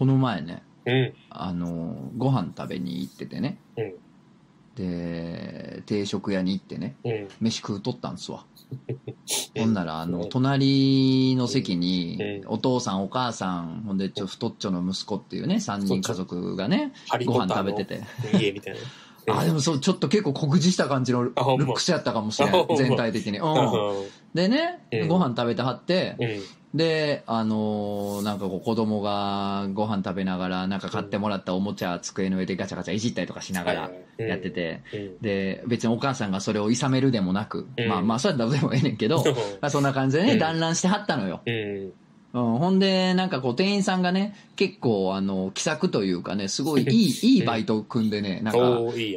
この前ねうん。あのご飯食べに行っててねうん。で定食屋に行ってねうん。飯食うとったんすわ ほんならあのうん隣の席にうお父さんお母さんほんでちょ太っちょの息子っていうね3人家族がねご飯食べてて家みたいな。あでもそうちょっと結構酷似した感じのルックスやったかもしれない全体的に。うん。うでねうん。ご飯食べてはって。であのーなんかこう子供がご飯食べながらなんか買ってもらったおもちゃ机の上でガチャガチャいじったりとかしながらやってて、うん。で別にお母さんがそれをいさめるでもなく、うん。まあまあそうやったらでもええねんけど、まあ、そんな感じでね、うん。団らんしてはったのよ、うん。うん、ほんでなんかこう店員さんがね結構あの気さくというかねすごいいいいいバイト組んでねなんか。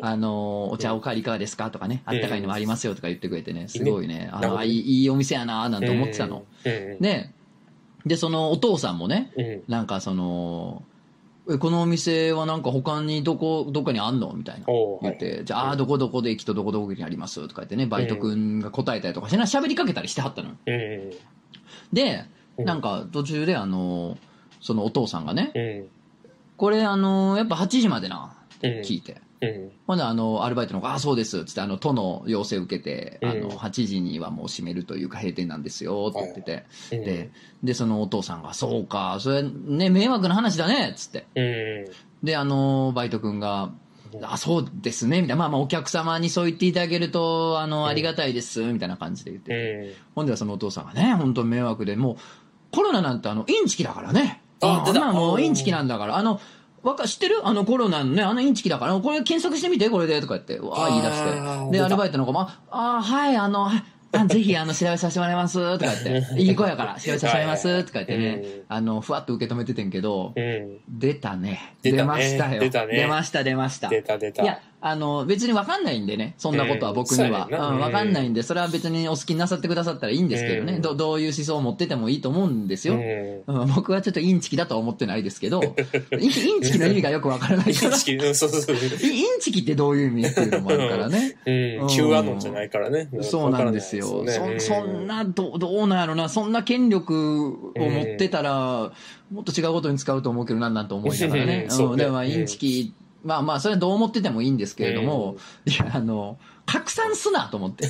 あのお茶おかわりいかがですかとかね、あったかいのもありますよとか言ってくれてね、すごいね、ああいいいいお店やなーなんて思ってたの。うん。で、で、そのお父さんもね、うん。なんかその、えこのお店はなんか他にどこ、どっかにあんのみたいな。言って、じゃあ、あーどこどこで駅とどこどこにありますとか言ってね、バイト君が答えたりとかしてな、喋りかけたりしてはったの。で、うんなんか途中であの、そのお父さんがね、うん。これあの、やっぱ8時までな、うん。聞いて。うん。ほんで、あの、アルバイトの子が、あ、そうです、つって、あの、都の要請を受けて、あうんの、8時にはもう閉めるというか、閉店なんですよ、って言ってて、うんで、で、そのお父さんが、そうか、それ、ね、迷惑な話だね、つって。うん。で、あの、バイト君が、あ、そうですね、みたいな、まあまあ、お客様にそう言っていただけると、あの、ありがたいです、みたいな感じで言って。うん。ほんではそのお父さんがね、本当迷惑で、もう、コロナなんてあの、インチキだからね。あ出たあもうインチキなんだから、あの、わか、知ってる？あのコロナのね、あのインチキだから、これ検索してみて、これで、とか言って、わあ、言い出して。で、アルバイトの子も、あ、あーはい、あの、はいあぜひ、あの、調べさせてもらいます、とか言って、いい子やから、調べさせてもらいます、とか言ってうんね、あの、ふわっと受け止めててんけど、うん。出たね。出ましたよ。出ました、出ました。出た出た。いや、あの、別にわかんないんでね、そんなことはうん僕には。そうんなうん、わかんないんで、それは別にお好きになさってくださったらいいんですけどね、うんどどういう思想を持っててもいいと思うんですよ。うん。うん僕はちょっとインチキだとは思ってないですけど、インチキの意味がよくわからないからイン、チキ、うん、そうそう。イインチキってどういう意味っていうのもあるからね。うん。Q アノンじゃないからね。そうなんですよ。そそんな、どどうなんやろな、そんな権力を持ってたら、もっと違うことに使うと思うけどなんなんと思いながらね。うんでもまあインチキ、まあまあ、それはどう思っててもいいんですけれども、いや、あの、拡散すなと思って。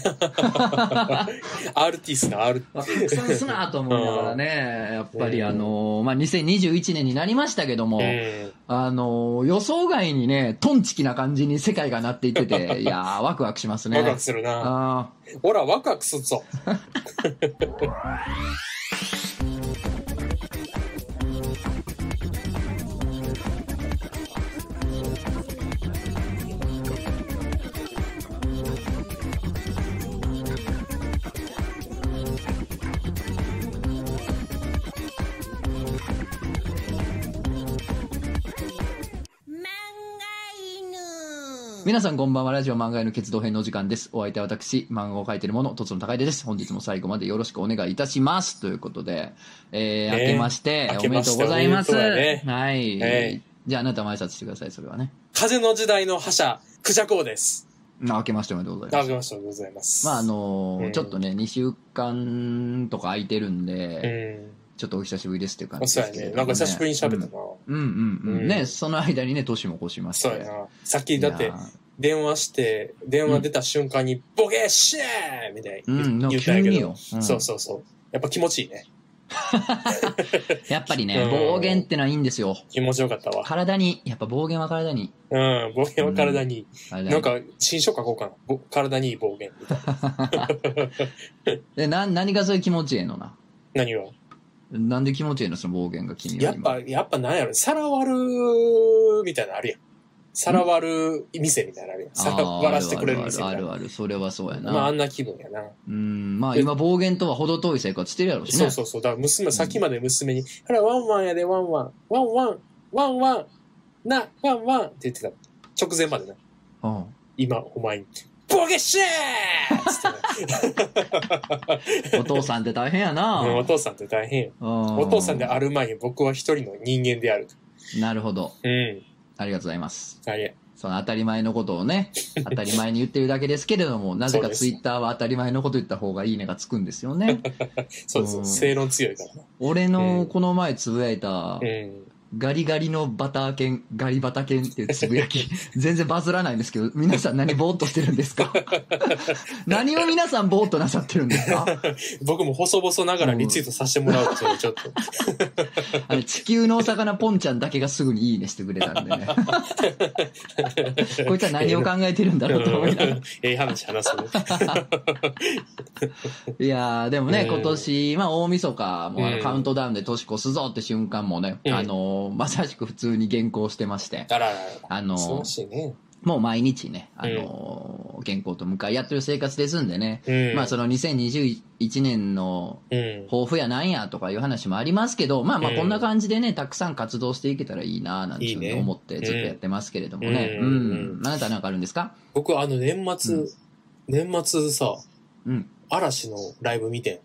RT っすな、RT。拡散すなと思いながらね、やっぱりあの、まあ2021年になりましたけども、うん。あの、予想外にね、トンチキな感じに世界がなっていってて、いやー、ワクワクしますね。ワクワクするな。あほら、ワクワクするぞ。皆さんこんばんは、ラジオ漫画への決動編のお時間です。お相手は私、漫画を描いている者、とつの高出です。本日も最後までよろしくお願いいたします。ということで、えー、ね明けまして、明おめでとうございます。ねはい。はいじゃあ、あなたも挨拶してください、それはね。風の時代の覇者、クジャコウです。あ明けましておめでとうございます。あけましておめでとうございます。まあ、あのーうんちょっとね、2週間とか空いてるんで、うん。ちょっとお久しぶりですっていう感あじ。ですけれども、なんか久しぶりに喋ったな。うんうんうん、うんね、その間にね、年も越しまして。そうやな。さっきだって電話して、電話出た瞬間に、ボケッシェーみたいな言ったんやけど。うんそうそうそう。やっぱ気持ちいいね。やっぱりね、うん暴言ってのはいいんですよ。気持ちよかったわ。体に、やっぱ暴言は体に。うん、暴言は体にいい。体になんか、新書書こうかな。ぼ体にいい暴言みたいな。でな何がそういう気持ちええのな？何が？なんで気持ちええのその暴言が君は今？やっぱ、やっぱなんやろ？皿割るみたいなのあるやん。皿割る店みたいなのあるやん。皿あー割らしてくれる店みたいな。あるあるあるある。それはそうやな。まあ、あんな気分やな。うん、まあ今暴言とは程遠い生活してるやろうしね。そうそうそう。だから娘、さっきまで娘に、ほら、ワンワンやで、ワンワン。ワンワン。ワンワン。な、ワンワンって言ってた。直前までな。うん。今、お前に。ボケッシェーお父さんって大変やな。ねお父さんって大変よ。おお父さんである前に僕は一人の人間である。なるほど。うん。ありがとうございます。あれ。その当たり前のことをね、当たり前に言ってるだけですけれども、なぜかツイッターは当たり前のこと言った方がいいねがつくんですよね。そうですよ。うん正論強いからな。俺のこの前つぶやいたうん。ガリガリのバター犬、ガリバタ犬っていうつぶやき、全然バズらないんですけど、皆さん何ぼーっとしてるんですか？何を皆さんぼーっとなさってるんですか？僕も細々ながらリツイートさせてもらうとちょっと。あれ、地球のお魚ポンちゃんだけがすぐにいいねしてくれたんでね。こいつは何を考えてるんだろうと思いながら。ええ話話すね。いやー、でもね、うん今年、まあ大晦日もあうんのカウントダウンで年越すぞって瞬間もね、うんあのー、まさしく普通に原稿してまして、あららら。あの素晴らー、しいね。もう毎日ね、あのー、原稿と向かい合ってる生活ですんでね、うん。まあその2021年のうん。抱負やなんやとかいう話もありますけど、まあまあうんこんな感じでね、たくさん活動していけたらいいななんて思ってずっとやってますけれどもね。ううんん。あなたなんかあるんですか？僕、あの、年末、うん年末さ、うん。嵐のライブ見てん。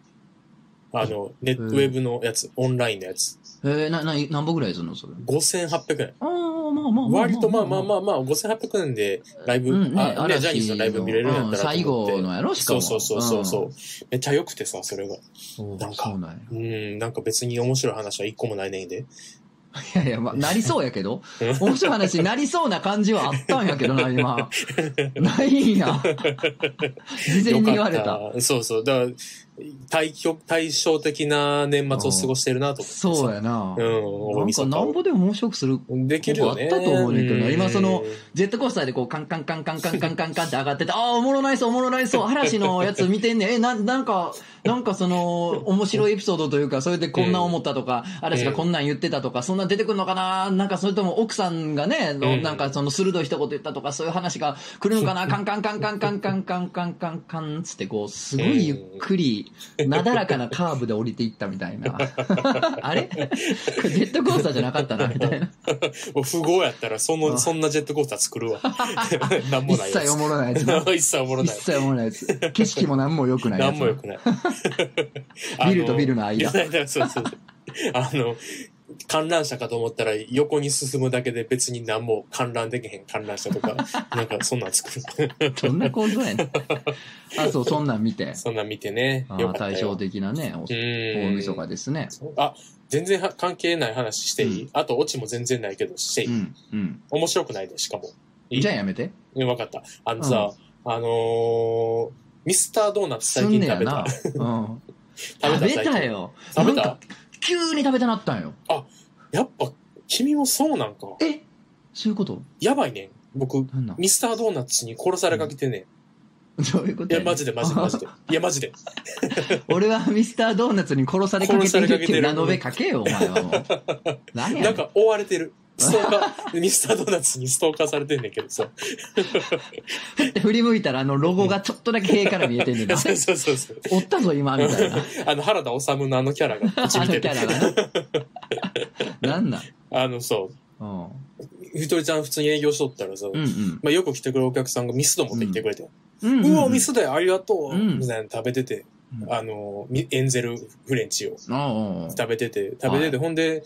あの、ネうんウェブのやつ、オンラインのやつ。えー、な、な、何本ぐらいするの？それ。5800円。ああ、まあまあまあまあ。割とまあまあまあまあ、5800円でライブ、うんね、あ、ね、ジャニーズのライブ見れるんやったら。最後のやろしかも。そうそうそうそう。めっちゃ良くてさ、それが。うん。なんかそうなんや。うん、なんか別に面白い話は一個もないねんで。いやいや、まあ、なりそうやけどうん、面白い話になりそうな感じはあったんやけどな、今。ないんや。事前に言われた。そうそう。だから、対極対照的な年末を過ごしてるなと思ってさ。そうやな。うん、大なんかなんぼでも面白くする。できるよね。あったと思うねんけどなうん今その、ジェットコースターでこうカンカンカンカンカンカンカンカンって上がってて、ああ、おもろないそう、おもろないそう、嵐のやつ見てんねん。え、な、なんか、なんかその、面白いエピソードというか、それでこんな思ったとか、嵐がこんなん言ってたとか、そんなん出てくるのかななんかそれとも奥さんがね、のうんなんかその鋭い一言言ったとか、そういう話が来るのかなカンカンカンカンカンカンカンカンカンカンつってこう、すごいゆっくり、なだらかなカーブで降りていったみたいな。あれ？ジェットコースターじゃなかったな、みたいな。もう富豪やったら、その、あそんなジェットコースター作るわ。なんも一ないやつ。切おもろないやつな。一切おもろない。一切おもろないやつ。景色も何も良くないやつ。なんもよくない。ビルとビルの間 いやいやそうそう。あの、観覧車かと思ったら横に進むだけで別に何も観覧できへん観覧車とか、なんかそんなん作る。どんな構造やねん。あ、そう、そんなん見て。そんなん見てね。あよ。対照的なね、お大大晦日ですね。あ、全然は関係ない話していい、うんあとオチも全然ないけどしていい、うん、うん。面白くないで、しかも。いい？じゃあやめて。うんわかった。あのさ、あのーミスタードーナツ最近食べた。うん。食べ食たべたよ。食べた？急に食べたなったんよ。やっぱ、君もそうなんか。え？そういうこと？やばいねん。僕、ミスタードーナツに殺されかけてんねん。どういうこと？いや、マジでマジでマジで。いや、マジで。俺はミスタードーナツに殺されかけてるって名の上かけよ、お前はもう。何やなんか追われてる。ストーカー、ミスタードーナツにストーカーされてんねんけどさ。振り向いたらあのロゴがちょっとだけ塀から見えてんねんな。そうそうそうそう。おったぞ今、みたいな。あの、原田治のあのキャラが、あのキ。ャラがな。なんなん？あの、そう。うん。ゆとりちゃん普通に営業しとったらさ、うんうん。まあ、よく来てくれるお客さんがミスド持ってきてくれて、うんうわ、ミスドや、ありがとう、うんみたいなの食べてて、うんあの、みエンゼルフレンチをああ。食べてて、食べてて、ほんで、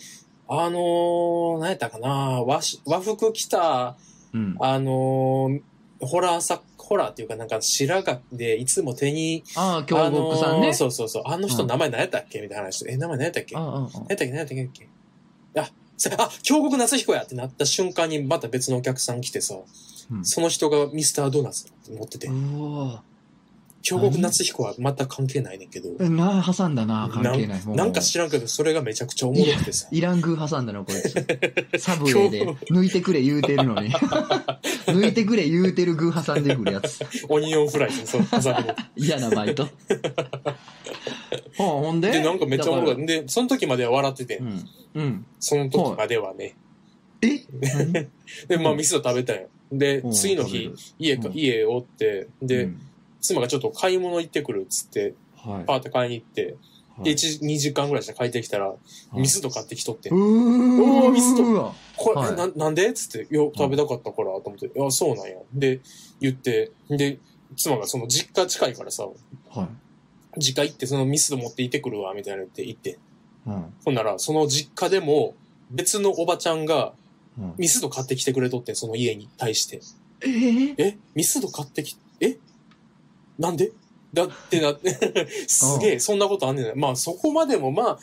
あのー、何やったかな。和し和服着た、うん。あのー、ホラー作、ホラーっていうかなんか白髪でいつも手に、ああ、京極さんね。あのー。そうそうそう、あの人うん。名前何やったっけ？みたいな話。で、え、名前何やったっけ？何やったっけ？何やったっけ？あ、さあ、京極夏彦やってなった瞬間にまた別のお客さん来てさ、うん。その人がミスタードーナツ持ってて、うわ京極夏彦は全く関係ないねんけど、えな挟んだな、関係ない。もうなんか知らんけど、それがめちゃくちゃおもろくてさ。いらん具挟んだな、こいつ。サブウェイで抜いてくれ言うてるのに。抜いてくれ言うてる具挟んでくるやつ。オニオンフライにそう挟むの嫌なバイト。ほうほんで？で、なんかめっちゃおもろかだった。で、その時までは笑ってて、らうん。うん。その時まではね。え？何で、まあ、ミスド食べたよ。でう、ん次の日家か、うん家おって、で、うん妻がちょっと買い物行ってくるっつって、はい。パーって買いに行って、はい。で、1、2時間ぐらいして帰ってきたら、い。ミスド買ってきとってう、ーおーミスドこれ、はい。ななんで？っつって、いや、食べたかったから、と思って、いや、そうなんや。で、言って、で、妻がその実家近いからさ、はい。実家行ってそのミスド持って行ってくるわ、みたいなって行って。うんほんなら、その実家でも、別のおばちゃんがうんミスド買ってきてくれとってん、その家に対して。えー？え？ミスド買ってき、えなんで？だってなって、すげえ、そんなことあんねんな。まあそこまでもまあ、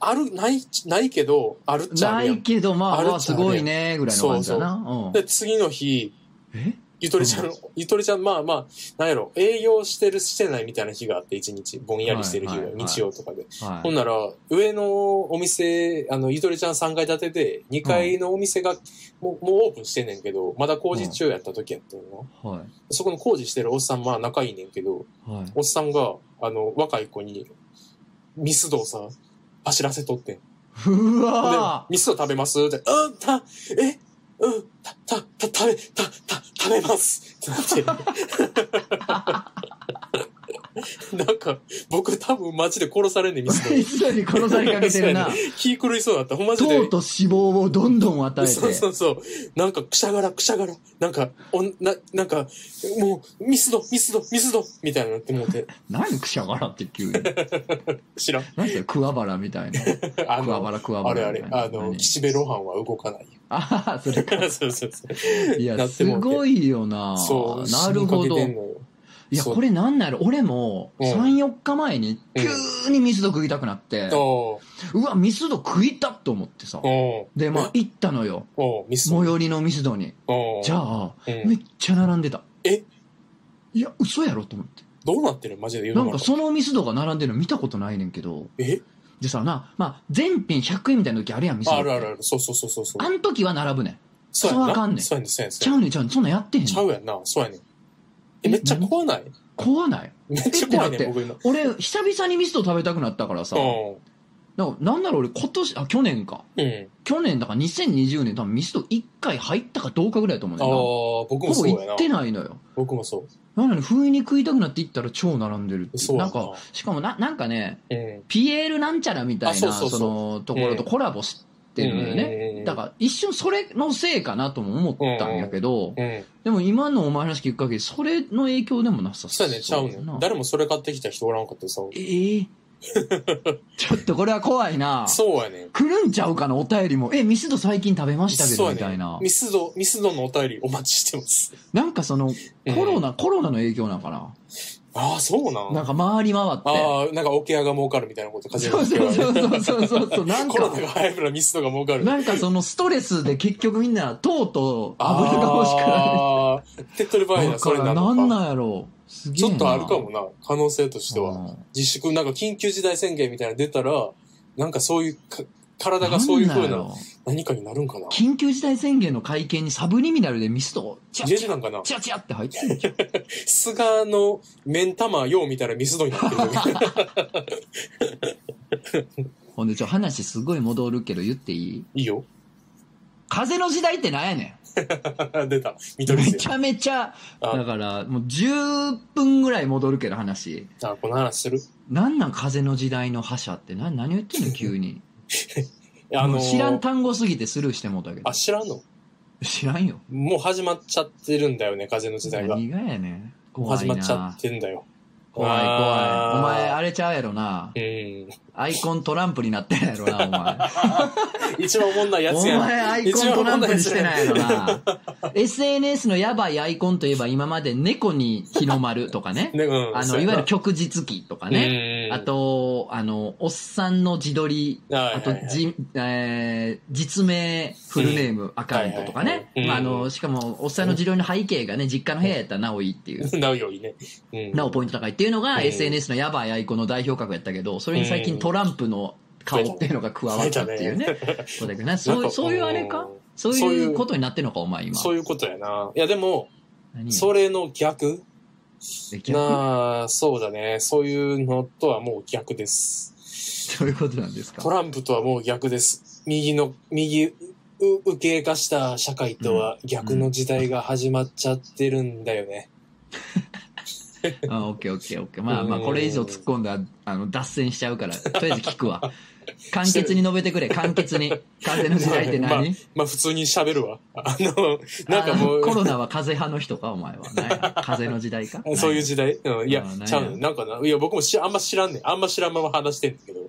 ある、ない、ないけど、あるっちゃある。ないけど、まあ、あるすごいね、ぐらいの感じだな。うん。で、次の日、え？ゆとりちゃん、ゆとりちゃん、まあまあ、なんやろ、営業してる、してないみたいな日があって、一日、ぼんやりしてる日が、日曜とかで。はほんなら、上のお店、あの、ゆとりちゃん3階建てで、2階のお店が、もう、もうオープンしてんねんけど、まだ工事中やった時やったよな。い。はい。そこの工事してるおっさん、まあ仲いいねんけど、はい。おっさんが、あの、若い子に、ミスドをさ、走らせとってん。うわ、ミスド食べますって、うん、た、え、うん、た、た、た、食べ、た、た、食べますってなって。なんか、僕多分マジで殺されんねん、ミス。一度に殺されかけてるな。気狂いそうだった。ほんまジで。糖と脂肪をどんどん与えて。そうそうそう。なんか、くしゃがら、くしゃがら。なんか、おんな、なんか、もう、ミスド、ミスド、ミスドみたいになってもうて。何くしゃがらって急に。知らん。何それ桑原みたいな。あ桑の、原桑あれあ。れあの、何？岸辺露伴は動かない。ああ、それか。そうそうそう。いや、すごいよな。そう。なるほど。いや、これなんなんやろ俺も、うん3、4日前に、急にミスド食いたくなって、おううわ、ミスド食いたと思ってさ。で、まあ、行ったのよ。最寄りのミスドに。じゃあ、うんめっちゃ並んでた。え？いや、嘘やろと思って。どうなってる？マジで世の中。なんかそのミスドが並んでるの見たことないねんけど、え？でさ、な、まあ、全品100円みたいな時あるやん、ミスド。あるあるある。そうそうそうそうそう。あん時は並ぶねん。そうあかんねんそうやねん、そうやねん。ちゃうねん、ちゃうねん。そんなんやってへんん。ねんちゃうやんな。そうやねん。え、えめっちゃ怖ない？怖ない？めっちゃ怖いね。俺、久々にミスド食べたくなったからさ、うなんかなんだろう俺今年、あ、去年か。ん。うん。去年だから2020年多分ミスド1回入ったかどうかぐらいだと思うああねんな。、僕もうやな行っ。てないのよ。僕もそう。なのに、不意に食いたくなって行ったら超並んでるってなんなか、しかもな、なんかね、うん。ピエールなんちゃらみたいな、そのところとコラボしてるのよ。ねだから、一瞬それのせいかなとも思ったんやけど、うん。でも今のお前の話聞く限り、それの影響でもなさそうやねん、ちゃうね誰もそれ買ってきた人おらんかったさ。ええちょっとこれは怖いな。そうやねん。来るんちゃうかな、お便りも。え、ミスド最近食べましたけど、みたいな。ミスド、ミスドのお便りお待ちしてます。なんかその、コロナ、コロナの影響なんかな？ああ、そうなんなんか回り回って。ああ、なんか桶屋が儲かるみたいなこと風そうそうそうそうそうそうそう。なんコロナか、が流行るミスドが儲かる。なんかそのストレスで結局みんな糖と油が欲しくなる。ああ、手っ取り早いな、それなのか。なんなんやろう。すげえな。ちょっとあるかもな、可能性としては。うん自粛、なんか緊急事態宣言みたいなの出たら、なんかそういうか、体がそういう風なな何かになるんかな。緊急事態宣言の会見にサブリミナルでミスド、チ入ャチャチャチャって入ってる 菅の目ん玉よう見たらミスドになってる。ほんでちょ、話すごい戻るけど言っていい？いいよ。風の時代ってなんやね 出た。ん。緑線。めちゃめちゃ、あだからもう10分ぐらい戻るけど話。あ、この話する？なんなん風の時代の覇者って？な何を言ってんの？急に。あの知らん単語すぎてスルーしてもうたけどあ、。知らんの？知らんよ。もう始まっちゃってるんだよね、風の時代が。何がやね怖いな始まっちゃってんだよ。怖い怖い。お前、あれちゃうやろな。うん。アイコントランプになってんやろな、お前。一番おもんないやおつやん。前アイコントランプにしてないやろな。SNS のやばいアイコンといえば今まで猫に日の丸とかね。ね、うん。あの、いわゆる旭日記とかね。うんあと、あの、おっさんの自撮り、はいあとじ、えー実名、フルネーム、アカウントとかね。あ、の、しかも、おっさんの自撮りの背景がね、実家の部屋やったらなおいいっていう。なおよりね。うん。なおポイント高いっていうのがうん SNS のやばいアイコンの代表格やったけど、それに最近トランプの顔っていうのが加わったっていうね。そうだけどね。そうそういうあれか？うんそういうことになってんのか、お前今。そういうことやな。いや、でも、何それの逆？なあ、そうだね。そういうのとはもう逆です。そういうことなんですか？トランプとはもう逆です。右の、右、う右傾化した社会とは逆の時代が始まっちゃってるんだよね。あオッケーオッケーオッケー。まあまあ、うんこれ以上突っ込んだら、あの、脱線しちゃうから、とりあえず聞くわ。簡潔に述べてくれ、簡潔に。風の時代って何、まあ普通に喋るわ。あの、なんかもうあ、コロナは風派の人か、お前は。風の時代か？そういう時代？うん、いやちゃうねんなんかな。いや、僕もしあんま知らんねん。あんま知らんまま話してんだけど、うん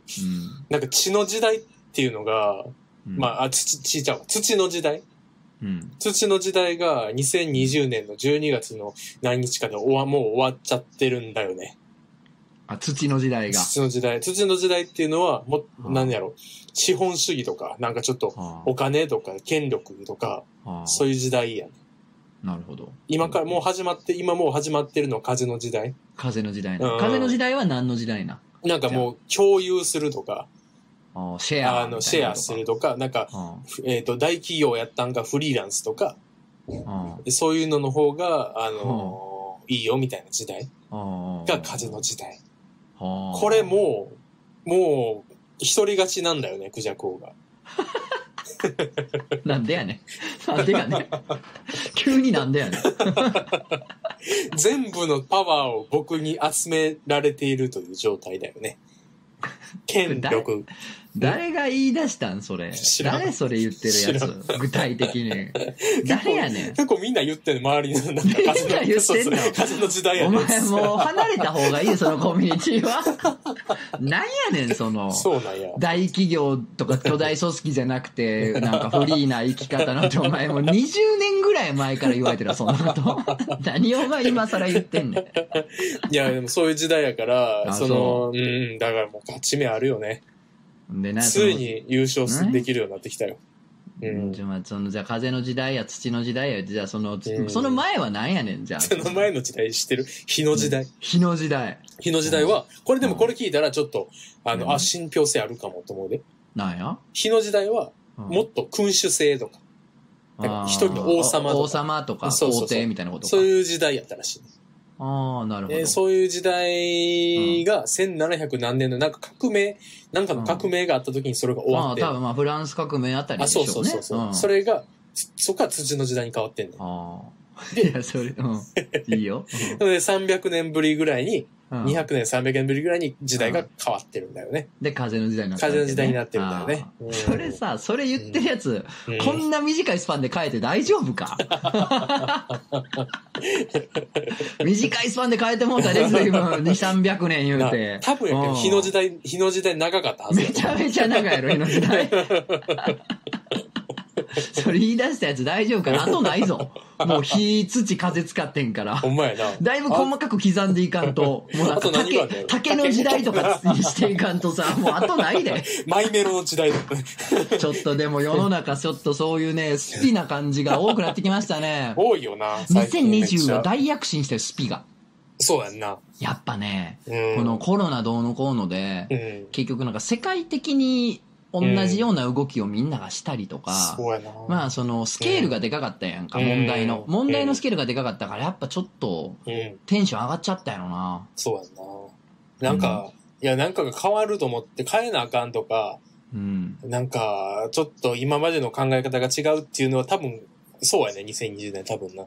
なんか血の時代っていうのが、うん。まあ、あ、土、血ちゃうわ土の時代うん。土の時代が2020年の12月の何日かで終わ、もう終わっちゃってるんだよね。あ土の時代が。土の時代。土の時代っていうのは、も、はあ何やろ、資本主義とか、なんかちょっと、はお金とか権力とか、そういう時代やん。なるほど。今からもう始まって、今もう始まってるのは風の時代？風の時代な。うん風の時代は何の時代な？なんかもう共有するとか、あシェアあの、シェアするとか、なんか、あふえっ、と、大企業やったんがフリーランスとか、あそういうのの方が、あのいいよみたいな時代あが風の時代。ここれもう、もう、一人勝ちなんだよね、クジャク王が。なんでやねん。なんでやねん。急になんでやねん。全部のパワーを僕に集められているという状態だよね。権力。誰が言い出したんそれ？知。らん誰それ言ってるや知らつ。具体的に。誰やねん？結構みんな言ってる周りの、なんかみんな言ってんの？その時代やおね前もう離れた方がいいそのコミュニティは。なんやねん、その。そうなんや。大企業とか巨大組織じゃなくて、なんかフリーな生き方のって、お前もう20年ぐらい前から言われてるわそんなこと。何をお前今更言ってんねん。いや、でもそういう時代やから、あその、うん、だからもう勝ち目あるよね。でなついに優勝すできるようになってきたよ。ううん。ん。じゃあまあそのじゃあ風の時代や土の時代やじゃあその、うん。その前は何やねんじゃあ。その前の時代知ってる？日の時代。日の時代。日の時代は、これでもこれ聞いたらちょっと、あうん。の、あ、信憑性あるかもと思うで。なんや、日の時代は、うん。もっと君主制とか、なんか一人の王様とか。王様とか皇帝みたいなことか。そういう時代やったらしい。ああなるほど、でそういう時代が1700何年のなんか革命、なんかの革命があった時にそれが終まわって、あ多分まあフランス革命あたりあ、でしょそううねそうそうそう、ん。それが、つそっから土の時代に変わってんねん。ああいやそれうん。いいよ、なの で300年ぶりぐらいに、うん。200年、300年ぶりぐらいに時代が変わってるんだよね。で風の時代になってる風の時代になってるんだよね。あーうん。それさそれ言ってるやつ、うん。こんな短いスパンで変えて大丈夫か？短いスパンで変えてもうたで随分。2、300年言うなて。多分やけど、うん。日の時代、日の時代長かったはずやめちゃめちゃ長いやろ、日の時代。それ言い出したやつ大丈夫かな？あとないぞ。もう火、土、風使ってんからほ。んまやな。だいぶ細かく刻んでいかんと、もうなんか竹竹の時代とかにしていかんとさ、もうあとないで。マイメロの時代。ちょっとでも世の中ちょっとそういうね、スピな感じが多くなってきましたね。多いよな。最近めっち2020ゃは大躍進してるスピが。そうやんな。やっぱね、うん。このコロナどうのこうので、うん。結局なんか世界的に同じような動きをみんながしたりとか、そうやな。まあそのスケールがでかかったやんか、うん問題の。うん問題のスケールがでかかったからやっぱちょっとうん。テンション上がっちゃったやろな。そうやんな。なんか、いや、なんかが変わると思って変えなあかんとか、うん。なんか、ちょっと今までの考え方が違うっていうのは多分、そうやね、2020年多分な。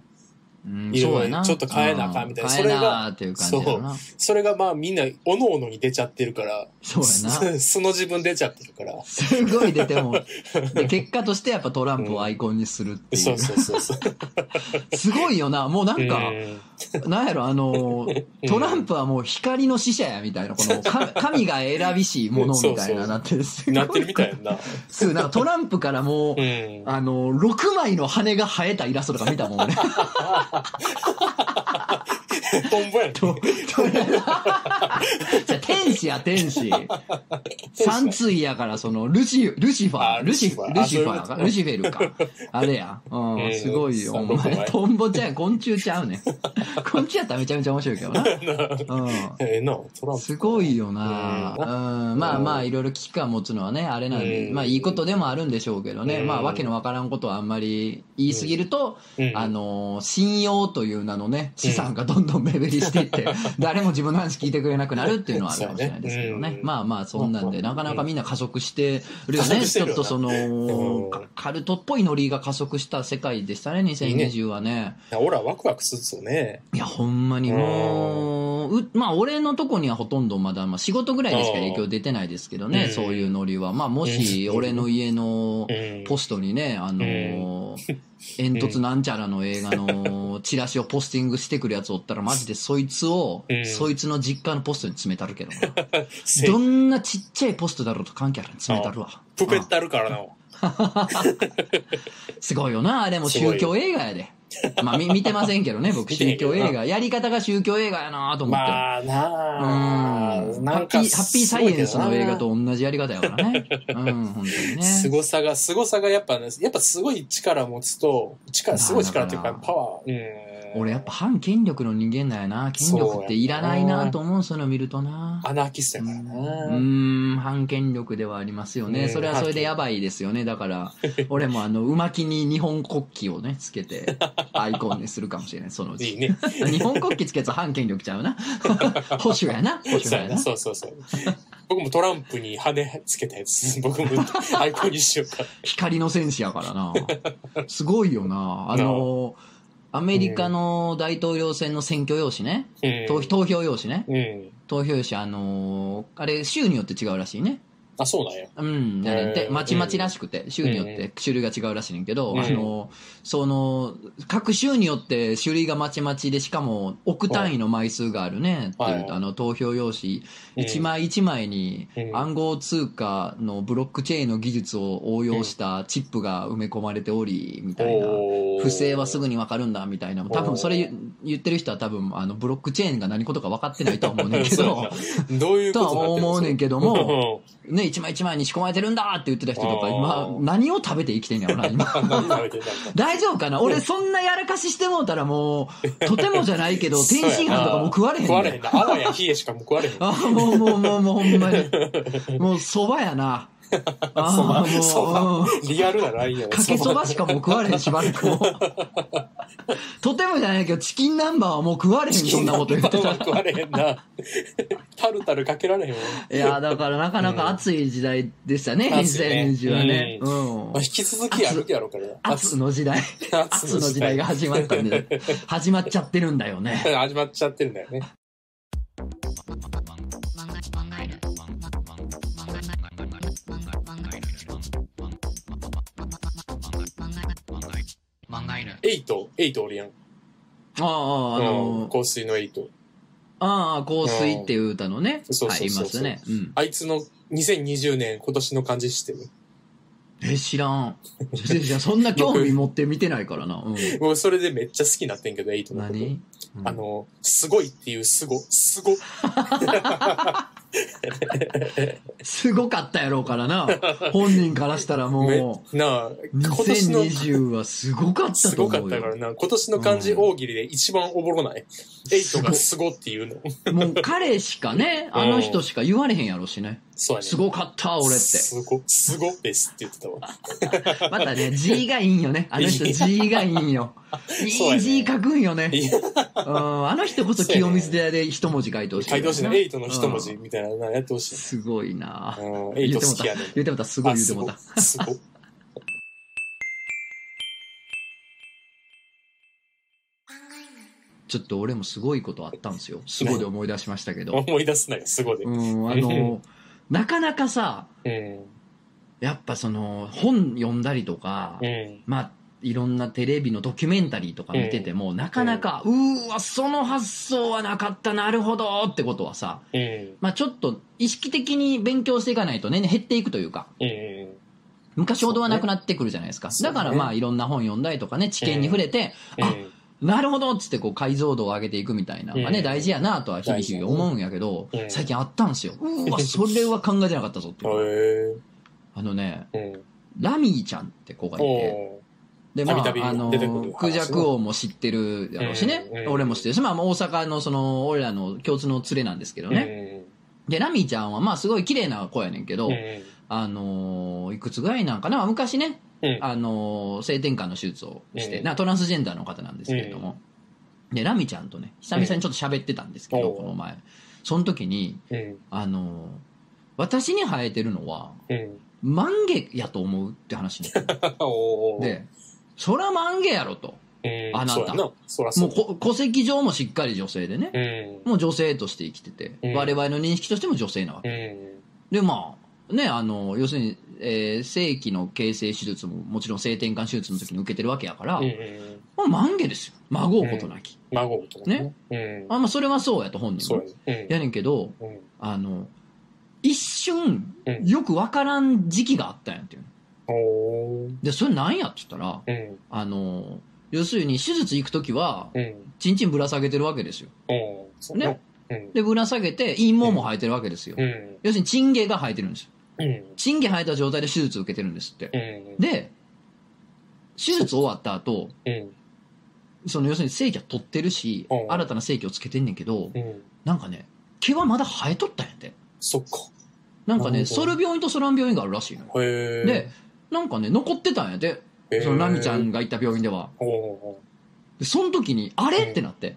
うん、いろいろそうやな。ちょっと変えなあかんみたいなうんそれが変えなあっていう。それがまあみんな、おのおのに出ちゃってるから、そうやな。す素の自分出ちゃってるから。すごい出ても。で、結果としてやっぱトランプをアイコンにするってい。そううそうそうそう。すごいよな。もうなんか、うんなんやろ、あの、トランプはもう光の使者やみたいな、このか神が選びしものみたいななってる。なってるみたいな。そう、なんかトランプからもう、うん。あの、6枚の羽が生えたイラストとか見たもん、俺。ハハハハハ!トンボやん。ととじゃあ天使や、天使。三対やから、その、ルシ、ルシファあー、ルシフ、ルルシシファールシフェルか。あれや。う、うんんすごいよ。お前、トンボちゃう昆虫ちゃうねん。昆虫やったらめちゃめちゃ面白いけどな。うん。ええな。すごいよな。うん。まあまあ、いろいろ危機感持つのはね、あれなんで、うんまあいいことでもあるんでしょうけどね。うんまあ、わけのわからんことはあんまり言いすぎると、うんあのー、信用という名のね、資産がどんどん目減りしていって、誰も自分の話聞いてくれなくなるっていうのはあるかもしれないですけどね。ねうんまあまあ、そんなんで、うんなかなかみんな加速してるよね。ちょっとその、うんカカルトっぽいノリが加速した世界でしたね、2020はね。俺はワクワクするっすよね。いや、ほんまにもう、うまあ、俺のとこにはほとんどまだ、まあ、仕事ぐらいでしか影響出てないですけどね、うんそういうノリは。まあ、もし、うん俺の家のうん。ポストにね、あのー煙突なんちゃらの映画の チラシをポスティングしてくるやつおったら、マジでそいつを、うんそいつの実家のポストに詰めたるけどな。せどんなちっちゃいポストだろうと関係あるに詰めたるわ。プペってあるからな。すごいよな、あれも宗教映画やで。まあ、み見てませんけどね、僕、宗教映画。やり方が宗教映画やなと思って。まあなあ、うん。なんかハッピー、ハッピーサイエンスの映画と同じやり方やからね。うん、本当にね。凄さが、凄さがやっぱね、やっぱすごい力持つと、力、すごい力っていうかパワー、うん。俺やっぱ反権力の人間だよな。権力っていらないなと思う、そういうの見るとな。アナーキストやからうな。ーん、反権力ではありますよね。うんそれはそれでやばいですよね。だから、俺もあの、馬木に日本国旗をね、つけて、アイコンにするかもしれない、そのうち。いいね。日本国旗つけたら反権力ちゃうな。保守やな。保守やな。そうそうそう。僕もトランプに羽つけたやつ、僕もアイコンにしようか。光の戦士やからな。すごいよな。あの、アメリカの大統領選の選挙用紙ね。うん投投票用紙ね。うん。投票用紙、あのーあれ、州によって違うらしいね。あ、そうなんや。うん、やね。んて、へー。まちまちらしくて、州によって種類が違うらしいねんけど、うん。あの、その、各州によって種類がまちまちで、しかも億単位の枚数があるね、っていう、はい。あの、投票用紙、うん。一枚一枚にうん。暗号通貨のブロックチェーンの技術を応用したチップが埋め込まれており、みたいな。不正はすぐにわかるんだみたいな。多分それ言言ってる人は多分あのブロックチェーンが何事か分かってないとは思うねんけど。どういうこととは思うねんけどもも。ね、一枚一枚に仕込まれてるんだって言ってた人とか、今、何を食べて生きてんやろな、今。大丈夫かな？俺、そんなやらかししてもうたらもう、とてもじゃないけど、天津飯とかもう食われへんね食われへんな。あわや冷えしかもう食われへん。あーもう、もう、もう、もう、ほんまに。もう、蕎麦やな。あ そば、ーそば。リアルなラインやなかけそばしかもう食われへんしばらくもう。とてもじゃないけど、チキン南蛮はもう食われへん、そんなこと言ってたら。食われへんな。タルタルかけられへんわ。いや、だからなかなか暑い時代でしたね、暑いね2020はね。うんまあ、引き続きやるやろうからな。圧の時代。圧の時代が始まったんで、始まっちゃってるんだよね。始まっちゃってるんだよね。エイト、エイトおるやん。ああ、あうんの、香水の瑛人。ああ、香水っていう歌のね、そうそうそうそうますね。うん。あいつの2020年今年の漢字知ってる？え、知らん。全然そんな興味持って見てないからな。うん。僕それでめっちゃ好きになってんけど、エイトのこと。何？あ、の、すごいっていうすご、すご。すごかったやろうからな。本人からしたらめもなあ、う、今年の、2020はすごかったすごかと思うよ。ったからな。今年の漢字大喜利で一番おもろない。エイトがすごっていうの。もう彼しかね、あの人しか言われへんやろしね。そうやね。すごかった、俺って。すご、すごですって言ってたわ。またね、字がいいんよね。あの人いい字がいいんよ。いい字書くんよね。あの人こそ清水寺で一文字書いてほしい。書いてほしいな。エイトの一文字うんみたいなのやってほしい。すごいなうん、エイト好きやねん。言ってもた、すごい言ってもた。ちょっと俺もすごいことあったんですよ。すごいで思い出しましたけど。思い出すなよ、すごで。ううん。ん、あの、なかなかさ、うん。やっぱその、本読んだりとか、まあ、いろんなテレビのドキュメンタリーとか見てても、なかなか、うーわ、その発想はなかった、なるほどってことはさ、うん。まあちょっと意識的に勉強していかないとね、減っていくというか、うん。昔ほどはなくなってくるじゃないですか。ねだからまあいろんな本読んだりとかね、知見に触れて、あ、なるほどっつってこう解像度を上げていくみたいなのがね、うん大事やなとは日々日々思うんやけど、うん最近あったんすよ。うわ、それは考えてなかったぞって。へあのね。ラミーちゃんって子がいて、おで、まあ、あのクジャク王も知ってるやろうしね、俺も知ってる。し、まあ、大阪のその、俺らの共通の連れなんですけどーね。で、ラミーちゃんは、まあ、すごい綺麗な子やねんけど、うん。あのーいくつぐらいなんかな、まあ昔ね、うん。あのー性転換の手術をして、うんなトランスジェンダーの方なんですけれども、で、ラミちゃんとね、久々にちょっと喋ってたんですけど、うんこの前。その時に、うん。あのー私に生えてるのは、うん。マンゲやと思うって話になって おー、で、そらマンゲやろと。うん、あなた。もうこ戸籍上もしっかり女性でね、うん。もう女性として生きてて、うん我々の認識としても女性なわけ。うん。で、まあ、ね、あの、要するに、えー正規の形成手術ももちろん性転換手術の時に受けてるわけやから、うん。うん。まあ、満月ですよ。孫うことなき。孫とかね。うん。あまあ、それはそうやと本人もそう。やね。やねんけど、うん。うん。あの、一瞬、うんよくわからん時期があったんやっていう。で、それなんやって言ったら、うん。あの、要するに手術行くときは、うん。チンチンぶら下げてるわけですよ。ね。うん。で、ぶら下げて、陰毛も生えてるわけですよ。うん。要するに、チンゲが生えてるんですよ。うん。チンゲ生えた状態で手術受けてるんですって。うん。で、手術終わった後、うん。その要するに正規は取ってるしう、ん新たな正規をつけてんねんけど、うん。なんかね、毛はまだ生えとったんやって。そっか。なんかね、ソル病院とソラン病院があるらしいの。で、なんかね、残ってたんやで、そのナミちゃんが行った病院では。で、その時に、あれ？うんってなって、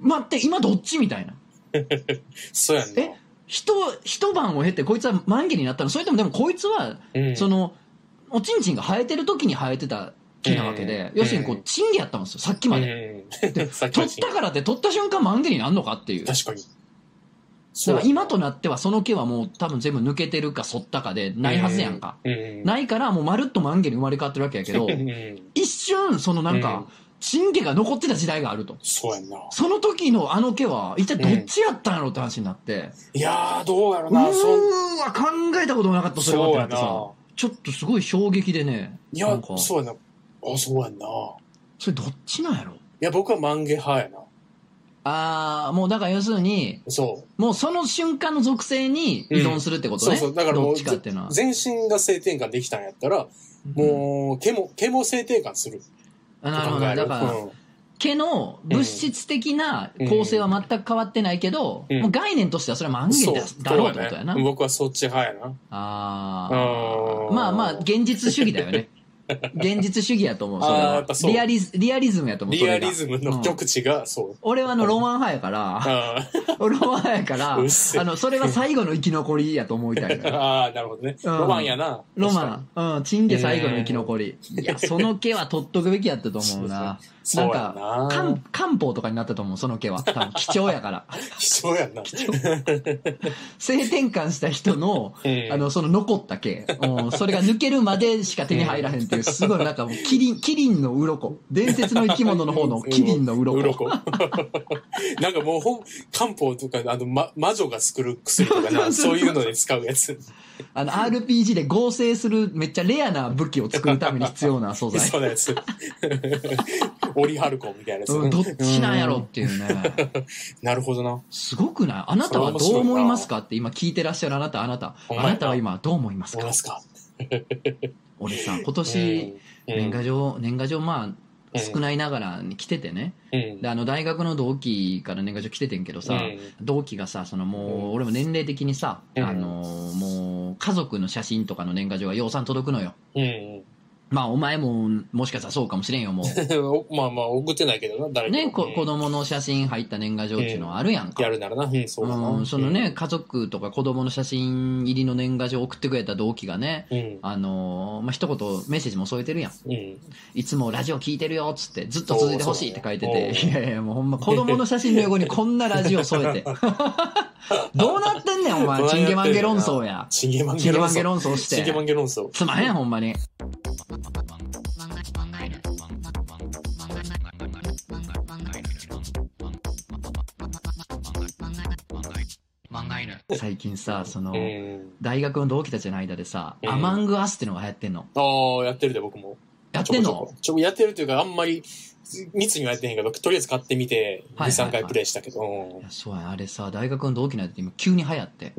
待って、今どっち？みたいな。そうやんな。え一、一晩を経てこいつは満月になったのそれともでもこいつは、うん、その、おちんちんが生えてる時に生えてた木なわけで、うん要するにこう、チンゲやったんですよ、さっきまで。うん。さっき取ったからって取った瞬間満月になんのかっていう。だ確かに。から今となってはその毛はもう多分全部抜けてるか剃ったかでないはずやんか。ないからもうまるっと満月に生まれ変わってるわけやけどう、ん。一瞬そのなんか、チンゲが残ってた時代があると。そうやんな。その時のあの毛は一体どっちやったんやろって話になって、いやー、どうやろうーな。そんんわ、考えたこともなかった、それはってなってさ。ちょっとすごい衝撃でね、いやそうやな。あ、そうやんな。いそれどっちなんやろ？や、僕は万華派やな。あー、もうだから要するに、そう。もうその瞬間の属性に依存するってことね。そうそう。だからもう、どっちかっていうのは。全身が性転換できたんやったら、もう、毛も、毛も性転換する。あなるほど。考える。だから、うん。毛の物質的な構成は全く変わってないけど、うん。概念としてはそれは満そう。月だだろうってことやな。ね僕はそっち派やな。ああまあまあ、現実主義だよね。現実主義やと思う。それはあーやっぱそうリアリズリアリズムやと思う。そリアれがリズムの極地が、そう。俺はあのロマン派やから、あロマン派やから、うっせあの、それは最後の生き残りやと思いたいのーよ。あー、なるほどね。うんロマンやな。ロマン。うん、チンゲ最後の生き残り。いや、その毛は取っとくべきやったと思うな。なんな。漢漢方とかになったと思う、その毛は。多分貴重やから。貴重やんな。性転換した人の、うんあの、その残った毛。うんそれが抜けるまでしか手に入らへんっていう、すごいなんかもう、キリン、キリンの鱗。伝説の生き物の方のキリンの鱗。鱗 なんかもう漢方とか、あの、ま、魔女が作る薬とかな、そういうので使うやつ。あの、RPG で合成するめっちゃレアな武器を作るために必要な素材。そうなやつ。オリハルコンみたいなやつ。うんどっちなんやろっていうね。なるほどな。すごくない？あなたはどう思いますかって今聞いてらっしゃるあなた、あなた。あなたは今どう思いますか？思いますか？俺さ、今年、年賀状、年賀状まあ、少ないながらに来ててね。うん。で、あの、大学の同期から年賀状来ててんけどさ、うん同期がさ、そのもう、うん俺も年齢的にさ、うんあのーもう、家族の写真とかの年賀状がようさん届くのよ。うん。まあ、お前も、もしかしたらそうかもしれんよ、もう。まあまあ、送ってないけどな、誰ね、こ子供の写真入った年賀状っていうのはあるやんか。やるならな。うん、そうだな。うん、そのね、家族とか子供の写真入りの年賀状送ってくれた同期がね、うん。あのーまあ、一言メッセージも添えてるやん。うん。いつもラジオ聞いてるよっつって、ずっと続いてほしいって書いてて、いやいや、もうほんま子供の写真の横にこんなラジオ添えて。どうなってんねん、お前。チンゲマンゲ論争や。チンゲマンチンゲマンゲゲ論争。論争して。チンゲマンゲ論争。つまへん、ほんまに。最近さ、その、うん。大学の同期たちの間でさ、うんアマングアスってのが流行ってんの。ああ、やってるで、僕も。やってんの？ちょやってるというか、あんまり、密にはやってへんけど、とりあえず買ってみて、2、はいはいはい3回プレイしたけど。そうや、あれさ、大学の同期の間で今急に流行って。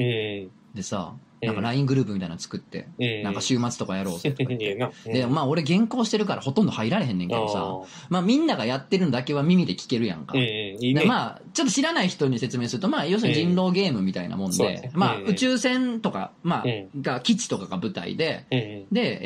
うん。でさ、うんなんか LINE グループみたいなの作って、うん。なんか週末とかやろうぜとか言っいいて。な。で、まあ俺原稿してるからほとんど入られへんねんけどさ、まあみんながやってるのだけは耳で聞けるやんか。うん、うん、いいね。でまあ、ちょっと知らない人に説明すると、まあ、要するに人狼ゲームみたいなもんでまあ、うん宇宙船とか、まあう、が、基地とかが舞台で、うん、で、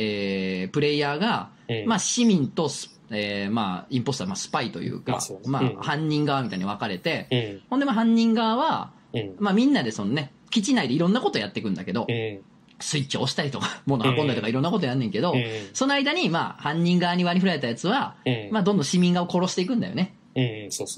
えー、プレイヤーが、うん。まあ、市民とス、えー、まあ、インポスター、まあ、スパイというかまあそうね、まうんあ、犯人側みたいに分かれて、うん、ほんで、まあ、犯人側は、うん、まあ、みんなでそのね、基地内でいろんなことやっていくんだけどう、ん、スイッチを押したりとか、物運んだりとかうんいろんなことやんねんけどう、ん、その間に、まあ、犯人側に割り振られたやつは、うん、まあ、どんどん市民側を殺していくんだよね。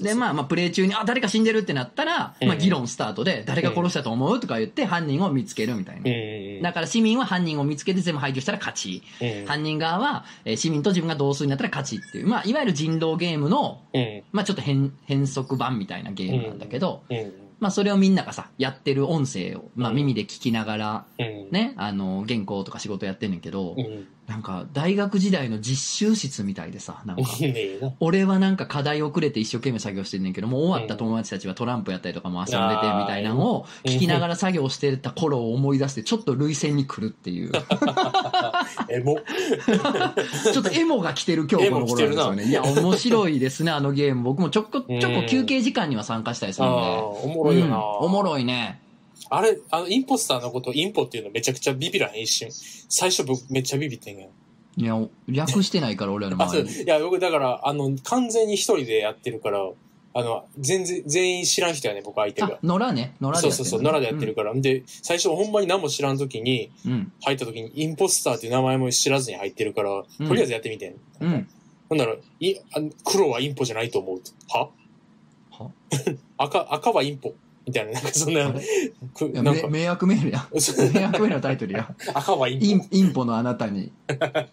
で、まあ、まあ、プレイ中に、あ、誰か死んでるってなったら、うんまあ、議論スタートで、誰が殺したと思うとか言って、犯人を見つけるみたいな。うん、だから市民は犯人を見つけて全部排除したら勝ち。うん、犯人側は、えー市民と自分が同数になったら勝ちっていう、まあ、いわゆる人狼ゲームの、うん、まあ、ちょっと変、変則版みたいなゲームなんだけど、うん、まあそれをみんながさ、やってる音声を、まあうん耳で聞きながら、うん。ね、あの、原稿とか仕事やってんねんけど、うん。なんか大学時代の実習室みたいでさ、なんか。俺はなんか課題遅れて一生懸命作業してんねんけど、もう終わった友達たちはトランプやったりとかも遊んでてみたいなのを聞きながら作業してた頃を思い出して、ちょっと涙腺に来るっていう。え、もう、ちょっとエモが来てる今日この頃なんですよね。いや、面白いですね、あのゲーム。僕もちょこちょこ休憩時間には参加したりするんで。ああ、おもろいよな。うんおもろいね。あれ、あの、インポスターのこと、インポっていうのめちゃくちゃビビらへん、一瞬。最初僕めっちゃビビってんやん。いや、略してないから俺らの。周りに。いや、僕だから、あの、完全に一人でやってるから、あの、全然、全員知らん人やね、僕相手あが、。野良ね。野良でやってるそうそうそう、奈良でやってるから。で、最初ほんまに何も知らん時に、うん。うん。入った時に、インポスターっていう名前も知らずに入ってるから、うんとりあえずやってみてん。うん。ほんなら、いあ黒はインポじゃないと思う。は？は？赤、赤はインポ。みたいな、なんかそんななんか、め迷惑メールや。迷惑メールのタイトルや。赤はインポ。インインポのあなたに、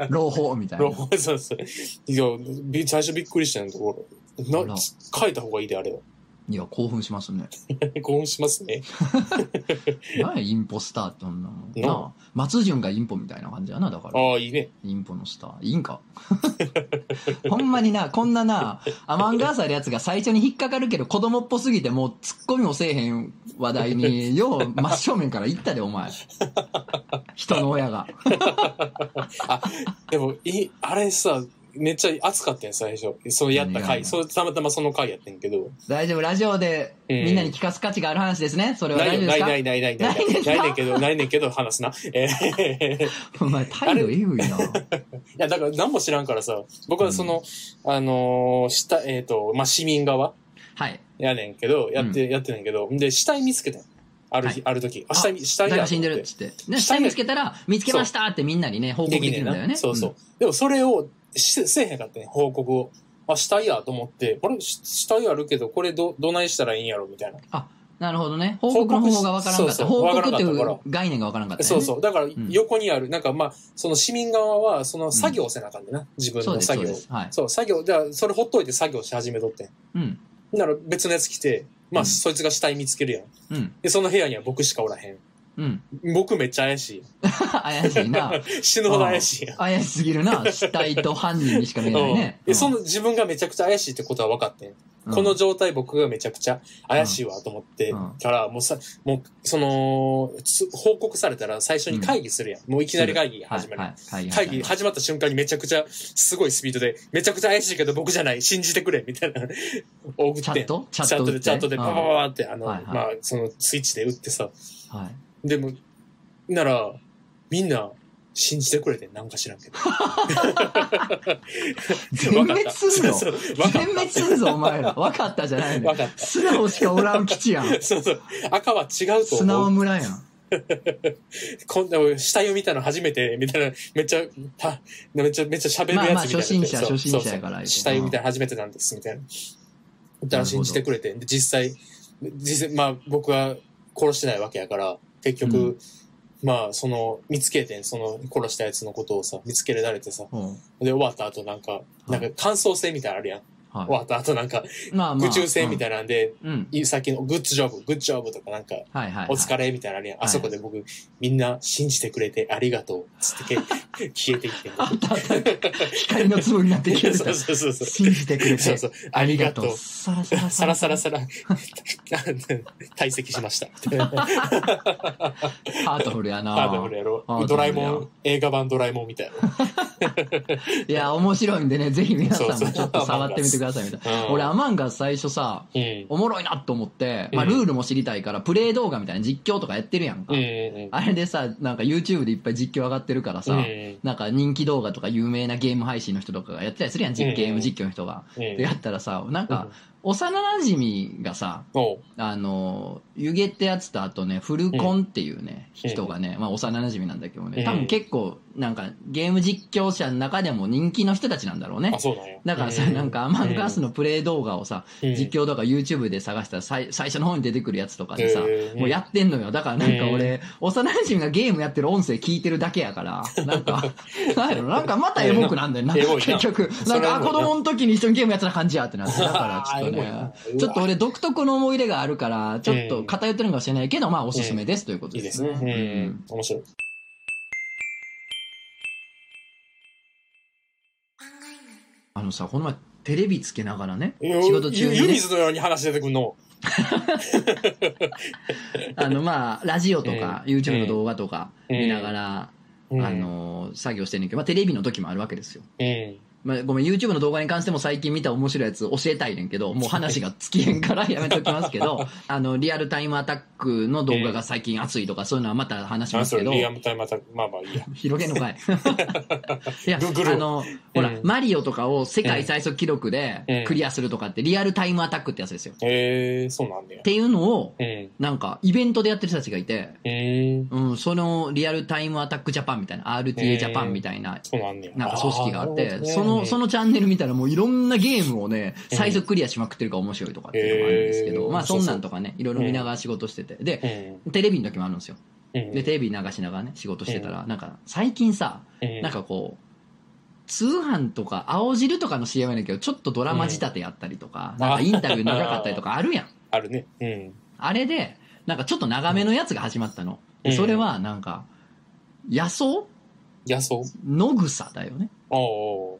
朗報みたいな。そうそう。いや、び最初びっくりしたんだけど、あらな、変えた方がいいで、あれは。いや、興奮しますね。興奮しますね。何や、インポスターってそんなの。ななあ、松潤がインポみたいな感じやな、だから。ああ、いいね。インポのスター。いいんか？ほんまにな、こんなな、アマンガーサーのやつが最初に引っかかるけど、子供っぽすぎてもう突っ込みもせえへん話題に、よう真正面から行ったで、お前。人の親が。でも、いあれさ、めっちゃ熱かったん最初。そのやった回。そう、たまたまその回やってんけど。大丈夫、ラジオでうんみんなに聞かす価値がある話ですね。それはないよ、大丈夫ですか？ないないないないない。ないねんけど、ないねんけど、話すな。えー お前、態度えぐいな。いや、だから何も知らんからさ、僕はその、あのー、した、えっ、と、まあ、市民側はい。やねんけど、やって、やってんねんけど、で、死体見つけたんある日、ある時。あ、死体、死体が死んでるっつって。ね、死体見つけたら、見つけましたってみんなにね、報告できるんだよね。そうそう。でもそれをしせえへんかったね、報告を。あ、死体やと思って、あれ？し死体あるけど、これど、どないしたらいいんやろみたいな。あ、なるほどね。報告の方法がわからんかった。そうそう報告っていう概念がわからんかった、ね。そうそう。だから、横にある、なんかまあ、その市民側は、その作業をせなあかんねんな。自分そうです、の作業を。そうです。はい。そう、作業、じゃあ、それほっといて作業し始めとってん。うん。なら別のやつ来て、まあ、うんそいつが死体見つけるやん。うん。で、その部屋には僕しかおらへん。うん。僕めっちゃ怪しい怪しいな。死ぬほど怪しいやん。怪しすぎるな。死体と犯人にしか見えないね。うんで、その自分がめちゃくちゃ怪しいってことは分かってん。うんこの状態僕がめちゃくちゃ怪しいわと思って、うんから、もうさ、もう、その、つ報告されたら最初に会議するやん。もういきなり会議始まる。はい会議始まった瞬間にめちゃくちゃ、すごいスピードで、めちゃくちゃ怪しいけど僕じゃない、信じてくれ、みたいな、送ってん。チャットチャチャットで、チャットで、ババババって、あの、はいはいまあ、その、スイッチで打ってさ、はい。でも、なら、みんな、信じてくれてんなんか知らんけど。全滅すんぞそうそうわか全滅すんぞ、お前ら。分かったじゃないのわかった素直しかおらん基地やん。そうそう。赤は違うと素直思う。村やん。こんな、死体を見たの初めて、みたいな、めっちゃ、ためっちゃ、めっちゃ喋るやつみたいな。まあまあ初心者初心者やからそうそう死体を見たの初めてなんです、みたいな。だから信じてくれて。で、実際、実際、まあ僕は殺してないわけやから、結局、うん。まあ、その、見つけてん、その、殺したやつのことをさ、見つけられてさ、うん。で、終わった後なんか、なんか感想戦みたいなのあるやん。終はわった後なんか、い。まあまあ。宇宙船みたいいなんで、な。うん。いさっきのグッドジョブ、グッドジョブとかなんか、はいはい。お疲れみたいなのあ。あそこで僕、みんな信じてくれてありがとう。つってけ 消えていって。光の粒になって消えてた そう。そうそうそう。信じてくれて。そうそう。ありがとう。サラサラさらさらさら、退席しました。ハートフルやなハードフルやろドラえもん、映画版ドラえもんみたいいや、面白いんでね、ぜひ皆さんもちょっと触ってみてくださいみたいな。な。うん俺、アマンガス最初さ、うん。おもろいなと思って、まあ、うんルールも知りたいから、プレイ動画みたいな実況とかやってるやんか。あれでさ、なんか YouTube でいっぱい実況上がってるからさ、うんなんか人気動画とか有名なゲーム配信の人とかがやってたりするやん、ゲーム実況の人が。うんで、やったらさ、なんか、幼馴染がさ、あの、湯気ってやつとあとね、フルコンっていうね、うん。人がね、まあ幼馴染なんだけどね、うん。多分結構、なんかゲーム実況者の中でも人気の人たちなんだろうね。あ、。そうなんや。だからさ、なんかアマンガースのプレイ動画をさ、うん。実況とか YouTube で探したら最最初の方に出てくるやつとかでさ、もうやってんのよ。だからなんか俺、幼馴染がゲームやってる音声聞いてるだけやから、なんか、なんやろ、なんかまたエモくなんだよな、結局。ななんか、あ、子供の時に一緒にゲームやってた感じやってなって。だからちょっとよね。ちょっと俺独特の思い入れがあるから、ちょっと偏ってるのかもしれないけど、まあおすすめですということでね。いいですすね。うん。面白い。あのさ、この前テレビつけながらね、仕事中にね湯水のように話出てくんの。あのまあ、ラジオとか、うん YouTube の動画とか見ながら、うんあ、の、作業してんねんけど、まあテレビの時もあるわけですよ。うん。まあ、ごめん、YouTube の動画に関しても最近見た面白いやつ教えたいねんけど、もう話が尽きへんからやめときますけど、あの、リアルタイムアタックの動画が最近熱いとか、そういうのはまた話しあ、ますけど、リアムタイムまた、まあまあいいや。広げんのかい いや、あの、ほら、うんマリオとかを世界最速記録でうんクリアするとかってリアルタイムアタックってやつですよ。っへえー、そうなんだよ。ていうのを、うん。なんか、イベントでやってる人たちがいて、うん。うん、そのリアルタイムアタックジャパンみたいな、RTA ジャパンみたいな、そうなんだよ。なんか組織があって、その、そのチャンネル見たらもういろんなゲームをね、最速クリアしまくってるから面白いとかっていうのがあるんですけど、まあそんなんとかね、いろいろ見ながら仕事してて。で、テレビの時もあるんですよ。うん。で、テレビ流しながらね、仕事してたら、なんか最近さ、うん、なんかこう、通販とか青汁とかの CM やねんけど、ちょっとドラマ仕立てやったりとか、なんかインタビュー長かったりとかあるやん。あるね。うん。あれで、なんかちょっと長めのやつが始まったの。それはなんか、野草？野草野草だよね。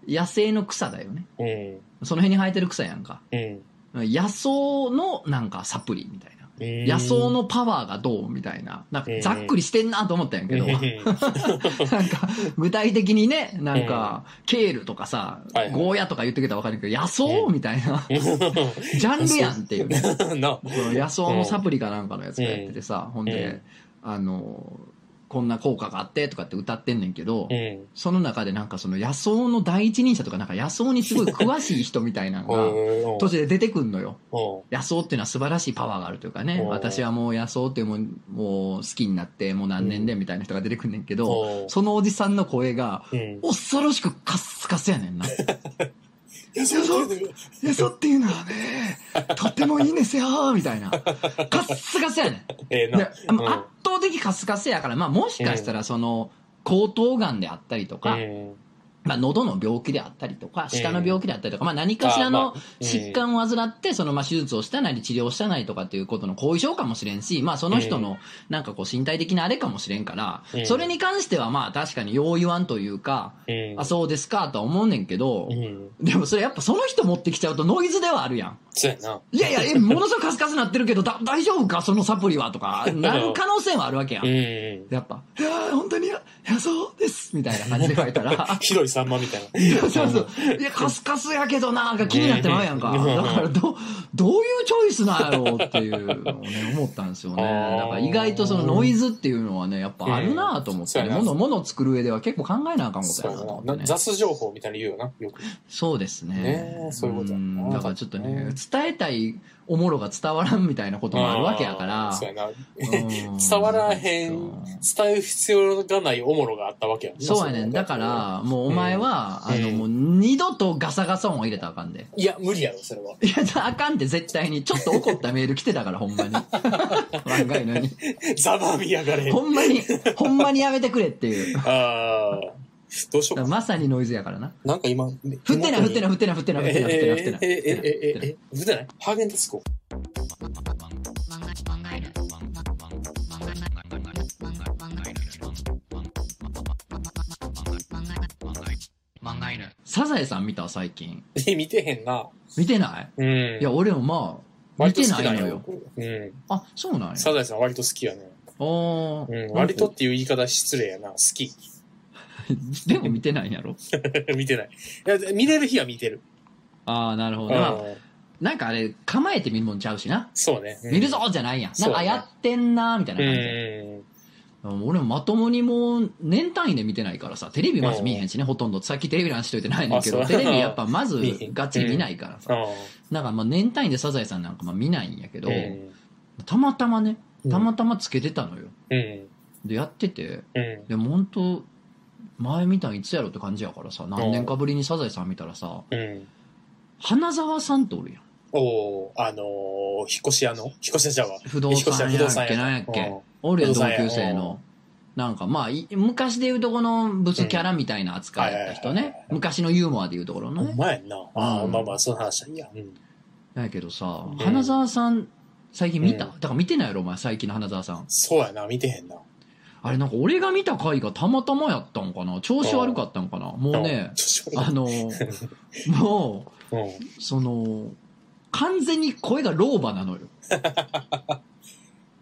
野生の草だよね。おううん。その辺に生えてる草やんか。うん。野草のなんかサプリみたいな。うん野草のパワーがどうみたいな。なんかざっくりしてんなと思ったんやけど。うんなんか、具体的にね、なんか、ケールとかさはいはい、ゴーヤとか言ってくれたらわかるけど、野草うんみたいな。ジャンルやんっていうね。野草のサプリかなんかのやつがやっててさ、ほんでうん、あの、こんな効果があってとかって歌ってんねんけどう、ん。その中でなんかその野草の第一人者とかなんか野草にすごい詳しい人みたいなのが、お途中で出てくんのよ。お野草っていうのは素晴らしいパワーがあるというかね、お私はもう野草っていうもう好きになってもう何年でみたいな人が出てくんねんけど、おそのおじさんの声がうん。恐ろしくカッスカスやねんな。野草野草っていうのはね、とってもいいんですよみたいな。カッスカスやねん。ええな。圧倒的カスカスやから、まあもしかしたらその、喉頭がんであったりとか、うんまあ喉の病気であったりとか、舌の病気であったりとか、まあ何かしらの疾患を患って、そのまあ手術をしたなり治療したなりとかっていうことの後遺症かもしれんし、まあその人のなんかこう身体的なあれかもしれんからう、んそれに関してはまあ確かによう言わんというか、うん。あ、そうですかとは思うねんけどう、ん。でもそれやっぱその人持ってきちゃうとノイズではあるやん。そうやな。いやいや、え、ものすごいカスカスなってるけど、だ、大丈夫か？そのサプリは？とか、なる可能性はあるわけやん。うん。やっぱ、いやー本当に、いや、そうです、みたいな感じで書いたら、ひどいさんまみたいな。いや、そうそう。いや、カスカスやけどな、が気になってまうやんか。うんだから、ど、どういうチョイスなんやろうっていうのをね、思ったんですよね。から意外とそのノイズっていうのはね、やっぱあるなと思ってね、もの、もの作る上では結構考えなあかんことやな。と思ってね。雑情報みたいに言うよな、よく。そうですね。ねえそういうことやなうんだからちょっとね、伝えたいおもろが伝わらんみたいなこともあるわけやから。そうやな。うん伝わらへん、伝える必要がないおもろがあったわけやそうやねん。だか、ら、もうお前は、うんあの、もう二度とガサガサ音を入れたらあかんで。いや、無理やろ、それは。いや、あかんって絶対に。ちょっと怒ったメール来てたから、ほんまに。漫画のに。ざまみやがれ。ほんまに、ほんまにやめてくれっていう。ああ。どうしようか。らまさにノイズやからな。なんか今、降ってない、降ってない、降ってない、降ってない、降ってない、降ってない、降ってない。え、え、え、え、え、降ってないえ、降ってない？ハーゲンダッツコ。サザエさん見た最近？え、見てへんな。見てない？うん。いや、俺もまあ、見てないのよ。。うん。あ、そうなんや。サザエさん割と好きやね。おーうん。割とっていう言い方失礼やな。好き。でも見てないんやろ 見てない。いや、見れる日は見てる。ああ、なるほど。うんまあ、なんかあれ、構えて見るもんちゃうしな。そうね。うん見るぞじゃないやん。なんか、やってんなーみたいなう感じで。ん。俺もまともにもう年単位で見てないからさ、テレビまず見えへんしね、ほとんど。さっきテレビの話しといてないねんけど、テレビやっぱまずがっちり見ないからさ。あだからまあ年単位でサザエさんなんかまあ見ないんやけあ。ど、うん。たまたまね、うんたまたまつけてたのよ。うん。で、やってて、うん。でも本当前見たんいつやろって感じやからさ、何年かぶりにサザエさん見たらさ、うん。花沢さんっておるやん。おーあのー、引っ越し屋の？引っ越し屋じゃわ。不動産屋やっけなんやっけおるやん、同級生の。なんかまあ、い昔で言うとこのブスキャラみたいな扱いやった人ね。昔のユーモアで言うところのおね。前やんな。ああ、うんまあまあ、その話はいいや。うん。だけどさ、うん花澤さん、最近見た、うんだから見てないやろ、お前、最近の花澤さん。そうやな、見てへんな。あれ、なんか俺が見た回がたまたまやったんかな？調子悪かったんかな？もうねあの、もとうその、完全に声が老婆なのよ。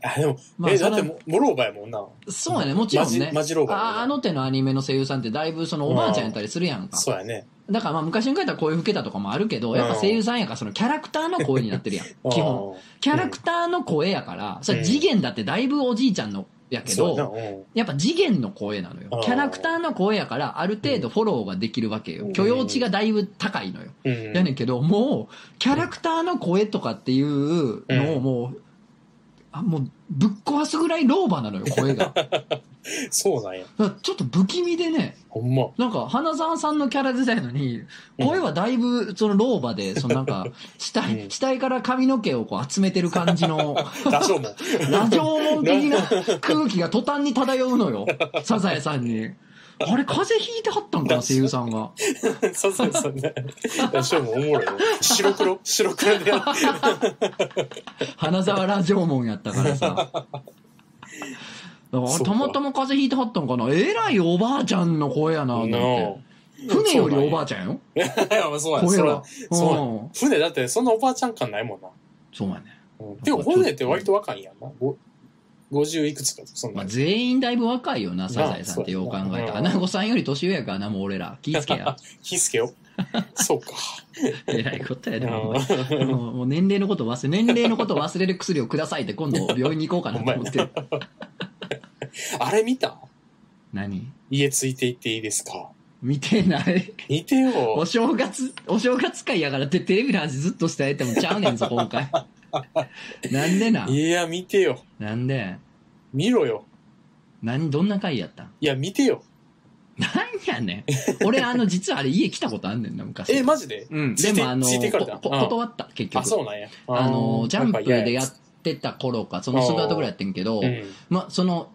あ、でも、まあ、え、だっても、モローバやもんな。そうやね、もちろんねマジ。マジローバやもんなああの手のアニメの声優さんってだいぶそのおばあちゃんやったりするやんか。そうやね。だからまあ昔に書いたら声吹けたとかもあるけど、やっぱ声優さんやからそのキャラクターの声になってるやん。基本。うん。キャラクターの声やから、それ次元だってだいぶおじいちゃんのやけ。ど、うん。やっぱ次元の声なのよキャラクターの声やから、ある程度フォローができるわけようん。許容値がだいぶ高いのよ。うん。やねんけど、もう、キャラクターの声とかっていうのをもう、あもう、ぶっ壊すぐらい老婆なのよ、声が。そうなんや。らちょっと不気味でね、ほんま。なんか、花澤さんのキャラデザインのに、声はだいぶ、その老婆で、そのなんか、死体、うん死体から髪の毛をこう集めてる感じの、多少も。ラジオ音的な空気が途端に漂うのよ。サザエさんに。あれ、風邪ひいてはったんかな、声優さんが。そうそうそうね。多少もおもろいよ。白黒？白黒で。花沢ラジオモンやったからさ。だからたまたま風邪ひいてはったんかな？えらいおばあちゃんの声やな、って。船よりおばあちゃんよ。いや、そうや。そ船だってそんなおばあちゃん感ないもんな。そうやね。うん。てか、船って割と若いんやんな。ご50いくつかそんなまあ、。全員だいぶ若いよな、サザエさんってよう考えたら。アナゴさんより年上やからな、もう俺ら。気ぃつけや。気付けよ。そうか。えらいことやで、もう年齢のこと忘れ、年齢のことを忘れる薬をくださいって今度病院に行こうかなと思ってる。あれ見た？何？家ついていっていいですか？見てない見てよお。正月、お正月会やからってテレビの話ずっとしたやってもちゃうねんぞ、今回。なんでないや、見てよ。なんで？見ろよ。何、どんな会やった？んいや、見てよ。なんやねん。俺、あの、実はあれ家来たことあんねんな、昔。え、マジで？うん。でも、あの、断った、結局。あ、そうなんや。あの、ジャンプでやっってた頃か、そのすぐ後ぐらいやってんけど、うん。まあ、その、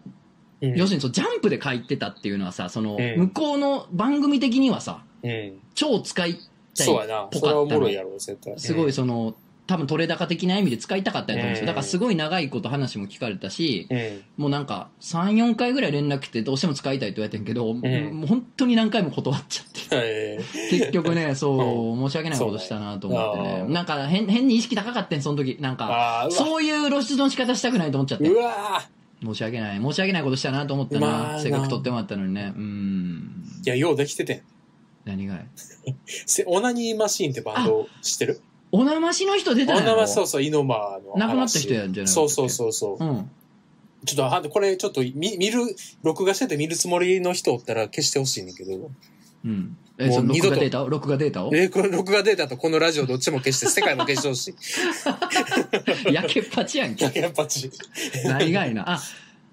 うん要するにそうジャンプで書いてたっていうのはさ、その、うん向こうの番組的にはさ、うん。超使いたいそうやな。ぽかったのおもろいやろ、絶対。すごいうんその、多分取れ高的な意味で使いたかったんやと思うんですよ。うんだからすごい長いこと話も聞かれたし、うん。もうなんか3、4回ぐらい連絡来てどうしても使いたいって言われてんけど、もう本当に何回も断っちゃって。え結局ね、そう、申し訳ないことしたなと思ってね。なんか変、変に意識高かったん、その時。なんー、か。そういう露出の仕方したくないと思っちゃってう。わ申し訳ない。申し訳ないことしたなと思ったまな。あせっかく取ってもらったのにね。うん。いや、ようできててん。何がい？せオナニーマシーンってバンド知ってる？おなましの人出たオんやろナマそうそう、イノマの話。亡くなった人やんじゃないそうそうそうそう。うん。ちょっと、あこれちょっと見、見る、録画してて見るつもりの人おったら消してほしいねんけど。うん。え、そのもう二度と録画データを？録画データを？え、これ録画データとこのラジオどっちも消して、世界も消してほしい。やけっぱちやんけ。やっぱち。何がいな。あ、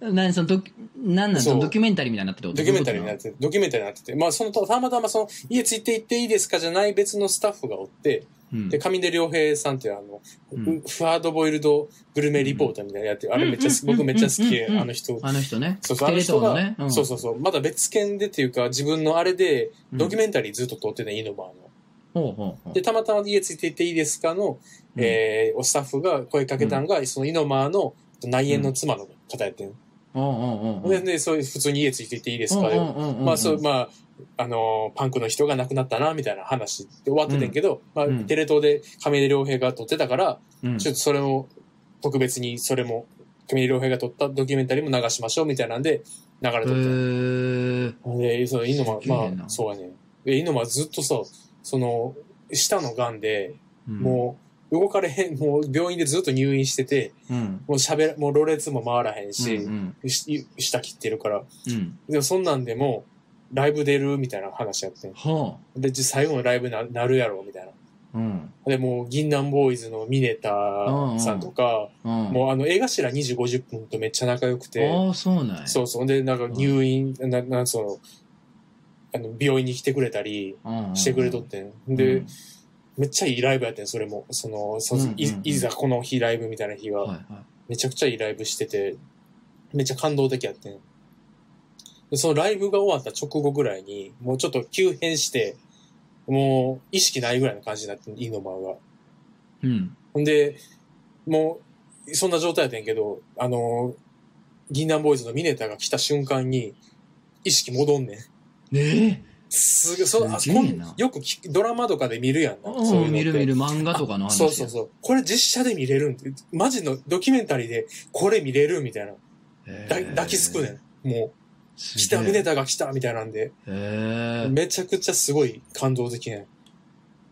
何そのドキ、何なんそのそう。ドキュメンタリーみたいになっててドキュメンタリーになってて、ドキュメンタリーになってて、まあその、たまたまその、家ついて行っていいですかじゃない別のスタッフがおって、うん。で、上出良平さんっていうあの、うん。フハードボイルドグルメリポーターみたいなのやってる、あれめっちゃす、僕めっちゃ好きあの人。あの人ね。そうそう、あの人が、ね。ん。そうそうそう、まだ別件でっていうか、自分のあれで、うん。ドキュメンタリーずっと撮ってて、イノバーの。ほうほうほう。で、たまたま家ついて行っていいですかの、えー、おスタッフが声かけたんが、そのイノマーの内縁の妻の方やってん。で、で、そういう普通に家ついてていいですか？まあ、そう、まあ、あのーパンクの人が亡くなったな、みたいな話で終わっててんけど、まあ、うんテレ東で亀出良平が撮ってたから、うん。ちょっとそれも、特別にそれも、亀出良平が撮ったドキュメンタリーも流しましょう、みたいなんで、流れとった。で、その、イノマまあ、そうやね。で、イノマずっとさ、その、舌の癌で、うん。もう、動かれへん、もう病院でずっと入院してて、うん。もう喋ら、もうろれつも回らへんし、うんし舌切ってるから。うん。でもそんなんでも、ライブ出るみたいな話やってん。はで、実最後のライブななるやろ、みたいな。あ。うん。で、もう、銀杏ボーイズのミネタさんとか、うん。もうあの、映画頭2時50分とめっちゃ仲良くて、ああ、そうなんや。そうそう。で、なんか入院、な、なんその、あの、病院に来てくれたりうんしてくれとってん。うんで、めっちゃいいライブやってん、それも。その、そうんうんうんいいざこの日ライブみたいな日は、はいはい。めちゃくちゃいいライブしてて、めっちゃ感動的やってん。で、そのライブが終わった直後ぐらいに、もうちょっと急変して、もう意識ないぐらいの感じになってん、イノマが。うん。ほんで、もう、そんな状態やったんやけど、あの、銀杏ボーイズのミネタが来た瞬間に、意識戻んねん。えすぐ、そあすげえなこんよく聞くドラマとかで見るやん。そう見る見る漫画とかの話。そうそうそう。これ実写で見れるんで、マジのドキュメンタリーでこれ見れるみたいな。へだえ抱きつくねん。もう、来た、ミネタが来たみたいなんで、めちゃくちゃすごい感動的ね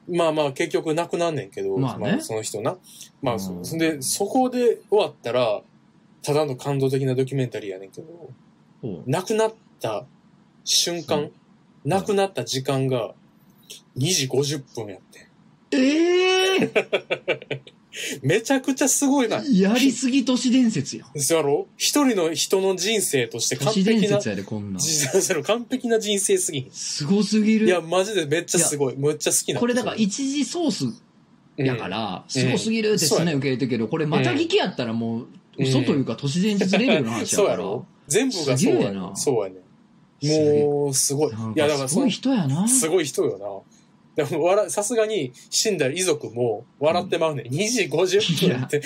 ん。まあまあ結局亡くなんねんけど、まあねその人な。まあ、うんそそんで、そこで終わったら、ただの感動的なドキュメンタリーやねんけど、ほう亡くなった瞬間、うん亡くなった時間が2時50分やってん。ええ めちゃくちゃすごいな。やりすぎ都市伝説やん。そうやろ？一人の人の人生として都完璧な、市伝説やで、こんな 完璧な人生すぎん。すごすぎる。いや、マジでめっちゃすごい。めっちゃ好きなこれだから一時ソースやか、ら、すごすぎるってそうやね常に受け入れてるけど、これまた聞きやったらもう、うん嘘というか都市伝説レベルのうん話やから。そうやろ？全部がそうやな。そうやね。もう、すごい。いや、だからすごい、人やな。すごい人よな。でも、笑いさすがに死んだ遺族も笑ってまうね。2時50分って、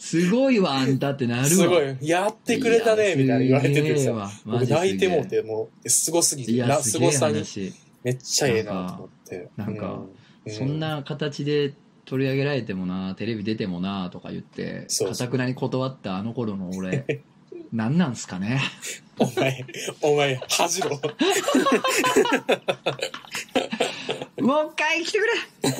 すごいわ、あんたってなるわ。すごい。やってくれたね、みたいな言われててさ。僕泣いてもうて、もう、すごすぎて、いや、なすごさに話。めっちゃええなと思って。なんかうそん、な形で取り上げられてもな、テレビ出てもな、とか言って、かたくなに断ったあの頃の俺、何なんすかね？お前、お前、恥じろ。もう一回来てくれ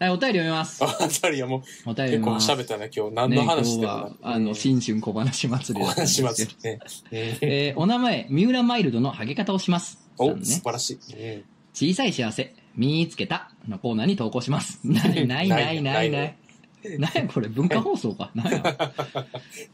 はい、お便り読みます。あ、二人はもう、お便り結構読みます。喋ったね、今日。何ね、の今話してもな日は、あの、新春小話祭りだったんですけどお話します。ね。うんえーお名前、三浦マイルドのハゲ方をします。さお、んね素晴らしい。うん小さい幸せ、見つけたのコーナーに投稿します。な いないないないない。なんやこれ文化放送か。なんや。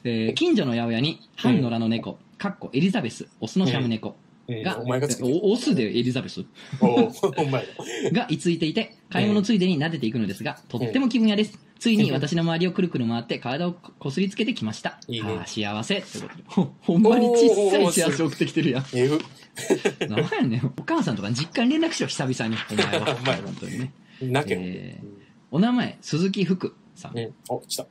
えー近所の八百屋に、半野良の猫、かっこエリザベス、オスのシャム猫うんが、お前がオスでエリザベスお お前が居ついていて、買い物ついでに撫でていくのですが、とっても気分屋です。ついに私の周りをくるくる回って体をこすりつけてきました。いいねああ、幸せ。ということで。ほほんまに小さい幸せ送ってきてるやん。なんやねん。お母さんとか実家に連絡しろ、久々に。お前は。お前本当にね。な。えお名前、鈴木福さん。うん。お、来た。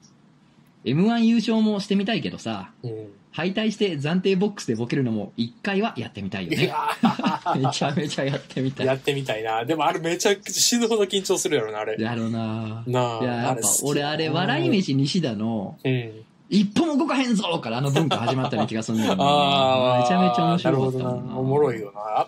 M1 優勝もしてみたいけどさ、うん。敗退して暫定ボックスでボケるのも一回はやってみたいよね。めちゃめちゃやってみたい。やってみたいな。でもあれめちゃくちゃ死ぬほど緊張するやろな、あれ。やろうななあ。いや、やっぱ俺あれ、笑い飯西田の、うん。一歩も動かへんぞからあの文化始まったような気がするんだよな ああ。めちゃめちゃ面白かったな。な。おもろいよな。あ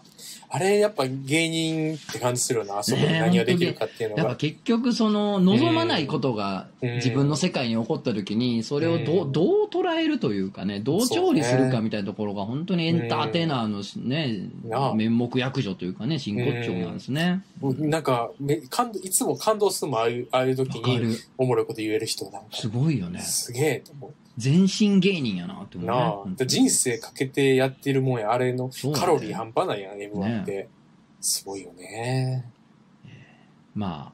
あれ、やっぱ芸人って感じするよな。あそこで何ができるかっていうのやっぱが。結局その望まないことがうん自分の世界に起こった時にそれをどううんどう捉えるというかねどう調理するかみたいなところが本当にエンターテイナーのね面目役所というかね真骨頂なんですねなんか、め感動いつも感動するもんああいう、ああいう時に、おもろいこと言える人なんか。すごいよねすげえと思う。全身芸人やなって思うね。なあ。人生かけてやってるもんや。あれのカロリー半端ないやん、M1 って。すごいよね。ま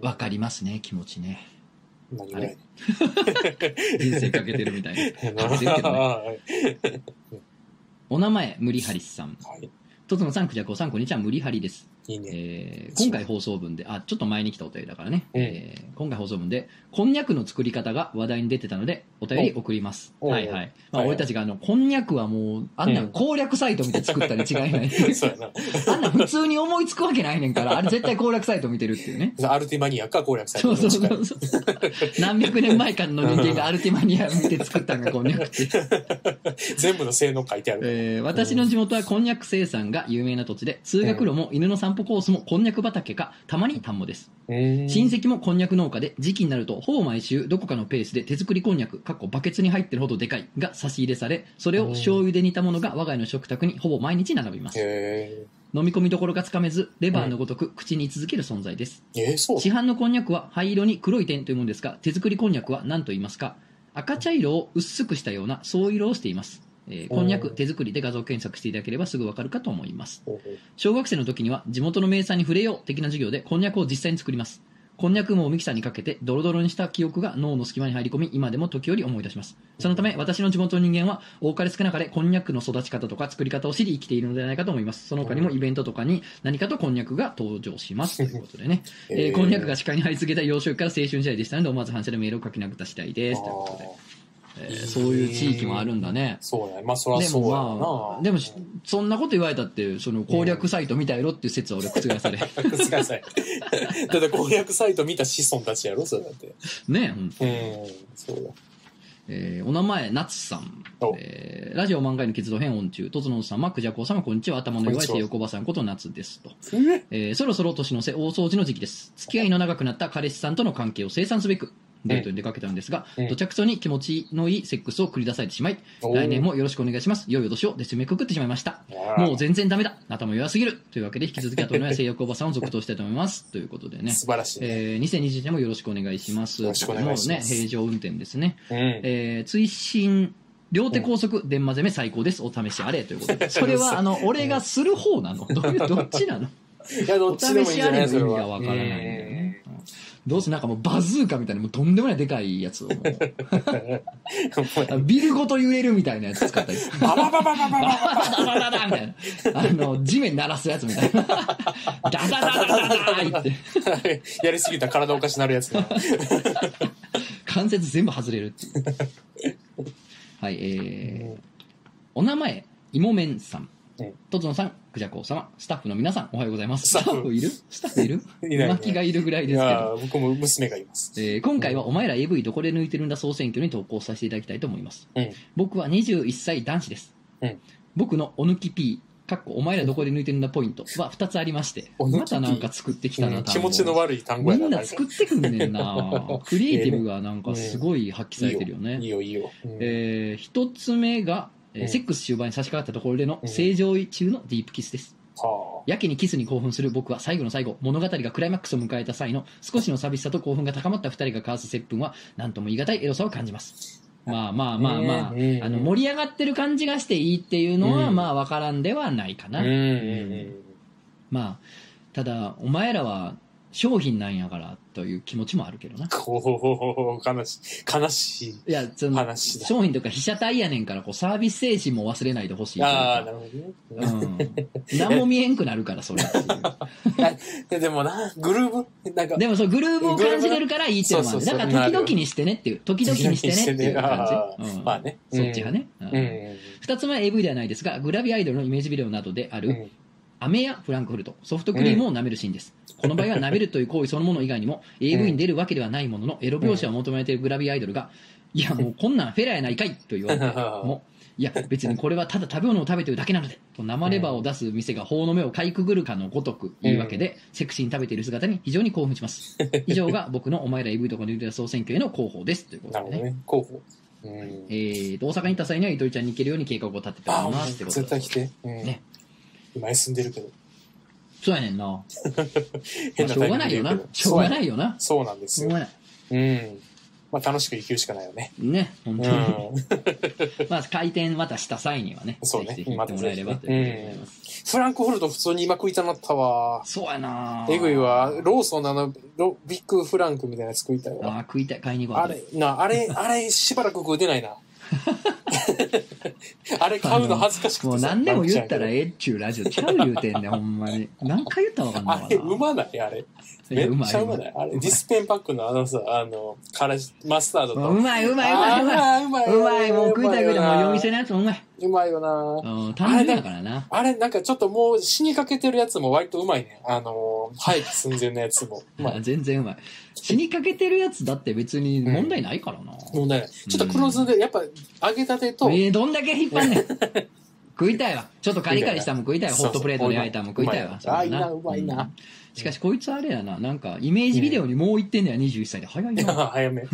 あわかりますね気持ちね。何がやねん人生かけてるみたいな。かけてるけどね。はい。お名前無理ハリスさん。はい。とつのさんくじゃこさんこんにちは。無理ハリですいいね。えー今回放送分で、あ、ちょっと前に来たお便りだからね、うんえー今回放送分で、こんにゃくの作り方が話題に出てたので、お便り送ります。おはいはい。まあ、俺たちがあの、こんにゃくはもう、あんなうん攻略サイト見て作ったに違いない。あんな普通に思いつくわけないねんから、あれ絶対攻略サイト見てるっていうね。アルティマニアか攻略されそうそうそうそう。何百年前かの人間がアルティマニア見て作ったのがこんにゃくって。全部の性能書いてある。えー私の地元はこんにゃく生産が有名な土地で、通学路も犬の散歩コースもこんにゃく畑か、たまに田んぼです。親親戚もこんにゃく農家で時期になるとほぼ毎週どこかのペースで手作りこんにゃくかっこバケツに入ってるほどでかいが差し入れされそれを醤油で煮たものが我が家の食卓にほぼ毎日並びます。へ飲み込みどころがつかめずレバーのごとく口に居続ける存在です。市販のこんにゃくは灰色に黒い点というものですが手作りこんにゃくは何と言いますか？赤茶色を薄くしたような総色をしていますえーこんにゃく手作りで画像検索していただければすぐわかるかと思います。小学生の時には地元の名産に触れよう的な授業でこんにゃくを実際に作ります。こんにゃくもをミキサーにかけてドロドロにした記憶が脳の隙間に入り込み今でも時折思い出します。そのため私の地元の人間は多かれ少なかれこんにゃくの育ち方とか作り方を知り生きているのではないかと思います。その他にもイベントとかに何かとこんにゃくが登場します。ということでね、えーこんにゃくが視界に張り付けた幼少期から青春時代でしたので思わず反射でメールを書き殴った次第です。ということで、えーそういう地域もあるんだねそうだね。まあ、そらでそうやもま。あでもしそんなこと言われたってその攻略サイト見たやろっていう説は俺覆されくだ さい。だって攻略サイト見た子孫たちやろそれだって。ねほんとうん、そうだ。えーお名前、なつさんお。えーラジオ漫画への結動編音中、とつの様、くじゃこ様、こんにちは。頭の弱いこんにちは性横ばさんことなつですと。ええーそろそろ年の瀬大掃除の時期です。付き合いの長くなった彼氏さんとの関係を清算すべく、デートに出かけたんですが、うんどちゃくそに気持ちのいいセックスを繰り出されてしまい、来年もよろしくお願いします。良いお年をで締めくくってしまいました。もう全然ダメだ。頭弱すぎる。というわけで、引き続き後のや性欲おばさんを続投したいと思います。ということでね。素晴らしいね。えー、2020年もよろしくお願いします。よろしくお願いしますもうね、平常運転ですね。うん。えー、追伸両手高速電話攻め最高です。お試しあれということで。それは、あの、俺がする方なの？どういう、どっちなの？いや、どおっちでもいいんじ試しあれの意ゃないそれは。味がわからないんだよね。うんどうせなんかもうバズーカみたいなもうとんでもないでかいやつをもう ビルごと揺れるみたいなやつ使ったり。バババババババダダダダみたいな。あの、地面鳴らすやつみたいな。ダダダダダダって。バやりすぎたら体おかしなるやつね。関節全部外れるっていう。はい、えー、お名前、いもめんさん。とつのさん、くじゃこう様、スタッフの皆さん、おはようございます。スタッフいる？スタッフいる？いないね巻きがいるぐらいいですけど。や僕も娘がいます。えー今回はお前ら AV どこで抜いてるんだ総選挙に投稿させていただきたいと思います。うん。僕は21歳男子です。うん僕のお抜き P、かっこお前らどこで抜いてるんだポイントは2つありまして、またなんか作ってきたな、うん気持ちの悪い単語やな。みんな作ってくんねんな クリエイティブがなんかすごい発揮されてるよね。いいよ、いいよ。うんえー一つ目が、えーうんセックス終盤に差し掛かったところでのうん正常位中のディープキスです。はやけにキスに興奮する僕は最後の最後、物語がクライマックスを迎えた際の少しの寂しさと興奮が高まった二人が交わす接吻は何とも言い難いエロさを感じます。まあまあまあまあ、あの盛り上がってる感じがしていいっていうのはうん。まあわからんではないかな。まあ、ただ、お前らは商品なんやからという気持ちもあるけどな。こう、悲しい。悲しい。いや、その話だ商品とか被写体やねんからこうサービス精神も忘れないでほしいああ、かなるほどね。うん、何も見えんくなるからそれっていう ででもな、グルーブなんか、でもそうグルーブを感じれるからいいっていうのもあるそうそうそうだから時々にしてねっていう時々にしてねっていうあ感じ、うんーまあね。そっち派ね、うんうん。二つ目は AV ではないですがグラビアアイドルのイメージビデオなどである、うん。飴やフランクフルトソフトクリームを舐めるシーンです、この場合は舐めるという行為そのもの以外にも AV に出るわけではないもののエロ描写を求めているグラビアアイドルが、いや もうこんなんフェラやないかいと言われても いや別にこれはただ食べ物を食べてるだけなのでと生レバーを出す店が法の目をかいくぐるかのごとく言い訳で、セクシーに食べている姿に非常に興奮します 以上が僕のお前ら AV とかのユー総選挙への広報ですということでねなるほどね。候補。うん。えーと大阪に行った際には糸井ちゃんに行けるように計画を立てておりますってことで絶対来て。うんね。今休んでるけど。そうやねんな、ま 変なしょうがないよなしょうがないよなそうなんですよ。しょうがないうん。まあ楽しく生きるしかないよね。ね、本う当に。ん。まあ、回転またした際にはね、そうねぜひぜひ行ってもらえればといます。フランクフルト普通に今食いたなったわ。そうやなえぐいわ。ローソンのあの、ロビッグフランクみたいなやつ食いたいわ。あー食いたい、買いに行こう。あれ、な、あれ、あれ、しばらく食うてないな。あれ買うの恥ずかしくてさもう何でも言ったらええっちゅうラジオちゃう言うてんねん、ほんまに。何回言ったらわかんないあれ、うまないあれ。めっちゃうまないあれ、ディスペンパックのあのさ、あの、からし、マスタードと。うまいうまいうまいうまい。うまい。うまい、もう食いたい食いたい。もう夜店ね。のやつもうまい。うまいよなうん、単純やからな。あれ、なんかちょっともう死にかけてるやつも割とうまいね。あの、廃棄寸前のやつも。うまい。全然うまい。死にかけてるやつだって別に問題ないからな。もうね、ちょっと黒酢で、やっぱ揚げたてと、えー、どんだけ引っ張んねん。食いたいわ。ちょっとカリカリしたもん食いたいわ。ホットプレートで焼いたもん食いたいわ。あいいなうまいなうんしかしこいつあれやな、なんかイメージビデオにもう行ってんねや、21歳で。早いな。早め。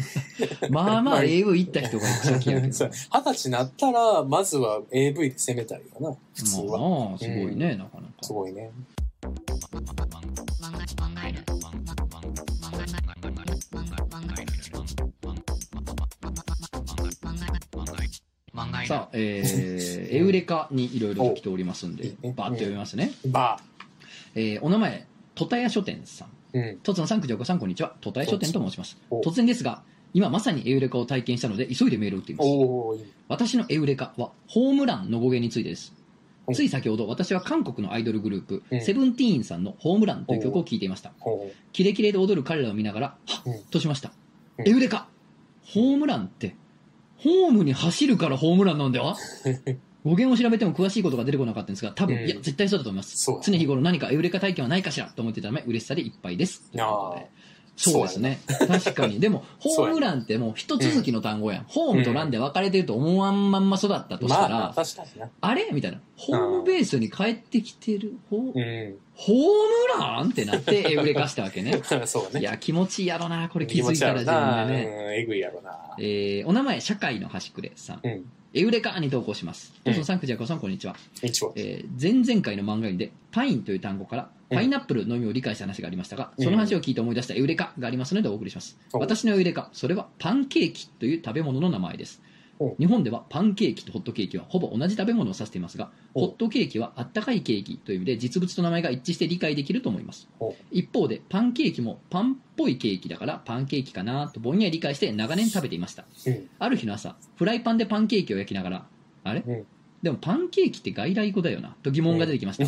まあまあ AV 行った人が先やけど そう。二十歳になったら、まずは AV で攻めたいよな。普通は。まあ、すごいね、なかなか。すごいね。さあ、えー、エウレカにいろいろ来ておりますんで バーッと読みますね。バえーお名前、トタヤ書店さん。うん。とつのさん、くじょうこさん、こんにちは。とたえ書店と申します。お突然ですが、今まさにエウレカを体験したので、急いでメールを打っています。私のエウレカは、ホームランの語源についてですう。んつい先ほど、私は韓国のアイドルグループ、うんセブンティーンさんのホームランという曲を聴いていました。ほキレキレで踊る彼らを見ながら、はうんっとしました。うんエウレカホームランって、ホームに走るからホームランなんでは 語源を調べても詳しいことが出てこなかったんですが、多分、うんいや、絶対そうだと思います。そうだ常日頃何かエウレカ体験はないかしらと思っていたため、嬉しさでいっぱいです。ということでそうですね。確かに。でも、ホームランってもう一続きの単語やん。ホームとランで分かれてると思わんまんま育ったとしたら、まあ、確かにな。あれ？みたいな。ホームベースに帰ってきてる。ホーうん。ホームラン？ってなってエウレカしたわけね。そうね。いや、気持ちいいやろな。これ気づ気持ちやろいたら自分な。でね。うん、えぐいやろな。えー、お名前、社会の端くれさん。うん。エウレカに投稿します。うんさん、クジャコさん、こんにちは。えー前々回の漫画で、パインという単語から、パイナップルの意味を理解した話がありましたが、うんその話を聞いて思い出したエウレカがありますのでお送りします。お私のエウレカ、それはパンケーキという食べ物の名前ですお。日本ではパンケーキとホットケーキはほぼ同じ食べ物を指していますが、おホットケーキはあったかいケーキという意味で実物と名前が一致して理解できると思いますお。一方で、パンケーキもパンっぽいケーキだからパンケーキかなとぼんやり理解して長年食べていました。うん。ある日の朝、フライパンでパンケーキを焼きながら、あれ、うんでもパンケーキって外来語だよなと疑問が出てきました。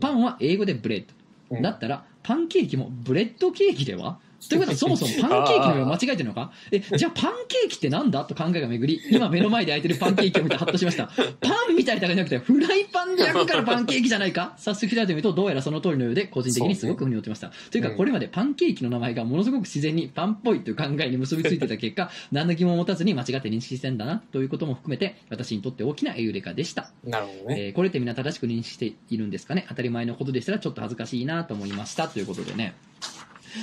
パンは英語でブレッド。うんだったら、パンケーキもブレッドケーキでは？ということは、そもそもパンケーキのよう間違えてるのか？え、じゃあパンケーキってなんだ？と考えが巡り、今目の前で焼いてるパンケーキを見てハッとしました。パンみたいだけじゃなくて、フライパンで焼くからパンケーキじゃないか早速調べてみると、どうやらその通りのようで、個人的にすごく腑に落ちました。というか、うんこれまでパンケーキの名前がものすごく自然にパンっぽいという考えに結びついてた結果、何の疑問を持たずに間違って認識してんだな、ということも含めて、私にとって大きなエウレカでした。なるほどね。えーこれってみんな正しく認識しているんですかね？当たり前のことでしたらちょっと恥ずかしいなと思いましたということでね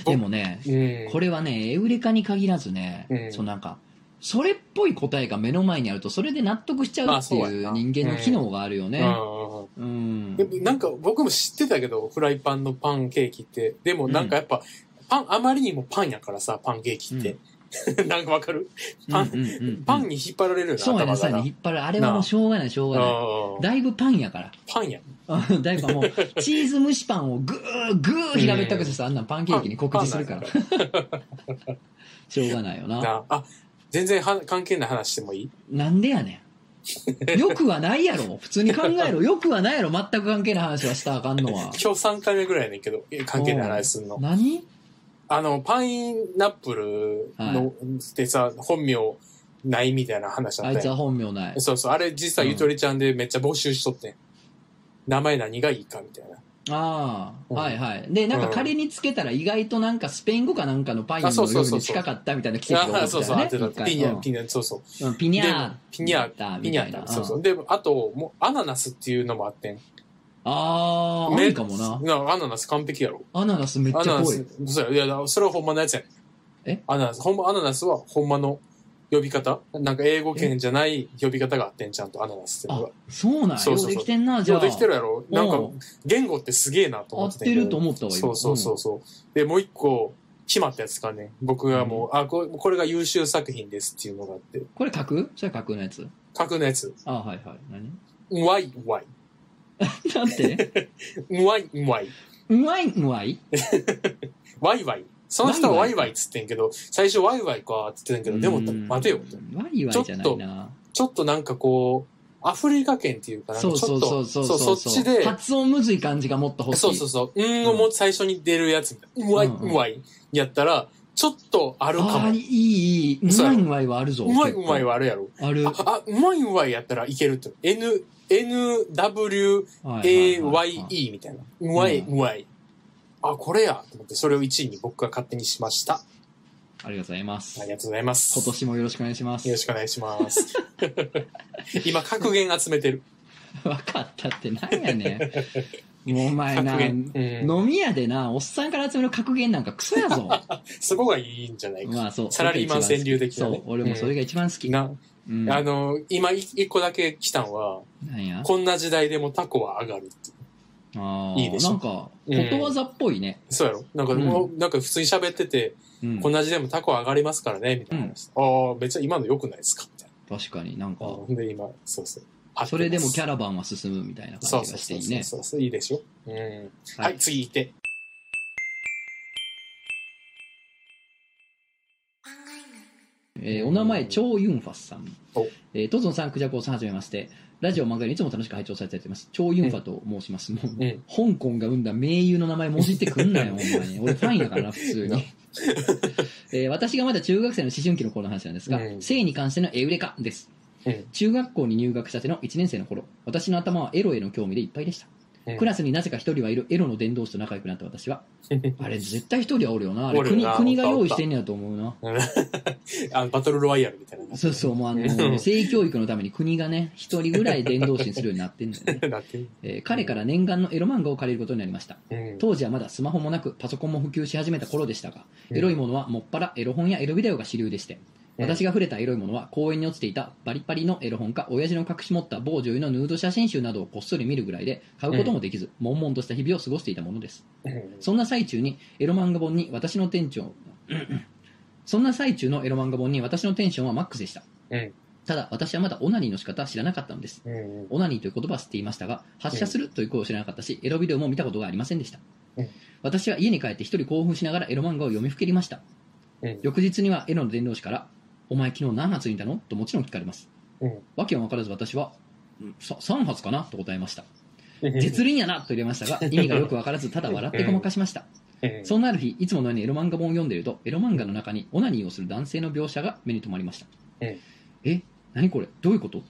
でもねうん。これはねエウレカに限らずね、うんそうなんかそれっぽい答えが目の前にあるとそれで納得しちゃうまあっていう人間の機能があるよね。うん。なんか僕も知ってたけど、フライパンのパンケーキって。でもなんかやっぱ、パン、あまりにもパンやからさ、パンケーキって。なんかわかる？パンうんうんうんうん。パンに引っ張られるよな、そうやねそうや頭がなね引っ張るあれはもうしょうがないしょうがない。うんだいぶパンやから。パンや。うん。だいぶもう チーズ蒸しパンをぐーぐー平べったくしてさあんなんパンケーキに告知するから。しょうがないよな。なあ、全然は関係ない話してもいい？なんでやねん。よくはないやろ。普通に考えろ。よくはないやろ。全く関係ない話はしたらあかんのは。今日3回目ぐらいやねんけど、え関係ない話すんの。何？あの、パイナップルの、ってさ、本名ないみたいな話あっあいつは本名ない。そうそう、あれ実はゆとりちゃんでめっちゃ募集しとってん。名前何がいいかみたいな。ああ、うんはいはい。で、なんか仮につけたら意外となんかスペイン語かなんかのパインのあそうそうそうそうに近かったみたいな奇跡があそうそう、よね。あってたピニャ、うんピニャ、そうそう。うんピニャーでピニャだピニャだ。みたいな。そうそう。で、あと、もう、アナナスっていうのもあってん。ああ、あめるかもな。なアナナス完璧やろ。アナナスめっアナナちゃ濃いス。、そうや、いや、それはほんまのやつやねん。え？アナナス、ほんま、アナナスはほんまの呼び方なんか英語圏じゃない呼び方があってん、ちゃんとアナナスっていうのあが。、そうなんそうそうそうできてんな、じゃあ。できてるやろなんかうん、言語ってすげえなと思ってたんやけどてると思ったわ、今そうそうそうそう。で、もう一個、決まったやつがね、僕がもう、あこ、これが優秀作品ですっていうのがあって、これ書く？それ書くのやつ書くのやつ、あはいはい。何？うわいうわい。なんて？うわいうわい。うまい？うまい？ワイワイ。その人はワイワイワイワイっつってんけど、最初ワイワイかっつってんけど、でもうん待てよ。ワイワイじゃないな。ちょっとなんかこう、アフリカ圏っていうかなちょっと、そうそうそうそっちで、発音むずい感じがもっと欲しい。そうそうそう、うんをもう最初に出るやつみたいな。うわい、うわい。やったら、ちょっとあるかも。ああ、いい、いい。うまいうまいはあるぞ。うまいうまいは。はあるやろ。ある。あ、あうまいうまいやったらいけるって。N、NWAYE みたいな。うまい、ううまい。あ、これやと思って、それを1位に僕が勝手にしました。ありがとうございますあり。がとうございます。今年もよろしくお願いしますよろ。しくお願いします。今、格言集めてる。わかったってなんやねん。もうお前な、格言。うん。飲み屋でな、おっさんから集める格言なんかクソやぞ。そこがいいんじゃないか。まあそう。サラリーマン川柳的なねそう、俺もそれが一番好き。な、うん。あの、今、い一個だけ来たんは、こんな時代でもタコは上がるって。あーいいでしょなんか、ことわざっぽいね。そうやろなんかもう、なんか普通に喋ってて、うんこんな時代でもタコは上がりますからね、みたいな話。ああ、めっちゃ今の良くないですかみたい確かになんな。か、で今、そうそう。それでもキャララバンは進むみたいなそう感じそうそうがしていいね。そうそう、いいでしょうん。はい、次行って。えーお名前、チョウ・ユンファスさんお。えートゾンさん、クジャコウさん、はじめまして。ラジオ漫画にいつも楽しく拝聴されています。チョウ・ユンファと申します。もう、うん香港が生んだ名優の名前もじってくんなよ、ほんまに。俺ファンやからな、普通に。えー私がまだ中学生の思春期の頃の話なんですが、うん性に関してのエウレカです。うん。中学校に入学したての1年生の頃、私の頭はエロへの興味でいっぱいでした。うんクラスになぜか一人はいるエロの伝道師と仲良くなった私は、あれ絶対一人はおるよな。あれるよな国が用意してんねやと思うな。あのバトルロワイヤルみたいな。そうそう、もうあうの、ん性教育のために国がね、一人ぐらい伝道師にするようになってんだよね。なってるえー彼から念願のエロ漫画を借りることになりました。うん。当時はまだスマホもなく、パソコンも普及し始めた頃でしたが、うんエロいものはもっぱらエロ本やエロビデオが主流でして、うん私が触れたエロいものは公園に落ちていたバリバリのエロ本か親父の隠し持った某女優のヌード写真集などをこっそり見るぐらいで買うこともできず、悶々とした日々を過ごしていたものです。うんそんな最中にエロ漫画本に私の店長 そんな最中のエロ漫画本に私のテンションはマックスでした。うん。ただ私はまだオナニーの仕方は知らなかったのです。うん。オナニーという言葉は知っていましたが発射するという声を知らなかったしエロビデオも見たことがありませんでした、うん私は家に帰って一人興奮しながらエロ漫画を読みふけりました。うん。翌日にはエロの伝道師から「お前昨日何発見たの?」ともちろん聞かれます。うん。わけは分からず私は「さ3発かな?」と答えました。うん実輪やなと入れましたが 意味がよく分からずただ笑ってごまかしました。うんそんなある日いつものようにエロ漫画本を読んでいるとエロ漫画の中にオナニーをする男性の描写が目に留まりました、うんえ何これ？どういうこと？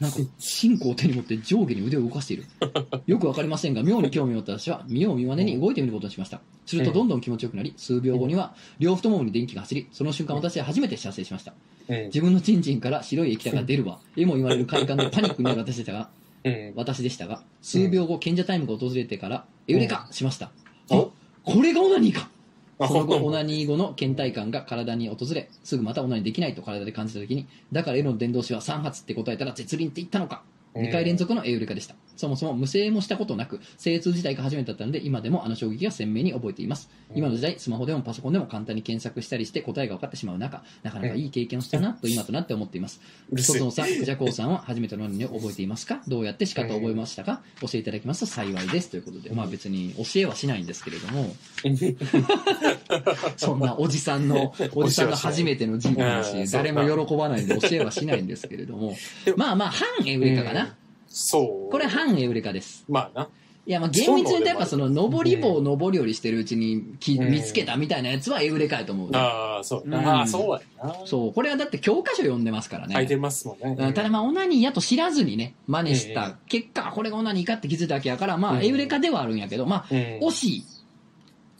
なんか進行を手に持って上下に腕を動かしている。よくわかりませんが妙に興味を持った私は見よう見まねに動いてみることにしました。するとどんどん気持ちよくなり数秒後には両太ももに電気が走りその瞬間私は初めて射精しました。うん。自分のチンチンから白い液体が出るわ。えも言われる快感でパニックになる私でしたがうん。私でしたが数秒後賢者タイムが訪れてからエウレカしました、うん。あこれがオナニーか。あその後オナニー後の倦怠感が体に訪れすぐまたオナニーできないと体で感じた時にだからエロの伝道師は3発って答えたら絶倫って言ったのか。2回連続のエウレカでした。そもそも無声もしたことなく精通自体が初めてだったので今でもあの衝撃が鮮明に覚えています。うん。今の時代スマホでもパソコンでも簡単に検索したりして答えが分かってしまう中なかなかいい経験をしたなと 今となって思っています。うるせえ。細野さん、クジャコウさんは初めてのオナニーを覚えていますか？どうやって仕方を覚えましたか？教えていただきます？と幸いですということで、うん。まあ別に教えはしないんですけれども、そんなおじさんの、おじさんの初めての人だうんし、誰も喜ばないんで教えはしないんですけれども。まあまあ、反エウレカかな。そう。これ反エウレカです。まあな。いや、まあ厳密に言うとやっぱその、上り棒を上り下りしてるうちにきうん見つけたみたいなやつはエウレカやと思うね。ああ、そう。ああ、そうやな。そう、これはだって教科書読んでますからね。書いてますもんね。うんただまあオナニーやと知らずにね真似しええた結果これがオナニーかって気づいたわけやからまうんあエウレカではあるんやけどまあうん。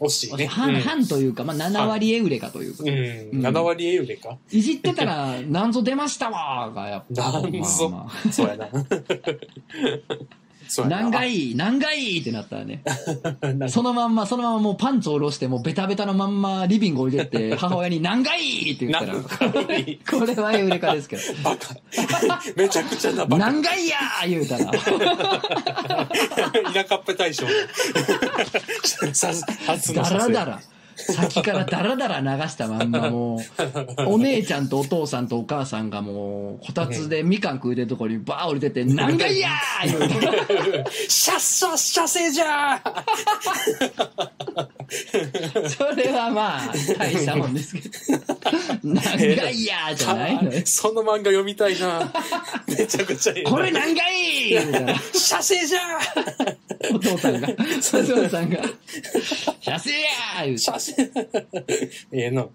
惜しい惜しいね。半半というかまあ7割エウレカというかうん。うん。7割エウレか。いじってたら「なんぞ出ましたわ」がやっぱなんぞまあまそうやな。そうやな。あ何がいい何がいいってなったらね そのまんまそのままもうパンツを下ろしてもうベタベタのまんまリビングおいでって 母親に「何がいい!」って言ったらこれはエウレカですけどバカ。めちゃくちゃな「バカ。何がいいや!」言うたら田舎っぺ大将。さ初のダ射精ラダラ。先からダラダラ流したまんまもう、お姉ちゃんとお父さんとお母さんがもう、こたつでみかん食うてるところにバー降りてて、なんがいやー言うてシャッシャッ射精じゃそれはまあ、大したもんですけど。なんがいやーじゃないのよー。その漫画読みたいな。めちゃくちゃいい。これなんがいい言うたら、射精じゃお父さんが、お父さんが、射精やー言うて、射精ええな。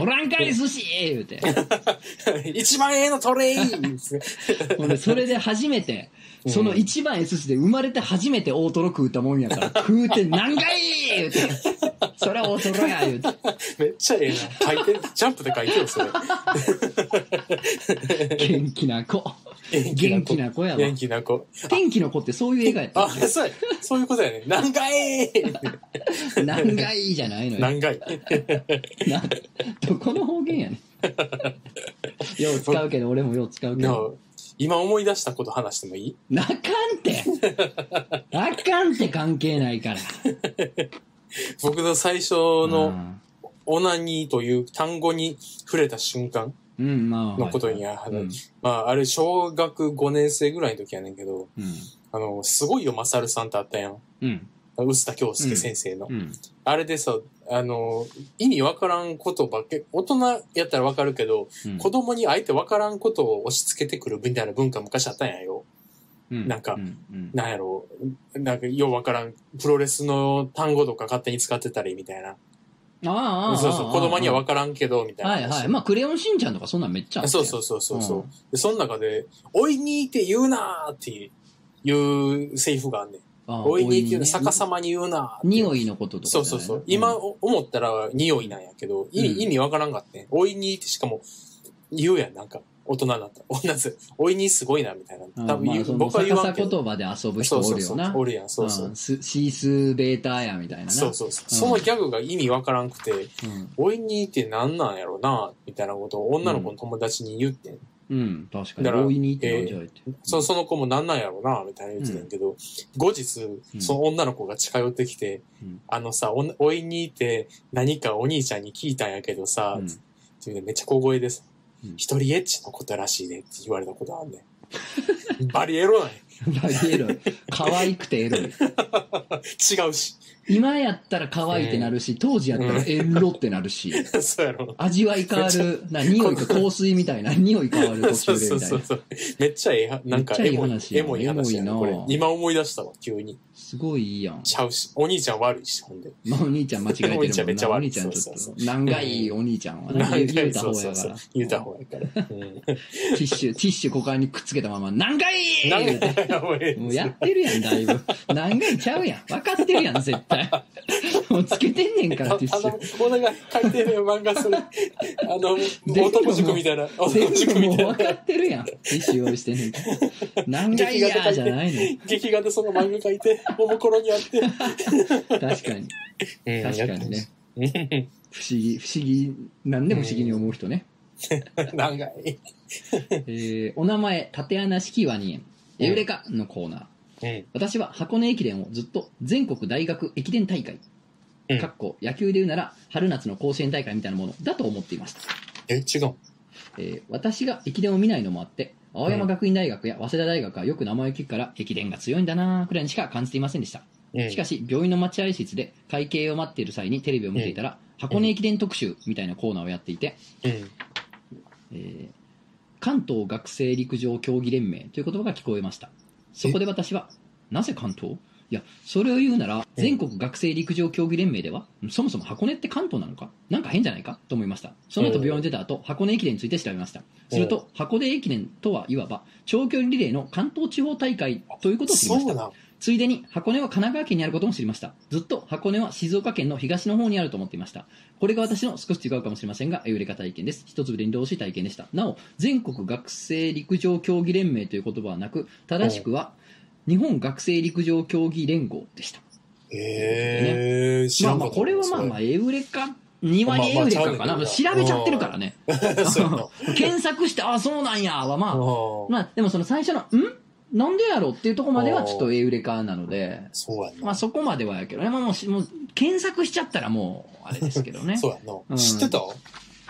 おらんかい寿司言うて。一番ええのトレイほんで、それで初めて、その一番 S 市で生まれて初めて大トロ食うたもんやから、食うて何がいい言うて。それは大トロや言うて。めっちゃええな。書いて、ジャンプで書いてよ、それ。元気な子。元気な子やわ元。気な子。元気の子ってそういう映画やったあ、そうや。そういうことやね。何回何がいいじゃないのよ。何回などこの方言やねん。よう使うけど、俺もよう使うけど。の今思い出したこと話してもいい？あかんって。あかんって関係ないから。僕の最初のオナニーという単語に触れた瞬間。のことにあのうん。まあ、あれ小学5年生ぐらいの時やねんけど、うん。あの、すごいよ、マサルさんってあったやん。うん。臼田恭介先生の。うん。あれでさ、あの、意味わからんことばっけ、大人やったらわかるけど、うん子供に相手わからんことを押し付けてくるみたいな文化昔あったんやよ。うんなんかうんうんなんやろう。なんか、ようわからん、プロレスの単語とか勝手に使ってたりみたいな。ああああああそうそう、子供にはわからんけど、みたいな話。はいはい。まあ、クレヨンしんちゃんとかそんなんめっちゃあそうそうそうそうそう、うんで、その中で、おいにって言うなーっていうセリフがあんねん。おいにっていうのね逆さまに言うな匂いのこととかそうそうそう。今、お思ったら匂いなんやけど、意味,、うん意味わからんかってん。おいにってしかも言うやん、なんか。大人になったら。同じ。おいにすごいな、みたいな。うん多分言う、まあ僕は言わん逆けど。さ言葉で遊ぶ人そうそうそう。おるよな。おるやん、そうそう。んスシースーベーターやみたいなな。そうそうそう。そのギャグが意味わからんくて、うん。おいにって何なんやろな、みたいなことを女の子の友達に言ってん。うん、確かに。だから大いにってなんじゃいって。そその子も何なんやろな、みたいな言ってたんやけど、後日、その女の子が近寄ってきて、うんあのさ、おおいにって何かお兄ちゃんに聞いたんやけどさ、うんつっていうねめっちゃ小声です。うん一人エッチのことらしいねって言われたことあんねん。バリエロない。バリエロい。可愛くてエロい。違うし。今やったら可愛いってなるし、当時やったらエロってなるし、そうやろ。味わい変わる、な、匂いと香水みたいな、匂い変わる途中でみたいうな。めっちゃええは、なんかめっちゃいいエモい話、やエモい話やな。今思い出したわ、急に。すごいいいやん。ちゃうし。お兄ちゃん悪いし、ほんで。まあお兄ちゃん間違えてるもんな。お兄ちゃんめっちゃ悪いお兄ちゃんちょっと、難がいいお兄ちゃんはな。言うた方やから。。言うた方やから。うん。ティッシュ、ティッシュ股間にくっつけたまま、何回なん言うてか、俺もうやってるやん、だいぶ。何回ちゃうやん。分かってるやん、絶対。もうつけてんねんから、ティッシあのュ。、お願い書いてる漫画それ。あの、男塾みたいな。全男塾みたいな。分かってるやん。ティッシュ用意してんねんから。何回やーじゃないの。劇画でその漫画書いて、おもころにあって。確かに。うん確かにね。ね。不思議、不思議、何でも不思議に思う人ね。長い。えー、お名前、縦穴式ワニ園。エウレカのコーナー。うん。私は箱根駅伝をずっと全国大学駅伝大会、うんかっこ野球で言うなら春夏の甲子園大会みたいなものだと思っていました、え、違う。えー私が駅伝を見ないのもあって青山学院大学や早稲田大学はよく名前を聞くから駅伝が強いんだなくらいにしか感じていませんでした。うん。しかし病院の待合室で会計を待っている際にテレビを見ていたら、箱根駅伝特集みたいなコーナーをやっていて、うん。えー関東学生陸上競技連盟という言葉が聞こえました。そこで私はなぜ関東？いやそれを言うなら全国学生陸上競技連盟ではそもそも箱根って関東なのか？なんか変じゃないか？と思いました。その後病院に出た後箱根駅伝について調べました。すると箱根駅伝とはいわば長距離リレーの関東地方大会ということを知りました。ついでに箱根は神奈川県にあることも知りました。ずっと箱根は静岡県の東の方にあると思っていました。これが私の少し違うかもしれませんがエウレカ体験です。一粒で二度しい体験でした。なお全国学生陸上競技連盟という言葉はなく正しくは日本学生陸上競技連合でしたえー、知まあまあらんかったこれはまあまあエウレカにはエウレカかな、まあまあ調べちゃってるからね。検索してあそうなんやはまああまあでもその最初のん？なんでやろっていうところまではちょっとエウレカなのでそうや。まあそこまではやけどね。まあもうし、もう検索しちゃったらもう、あれですけどね。そうやんな。うん知ってた？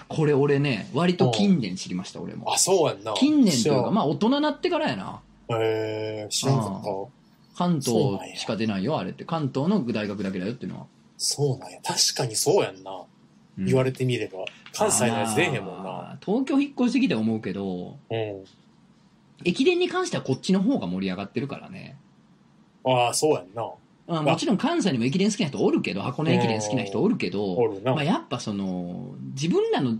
これ俺ね、割と近年知りました、俺もあ、。そうやんな。近年というか、まあ。あ大人になってからやな。えー、知らんかった。関東しか出ないよ、あれって。関東の大学だけだよっていうのは。そうなんや。確かにそうやんな。うん言われてみれば。関西のやつ出えへんもんな。あー東京引っ越してきて思うけど、うん。駅伝に関してはこっちの方が盛り上がってるからね。ああ、そうやんな。あもちろん関西にも駅伝好きな人おるけど、箱根駅伝好きな人おるけど、おるな。まあ、やっぱその、自分らの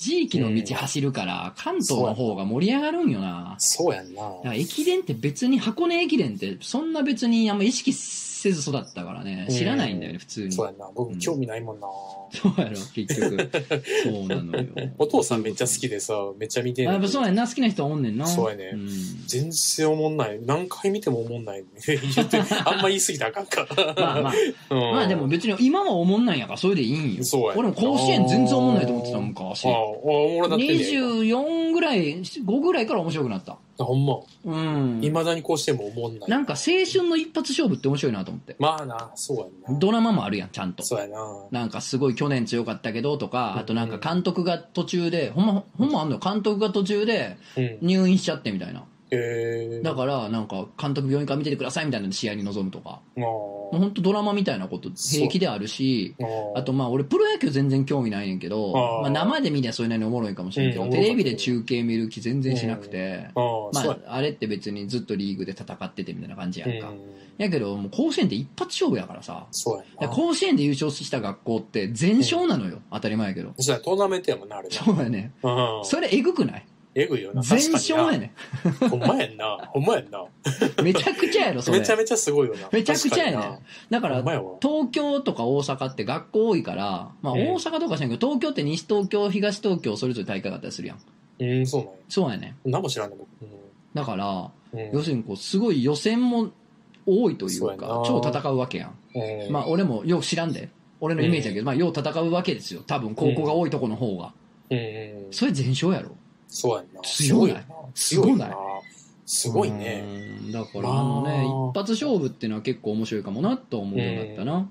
地域の道走るから、関東の方が盛り上がるんよな。そうやんな。駅伝って別に箱根駅伝ってそんな別にあんま意識せず育ったからね。知らないんだよね普通に。そうやんな。僕、うん。興味ないもんな。そうやろ結局。そうなのよ。お父さんめっちゃ好きでさ、めっちゃ見てんあやっぱそうやんな。好きな人はおんねんな。そうやね。ん。全然おもんない。何回見てもおもんない。言って、あんま言い過ぎたらあかんか。まあまあ。うん。まあでも別に今はおもんないんやからそれでいいんよ。そうや俺も甲子園全然おもんないと思ってた昔。ああ、おもろなってんねや。24ぐらい5ぐらいから面白くなったほんま。うんいまだにこうしてもおもんない。なんか青春の一発勝負って面白いなと思ってまあな、そうやんな。ドラマもあるやんちゃんとそうやな。なんかすごい去年強かったけどとか、あとなんか監督が途中で、ほんま、ほんまあんのよ監督が途中でうん。入院しちゃってみたいな。だから、なんか、監督病院から見ててくださいみたいなので試合に臨むとか。ら、もう本当ドラマみたいなこと平気であるし、あとまあ俺プロ野球全然興味ないねんけど、まあ生で見りゃそれなりにおもろいかもしれんけど、うんテレビで中継見る気全然しなくて、まそうああれって別にずっとリーグで戦っててみたいな感じやんや。か。うん。やけどもう甲子園って一発勝負やからさ。甲子園で優勝した学校って全勝なのよ、当たり前やけど。じゃあトーナメントやもんな、あれな。そうやね。うん。それえぐくない？えぐいよな。全勝やね。ねほんまやんな。ほんまやんな。めちゃくちゃやろ、それ。めちゃめちゃすごいよな。めちゃくちゃやねだから。東京とか大阪って学校多いから、まあうん大阪とかしないけど、東京って西東京、東東京それぞれ大会があったりするやん。うん、そうなんや。そうやね。何も知らんね、僕。だから、要するにこう、すごい予選も多いというか超戦うわけやん。うんまあ俺もよく知らんで。俺のイメージだけど、まあよう戦うわけですよ。多分高校が多いとこの方が。それ全勝やろ。そうやんな。強いないすごいな。すすごいね。うん。だからあのね、まあ一発勝負っていうのは結構面白いかもなと思うようになったな。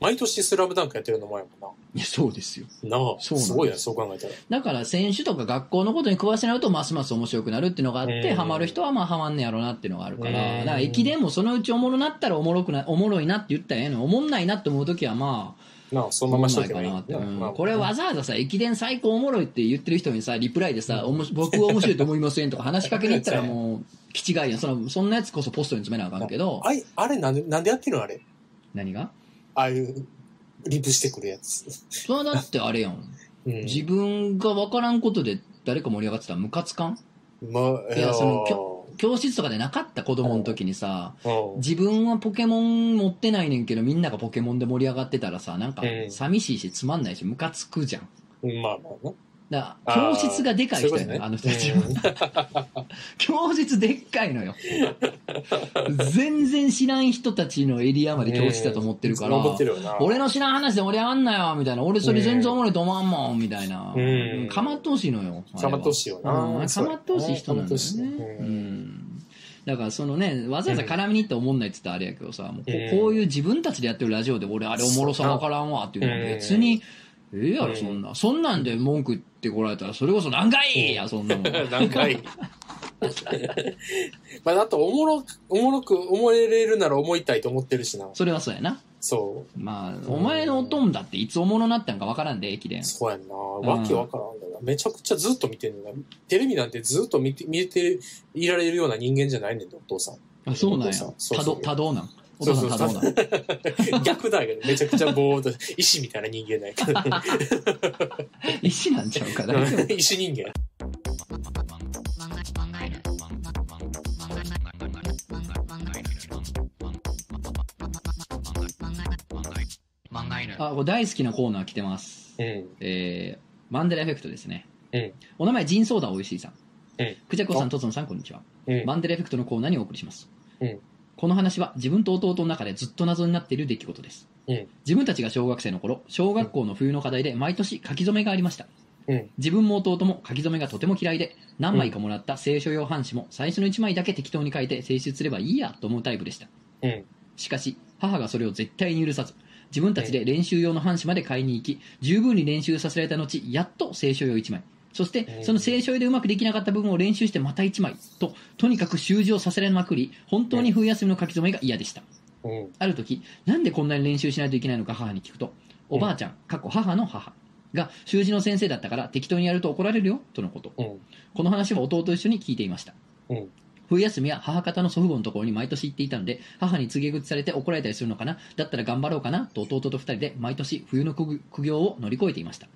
毎年スラムダンクやってるの前もいや、そうですよ。な。なあ、そうすすごいや、そう考えたら。だから選手とか学校のことに詳しくなるとますます面白くなるっていうのがあって、うんハマる人はまあハマんねやろなっていうのがあるから、うんだから駅伝もそのうちおもろなったらおもろくな、おもろいなって言ったらええのにおもんないなって思うときはまあ、なあ、そのまましとけばいいこれわざわざさ、駅伝最高おもろいって言ってる人にさ、リプライでさ、おもし僕は面白いと思いませんとか話しかけに行ったらもう、気違いやん。そのそんなやつこそポストに詰めなあかんけど、あいあれなんで、なんでやってるのあれ？何が？ああいう、リプしてくるやつ。それはだってあれやん。うん。自分が分からんことで誰か盛り上がってたらムカつかん？まあ、いやそのき教室とかでなかった子供の時にさ、ょ、自分はポケモン持ってないねんけどみんながポケモンで盛り上がってたらさなんかうん寂しいしつまんないしムカつくじゃんうん。まあまあな。だ教室がでかい人やねあの人たちは、教室でっかいのよ。全然知らん人たちのエリアまで教室だと思ってるから。俺の知らん話で盛り上がんなよみたいな。俺それ全然おもろいと思わんもんみたいな、うん。かまってほしいのよかまってほしいよな。うんかまってほしい人なんだよね。そうん。だからそのねわざわざ絡みに行って思んないって言ったらあれやけどさもうこうん。こういう自分たちでやってるラジオで俺あれおもろさわからんわっていうのは別にええやろそんな。そんなんで文句言ってこられたらそれこそ何回やそんなもん。何回。まあ、だとおもろ、おもろく思えれるなら思いたいと思ってるしな。それはそうやな。そまあお前のおとんだっていつおもろなったんかわからんで駅伝。う。そうやんな。わけわからんだな。めちゃくちゃずっと見てんのな。テレビなんてずっと見て、見ていられるような人間じゃないねんで、お父さん。あそうなんや。多動多動なん？お父さん多動なん逆だけど、めちゃくちゃぼーっと、石みたいな人間ないから。石なんちゃうか大丈夫石人間。あこれ大好きなコーナー来てますうん。えー、マンデラエフェクトですね。うんお名前、ジンソーダおいしいさん。うんクジャコさん、トツノさん、こんにちは。うん。マンデラエフェクトのコーナーにお送りします。うんこの話は自分と弟の中でずっと謎になっている出来事です。うん自分たちが小学生の頃、小学校の冬の課題で毎年書き初めがありました。うん自分も弟も書き初めがとても嫌いで、何枚かもらった聖書用半紙も最初の1枚だけ適当に書いて提出すればいいやと思うタイプでした。うん。しかし、母がそれを絶対に許さず、自分たちで練習用の半紙まで買いに行き、十分に練習させられた後、やっと聖書用1枚。そしてう、んその聖書用でうまくできなかった部分を練習してまた1枚。と、とにかく習字をさせられまくり、本当に冬休みの書き初めが嫌でした。うん。ある時、なんでこんなに練習しないといけないのか母に聞くと、おばあちゃん、過去母の母が習字の先生だったから適当にやると怒られるよ、とのこと。うん。この話は弟と一緒に聞いていました。うん冬休みは母方の祖父母のところに毎年行っていたので、母に告げ口されて怒られたりするのかな、だったら頑張ろうかなと弟と二人で毎年冬の苦苦行を乗り越えていました。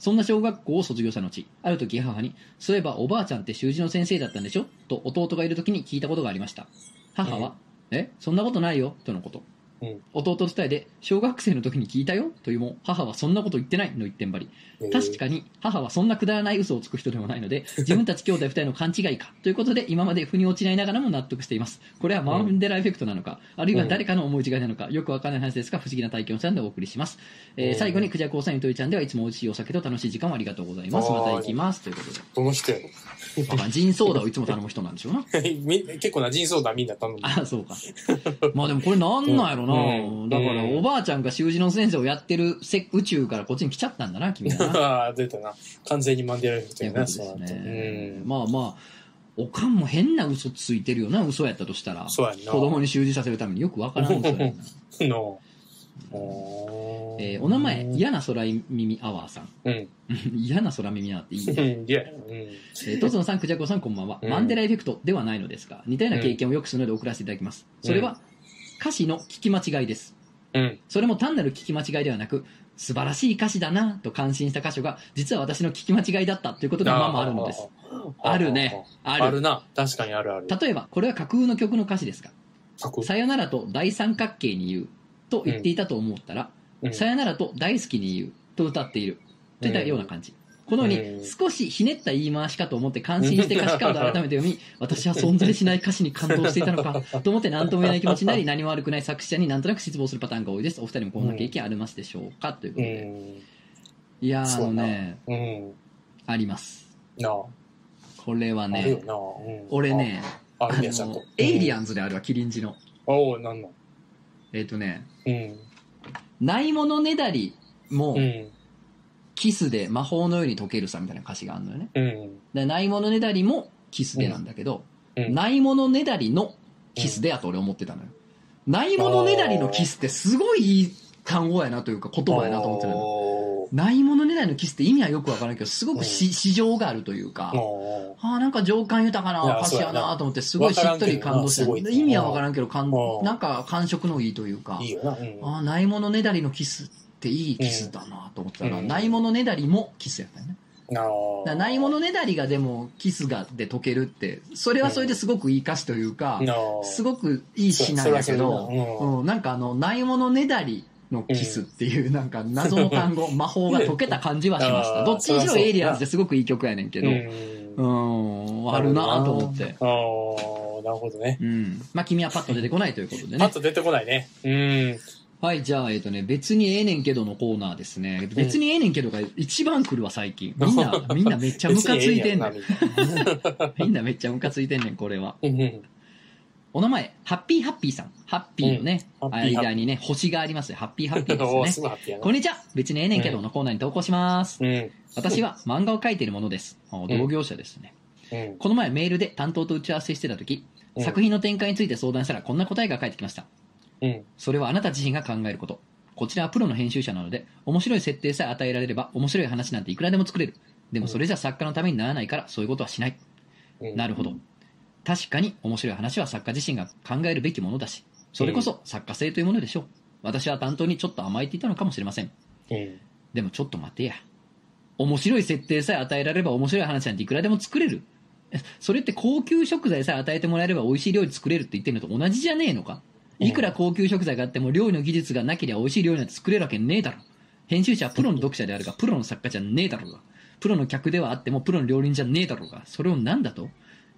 うん。そんな小学校を卒業した後、ある時母に、そういえばおばあちゃんって習字の先生だったんでしょ？と弟がいる時に聞いたことがありました。母は、え、そんなことないよとのこと。うん。弟と伝えで、小学生の時に聞いたよというも、母はそんなこと言ってないの一点張り。確かに母はそんなくだらない嘘をつく人でもないので 自分たち兄弟二人の勘違いかということで今まで腑に落ちないながらも納得しています。これはマンデラエフェクトなのか、あるいは誰かの思い違いなのかよくわからない話ですが不思議な体験をしたのでお送りします、えーうん。最後にクジャコウさんゆとりちゃんではいつも美味しいお酒と楽しい時間をありがとうございます。また行きますということで。どの人やろまあジンソーダをいつも頼む人なんでしょうな。み結構な人相談みんな頼む。あそうか。まあでもこれなんなんやろな、うんだからうんおばあちゃんが習字の先生をやってるせ宇宙からこっちに来ちゃったんだな君はなああ、出たな。完全にマンデラエフェクトやな、ということです。ねうん。まあまあおかんも変な嘘ついてるよな、嘘やったとしたら。そうやんな。子供に習字させるためによくわからん嘘やな。の。おえーお名前、嫌な空耳アワーさん。うん。嫌な空耳アワーっていいね。うん。いや、うん。えー、トツノさん、クジャコさん、こんばんは。うんマンデラエフェクトではないのですが、似たような経験をよくするので送らせていただきます。それは、歌詞の聞き間違いです。うん。それも単なる聞き間違いではなく、素晴らしい歌詞だなと感心した箇所が、実は私の聞き間違いだったということがまあまああるのです。あるね。ある。あるな。確かにあるある。例えば、これは架空の曲の歌詞ですが、さよならと大三角形に言うと言っていたと思ったら、うんさよならと大好きに言うと歌っているといったような感じ。このよううんに少しひねった言い回しかと思って感心して歌詞カードを改めて読み、私は存在しない歌詞に感動していたのか と思って何とも言えない気持ちになり、何も悪くない作詞者になんとなく失望するパターンが多いです。お二人もこんな経験ありますでしょうかというこうとで。ん。いやー、あのね、うん。あります。これはね、俺。ね、あの。エイリアン。ンズであるわ、キリンジの。おおなんなん。えっ、とね、うん。ないものねだりも、うん。キスで魔法のように解けるさみたいな歌詞があるのよね。うん。でないものねだりもキスでなんだけど、うん。ないものねだりのキスでやと俺思ってたのよ。ないものねだりのキスってすごいいい単語やなというか言葉やなと思ってるの。ないものねだりのキスって意味はよくわからんけど、すごくし市場があるというか、おああ、なんか情感豊かな歌詞やななと思って、すごいしっとり感動した。意味はわからんけど、かんうんなんか感触のいいというか。ああ、ないものねだりのキスっていいキスだなと思ってたら、うんないものねだりもキスやったよね。あだからないものねだりがでもキスがで解けるって、それはそれですごくいい歌詞というか、すごごくいい詩なんだけど、うん、なんかあの、ないものねだりのキスっていう、なんか謎の単語、魔法が解けた感じはしました。どっちにしろエイリアンズってすごくいい曲やねんけど、ううんん、あるなと思って。ああ、なるほどね。うん。まあ、君はパッと出てこないということでね。パッと出てこないね。うん。はい、じゃあ、えっ、とね、別にええねんけどのコーナーですね。別にええねんけどが一番来るわ、最近。みんな、みんなめっちゃムカついてんねん。みんなめっちゃムカついてんねん、これは。お名前、ハッピーハッピーさん。ハッピーのね、うん間にね、星がありますよ。ハッピーハッピーですね。す。こんにちは。別にええねんけどのコーナーに投稿します。うん。私は漫画を描いているものです。あ同業者ですね。うん。この前メールで担当と打ち合わせしてた時、うん作品の展開について相談したらこんな答えが返ってきました。うん。それはあなた自身が考えること。こちらはプロの編集者なので、面白い設定さえ与えられれば面白い話なんていくらでも作れる。でもそれじゃ作家のためにならないからそういうことはしない。うんなるほど。確かに面白い話は作家自身が考えるべきものだし、それこそ作家性というものでしょう。私は担当にちょっと甘えていたのかもしれません。うん。でもちょっと待てや。面白い設定さえ与えられれば面白い話なんていくらでも作れる。えそれって高級食材さえ与えてもらえれば美味しい料理作れるって言ってるのと同じじゃねえのか？いくら高級食材があっても料理の技術がなければ美味しい料理なんて作れるわけねえだろ。編集者はプロの読者であるが、プロの作家じゃねえだろうが。プロの客ではあってもプロの料理人じゃねえだろうが。それを何だと？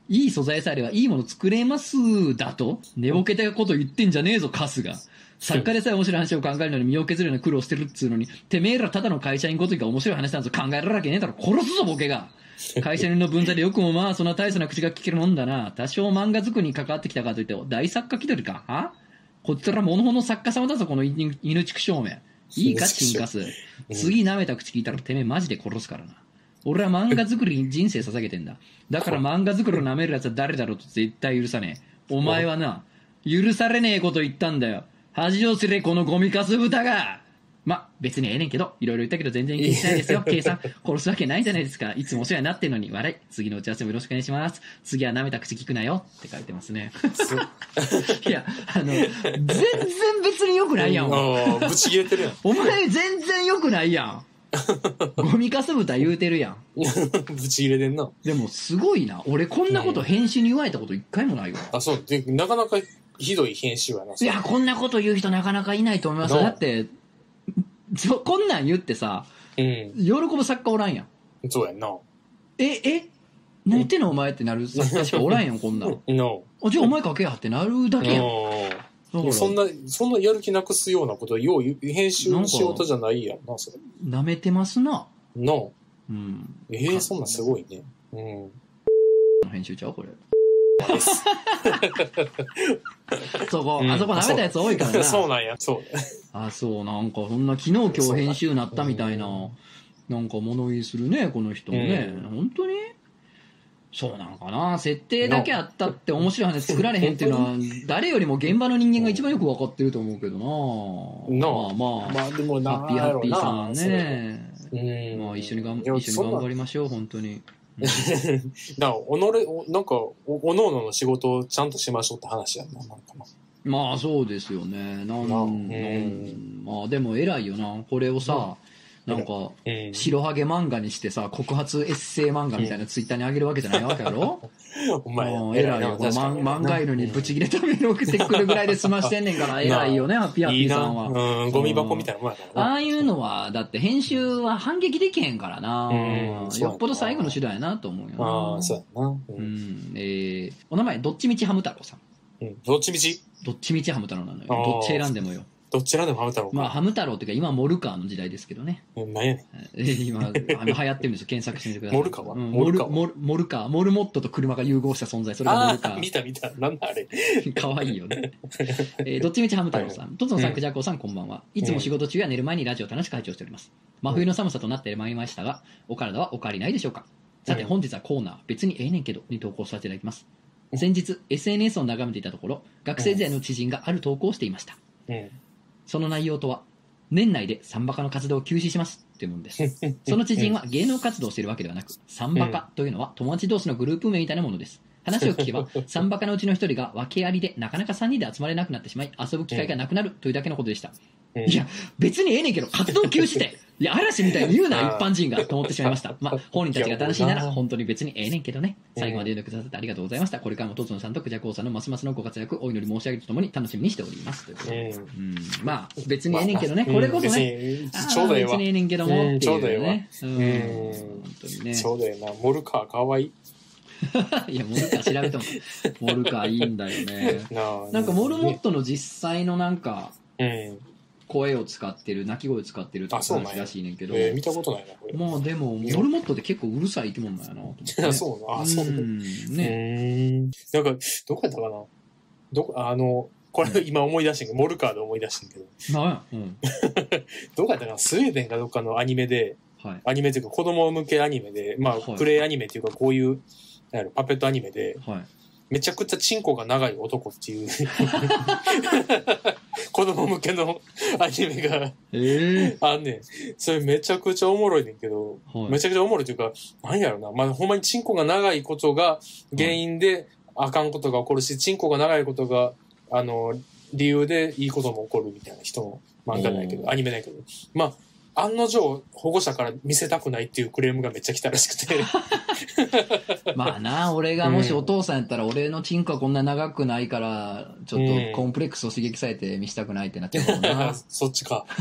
いい素材さえあればいいもの作れますだと？寝ぼけたこと言ってんじゃねえぞ、カスが。作家でさえ面白い話を考えるのに身を削るような苦労してるっつうのに、てめえらただの会社員ごときが面白い話なんぞ考えられるわけねえだろ。殺すぞ、ボケが。会社人の分際でよくもまあそんな大層な口が聞けるもんだな。多少漫画作りに関わってきたかといって、大作家気取りか？は？こちら物の作家様だぞ、この犬犬畜正面。いいか、チンカス。次舐めた口聞いたらてめえマジで殺すからな。俺は漫画作りに人生捧げてんだ。だから漫画作りを舐める奴は誰だろうと絶対許さねえ。お前はな、許されねえこと言ったんだよ。恥を知れ、このゴミかす豚がま、別にええねんけど、いろいろ言ったけど全然気にしないですよ。計算、殺すわけないじゃないですか。いつもお世話になってんのに、笑い。次の打ち合わせもよろしくお願いします。次は舐めた口聞くなよ。って書いてますね。いや、あの、全然別に良くないやん。ああ、ぶち切れてるやん。お前全然良くないやん。ゴミかす豚言うてるやん。ぶち切れてんな。でもすごいな。俺こんなこと編集に言われたこと一回もないわ。あ、そう。で、なかなかひどい編集やな。いや、こんなこと言う人なかなかいないと思いますだって、そこんなん言ってさ、うん。喜ぶ作家おらんやん。そうやんな。え、え？何言ってんのお前ってなる？作家しかおらんやん、こんなん。の。あじゃあお前書けやってなるだけやん。そんな、そんなやる気なくすようなこと、よう編集の仕事じゃないやんな、それ。舐めてますな。の。うん。ええそんなんすごいね。うん。編集ちゃうこれ。そこ、うんあそこ舐めたやつ多いからな。そう。なんや、そう。あ、そう、なんか、そんな昨日今日編集なったみたいな、なんか物言いするね、この人もね。うん。本当に？そうなんかな。設定だけあったって面白い話作られへんっていうのは誰よりも現場の人間が一番よく分かってると思うけどな。なまあまあ、まあでもなハッピーハッピーさんね。うんまあ一緒にがん。一緒に頑張りましょう本当にななおのれおなんかおおのおのの仕事をちゃんとしましょうって話やんななんか。なまあそうですよね。なんななんうん。まあでも偉いよな。これをさなんかうん白ハゲ漫画にしてさ告発エッセイ漫画みたいなツイッターに上げるわけじゃないわけやろ？お前うん偉いよ。こう漫漫画犬にブチ切れたメール送ってくるぐらいで済ましてんねんから 偉いよねハッピーハッピーさんは。うんゴミ箱みたいなもんやからな。ああいうのはだって編集は反撃できへんからな。よっぽど最後の手段やなと思うよな。ああそうやな。ううんんえーお名前どっちみちハム太郎さん。うんどっちみち？どっちみちハム太郎なのよ。どっち選んでもよどちらでもハム太郎か。まあハム太郎っていうか今モルカーの時代ですけどね。うんなんやねん。えー今あの流行ってるんですよ。検索してみてください。モルカー？はうんモルカー？はモルモルカー。モルモットと車が融合した存在。それがモあルカあ見ーた見た。なんだあれ。かわいいよね、えーどっちみちハム太郎さん。とつのさんくじゃこさんこんばんは。いつも仕事中や寝る前にラジオを楽しく拝聴しております。真冬の寒さとなってまいりましたがお体はお変わりないでしょうか？さてうん本日はコーナー別にええねんけどに投稿させていただきます。先日 SNS を眺めていたところ学生時代の知人がある投稿をしていました。うんその内容とは年内でサンバカの活動を休止しますというものです。その知人は芸能活動をしているわけではなくサンバカというのは友達同士のグループ名みたいなものです話を聞けばサンバカのうちの一人が訳ありでなかなか3人で集まれなくなってしまい遊ぶ機会がなくなるというだけのことでした。うんいや別にええねんけど活動休止って いや嵐みたいに言うな一般人がと思ってしまいました。まあ本人たちが楽しいなら本当に別にええねんけどね。最後まで読んでくださってありがとうございました。これからもとつのさんとクジャコウさんのますますのご活躍お祈り申し上げるとともに楽しみにしております。ということで。うんうん。まあ別にええねんけどね。これこそね。ねちょうどええ別にええねんけどもっていうね。うん本当にね。ちょうどええな。モルカーかわいい いや、モルカー調べても、モルカーいいんだよね。なあなんかモルモットの実際のなんか、うん。声を使ってる、鳴き声を使ってるとかあそうなんや。話らしいねんけど、えー見たことないなこれ。まあでも、モルモットって結構うるさい生き物なんやなと思って、いやそうなあそう。うんうね。なんかどこやったかな？どこあのこれ今思い出してんけどモルカーで思い出してんけど。なんやうん。どこやったかな？スウェーデンかどっかのアニメではい。アニメっていうか子供向けアニメでまはい。あプレイアニメっていうかこういうなんやろパペットアニメではい。めちゃくちゃチンコが長い男っていう 子供向けのアニメがえあんねん。それめちゃくちゃおもろいねんけど、えはい。めちゃくちゃおもろいというか、なんやろな。まあ、ほんまにチンコが長いことが原因であかんことが起こるし、チンコが長いことが、あの、理由でいいことも起こるみたいな人の漫画ないけど、アニメないけど。まあ、案の定、保護者から見せたくないっていうクレームがめっちゃ来たらしくて。まあな、俺がもしお父さんやったら、俺のチンコはこんな長くないから、ちょっとコンプレックスを刺激されて見したくないってなっちゃうもんな。そっちか。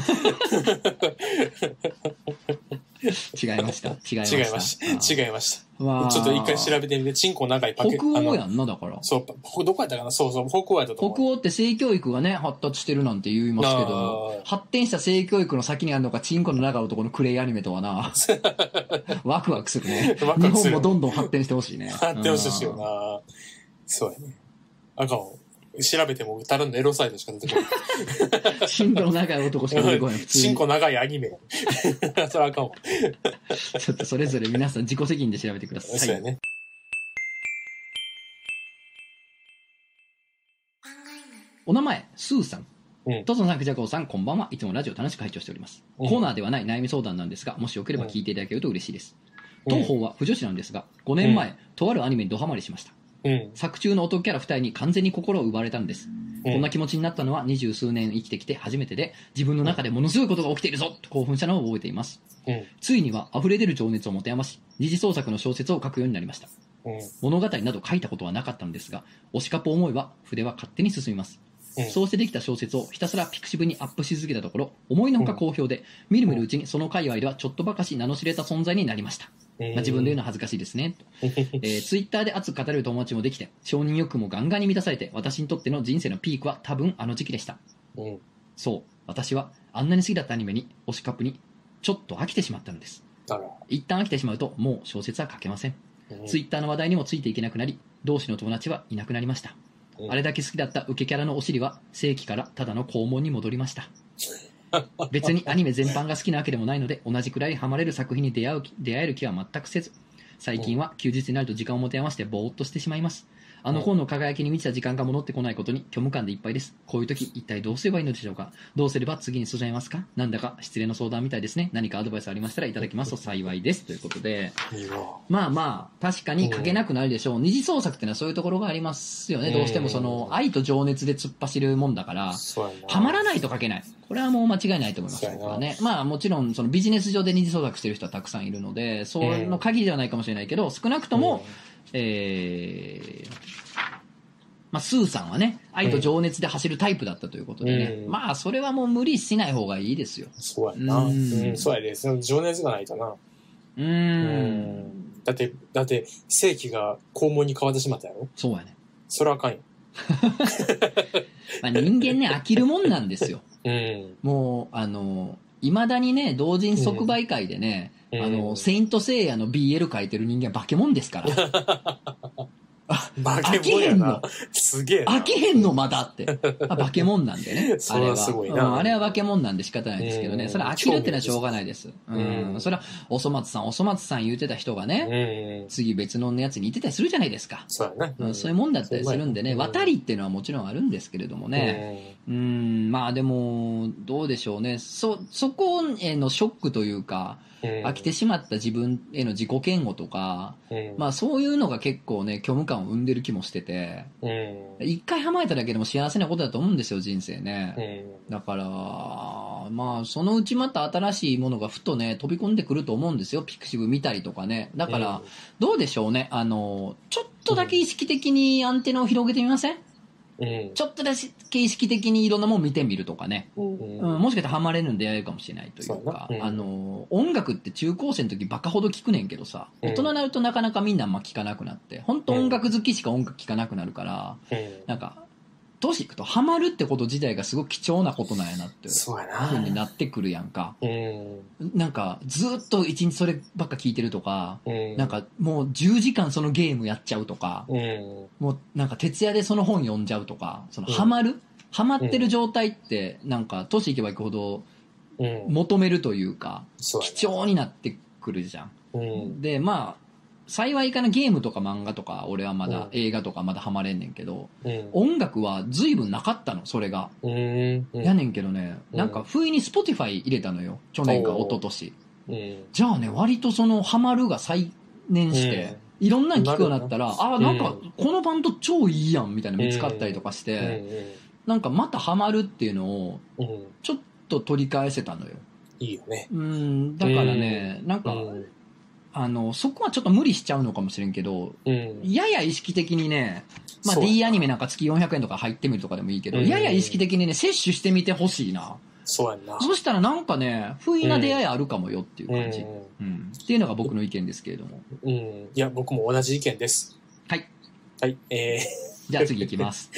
違いました。違。いました。違いました。まあちょっと一回調べてみて、チンコ長いパケ北欧やんな、だから。そう、ほどこやったかな？そうそう、北欧やったと思う。北欧って性教育がね、発達してるなんて言いますけど発展した性教育の先にあるのがチンコの長い男のクレイアニメとはな、ワクワクするね。ワクワクする日本もどんどん発展してほしいね。発展してほしいよな。そうやね。あかんわ。調べても、ただのエロサイトしか出てこない。うん。チンコの長い男しか出てこない。普通に。チンコ長いアニメ。それあかんわ。ちょっとそれぞれ皆さん自己責任で調べてください。そうやね。お名前、スーさん。うんとつのさん、くじゃこうさん、こんばんは。いつもラジオ楽しく拝聴しております。うんコーナーではない悩み相談なんですが、もしよければ聞いていただけると嬉しいです。うん当方は不女子なんですが、5年前、とあるアニメにドハマりしました。うん。作中の男キャラ2人に完全に心を奪われたんです。こんな気持ちになったのは二十数年生きてきて初めてで、自分の中でものすごいことが起きているぞと興奮したのを覚えています。うん。ついには溢れ出る情熱を持て余し、二次創作の小説を書くようになりました。うん。物語など書いたことはなかったのですが、推しカポ思いは筆は勝手に進みます。うんそうしてできた小説をひたすらピクシブにアップし続けたところ、思いのほか好評で、みるみるうちにその界隈ではちょっとばかし名の知れた存在になりました。まあ、自分で言うのは恥ずかしいですね。と えー、ツイッターで熱く語れる友達もできて、承認欲もガンガンに満たされて、私にとっての人生のピークは多分あの時期でした。うん。そう、私はあんなに好きだったアニメに、推しカップに、ちょっと飽きてしまったのです。一旦飽きてしまうと、もう小説は書けません。うんツイッターの話題にもついていけなくなり、同志の友達はいなくなりました。うんあれだけ好きだった受けキャラのお尻は、正規からただの肛門に戻りました。別にアニメ全般が好きなわけでもないので、同じくらいハマれる作品に出会う出会える気は全くせず、最近は休日になると時間を持て余してぼーっとしてしまいます。あの本の輝きに満ちた時間が戻ってこないことに虚無感でいっぱいです。こういう時、一体どうすればいいのでしょうか？どうすれば次に進めますか？なんだか失礼の相談みたいですね。何かアドバイスありましたらいただきますと幸いです。ということで。まあまあ、確かに書けなくなるでしょう。二次創作ってのはそういうところがありますよね。うんどうしてもその、愛と情熱で突っ走るもんだから。はまらないと書けない。これはもう間違いないと思います。僕はね。まあもちろん、そのビジネス上で二次創作してる人はたくさんいるので、その限りではないかもしれないけど、少なくとも、えー、まあ、スーさんはね、愛と情熱で走るタイプだったということでね。うんまあ、それはもう無理しない方がいいですよ。そうやな。ううんん、そうやで。その情熱がないとな。うーん。だって、だって、世紀が肛門に変わってしまったやろ？そうやね。それはあかんよ。まあ、人間ね、飽きるもんなんですよ。うん。もう、あの、いまだにね、同人即売会でね、うんあの、セイントセイヤの BL 書いてる人間は化け物ですから。化飽きへんの。すげえな。飽きへんのまだって。あ化け物なんでね。それはすごいなうんあれは化け物なんで仕方ないですけどね。うんそれ飽きるってのはしょうがないです。ううんん。それは、おそ松さん、おそ松さん言うてた人がね、うん。次別のやつに言ってたりするじゃないですか。そうやな。うんそういうもんだったりするんでね、うん渡りっていうのはもちろんあるんですけれどもね。うん、まあでも、どうでしょうね。そ、そこへのショックというか、うん飽きてしまった自分への自己嫌悪とか、うんまあそういうのが結構ね、虚無感を生んでる気もしてて、うん。一回ハマえただけでも幸せなことだと思うんですよ、人生ね。うん。だから、まあ、そのうちまた新しいものがふとね、飛び込んでくると思うんですよ、ピクシブ見たりとかね。だから、どうでしょうね、あの、ちょっとだけ意識的にアンテナを広げてみません？ちょっとだけ意識的にいろんなもん見てみるとかね。うん。うん、もしかしたらハマれるん出会えるかもしれないというか、なうん。あの、音楽って中高生の時バカほど聞くねんけどさ、うん。大人になるとなかなかみんなあんま聞かなくなって、本当音楽好きしか音楽聞かなくなるから、うん。なんか、年いくとハマるってこと自体がすごく貴重なことなんやなって、そうやふうにな。なってくるやんか。うん。なんか、ずっと一日そればっか聞いてるとか、うん。なん、かもう10時間そのゲームやっちゃうとか、うん。もうなんか徹夜でその本読んじゃうとか、そのうんハマる、ハマってる状態って、なんか、年いけばいくほどうん。求めるというか、貴重になってくるじゃん。うん。で、まあ、幸いかなゲームとか漫画とか、俺はまだ、うん映画とかまだハマれんねんけど、うん。音楽は随分なかったの、それが。うん。やねんけどね、うんなんか不意に Spotify 入れたのよ。去年か一昨年うん。じゃあね、割とそのハマるが再燃して、いろんなの聞くようになったら、ああ、なんかこのバンド超いいやんみたいなの見つかったりとかしうて、ん。なんかまたハマるっていうのをうん。ちょっと取り返せたのよ。いいよね。うん、だからね、なんか、うん。あの、そこはちょっと無理しちゃうのかもしれんけど、うん。やや意識的にね、まあ D アニメなんか月400円とか入ってみるとかでもいいけど、うんやや意識的にね、摂取してみてほしいな。そうやんな。そしたらなんかね、不意な出会いあるかもよっていううん感じ。うん。っていうのが僕の意見ですけれども。うん。いや、僕も同じ意見です。はい。はい。えじゃあ次行きます。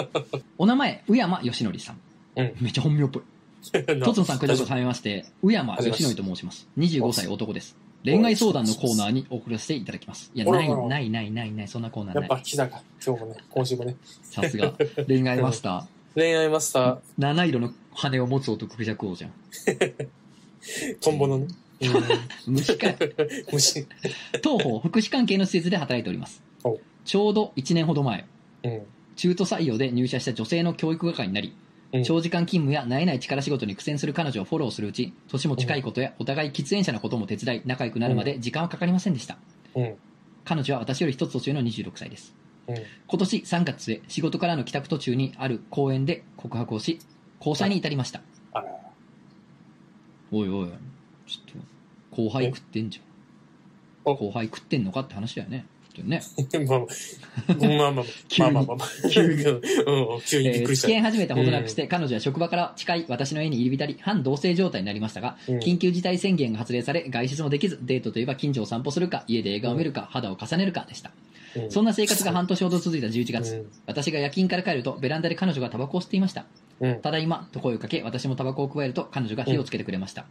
お名前、宇山義則さん。うんめっちゃ本名っぽい。ー。とつのさん、くじょこさめまして、宇山義則と申します。25歳男です。恋愛相談のコーナーに送らせていただきます。いや、ない、ない、ない、ない、ない、そんなコーナーやっぱない。来たか。今日もね、今週もね。さすが、恋愛マスタ 恋愛マスター、ー。七色の羽を持つ男クジャク王じゃん。トンボのね。虫か。虫。当方、福祉関係の施設で働いておりますお。ちょうど1年ほど前、うん。中途採用で入社した女性の教育係になり、うん長時間勤務や慣れない力仕事に苦戦する彼女をフォローするうち、年も近いことやお互い喫煙者のことも手伝い、仲良くなるまで時間はかかりませんでした。うん。彼女は私より一つ年上の26歳です。うん。今年3月末、仕事からの帰宅途中にある公園で告白をし、交際に至りました。あら。おいおい、ちょっと、後輩食ってんじゃん。お後輩食ってんのかって話だよね。っとね。まあまあ、まあまあ、急にまあまあまあ、急に、うん、急にびっくりした。えー付き合い始めてほどなくして、彼女は職場から近い私の家に入り浸り、反同棲状態になりましたが、うん緊急事態宣言が発令され、外出もできず、デートといえば近所を散歩するか、家で映画を見るか、肌を重ねるかでした。うんそんな生活が半年ほど続いた11月、うん私が夜勤から帰ると、ベランダで彼女がタバコを吸っていました。うん。ただいま、と声をかけ、私もタバコを加えると、彼女が火をつけてくれました。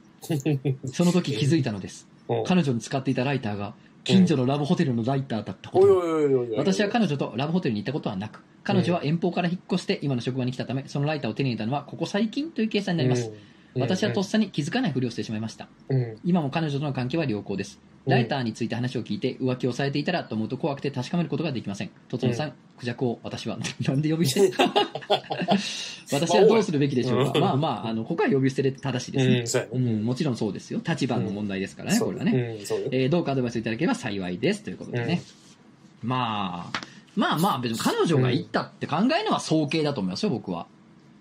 その時気づいたのです。うん彼女に使っていたライターが、近所のラブホテルのライターだったことにおいおいおいおいおい。私は彼女とラブホテルに行ったことはなく、彼女は遠方から引っ越して今の職場に来たため、そのライターを手に入れたのはここ最近という計算になります。うん。私はとっさに気づかないふりをしてしまいました。うん。今も彼女との関係は良好です。ライターについて話を聞いて浮気をされていたらと思うと怖くて確かめることができません。とつのさん、クジャクを私は、なんで呼び捨て？私はどうするべきでしょうか？うんまあまあ、あの、ここは呼び捨てで正しいですね。うん、もちろんそうですよ。立場の問題ですからね、これはね。えーどうかアドバイスいただければ幸いです。ということでね。まあ、まあまあ、別に彼女が行ったって考えるのは早計だと思いますよ、僕は。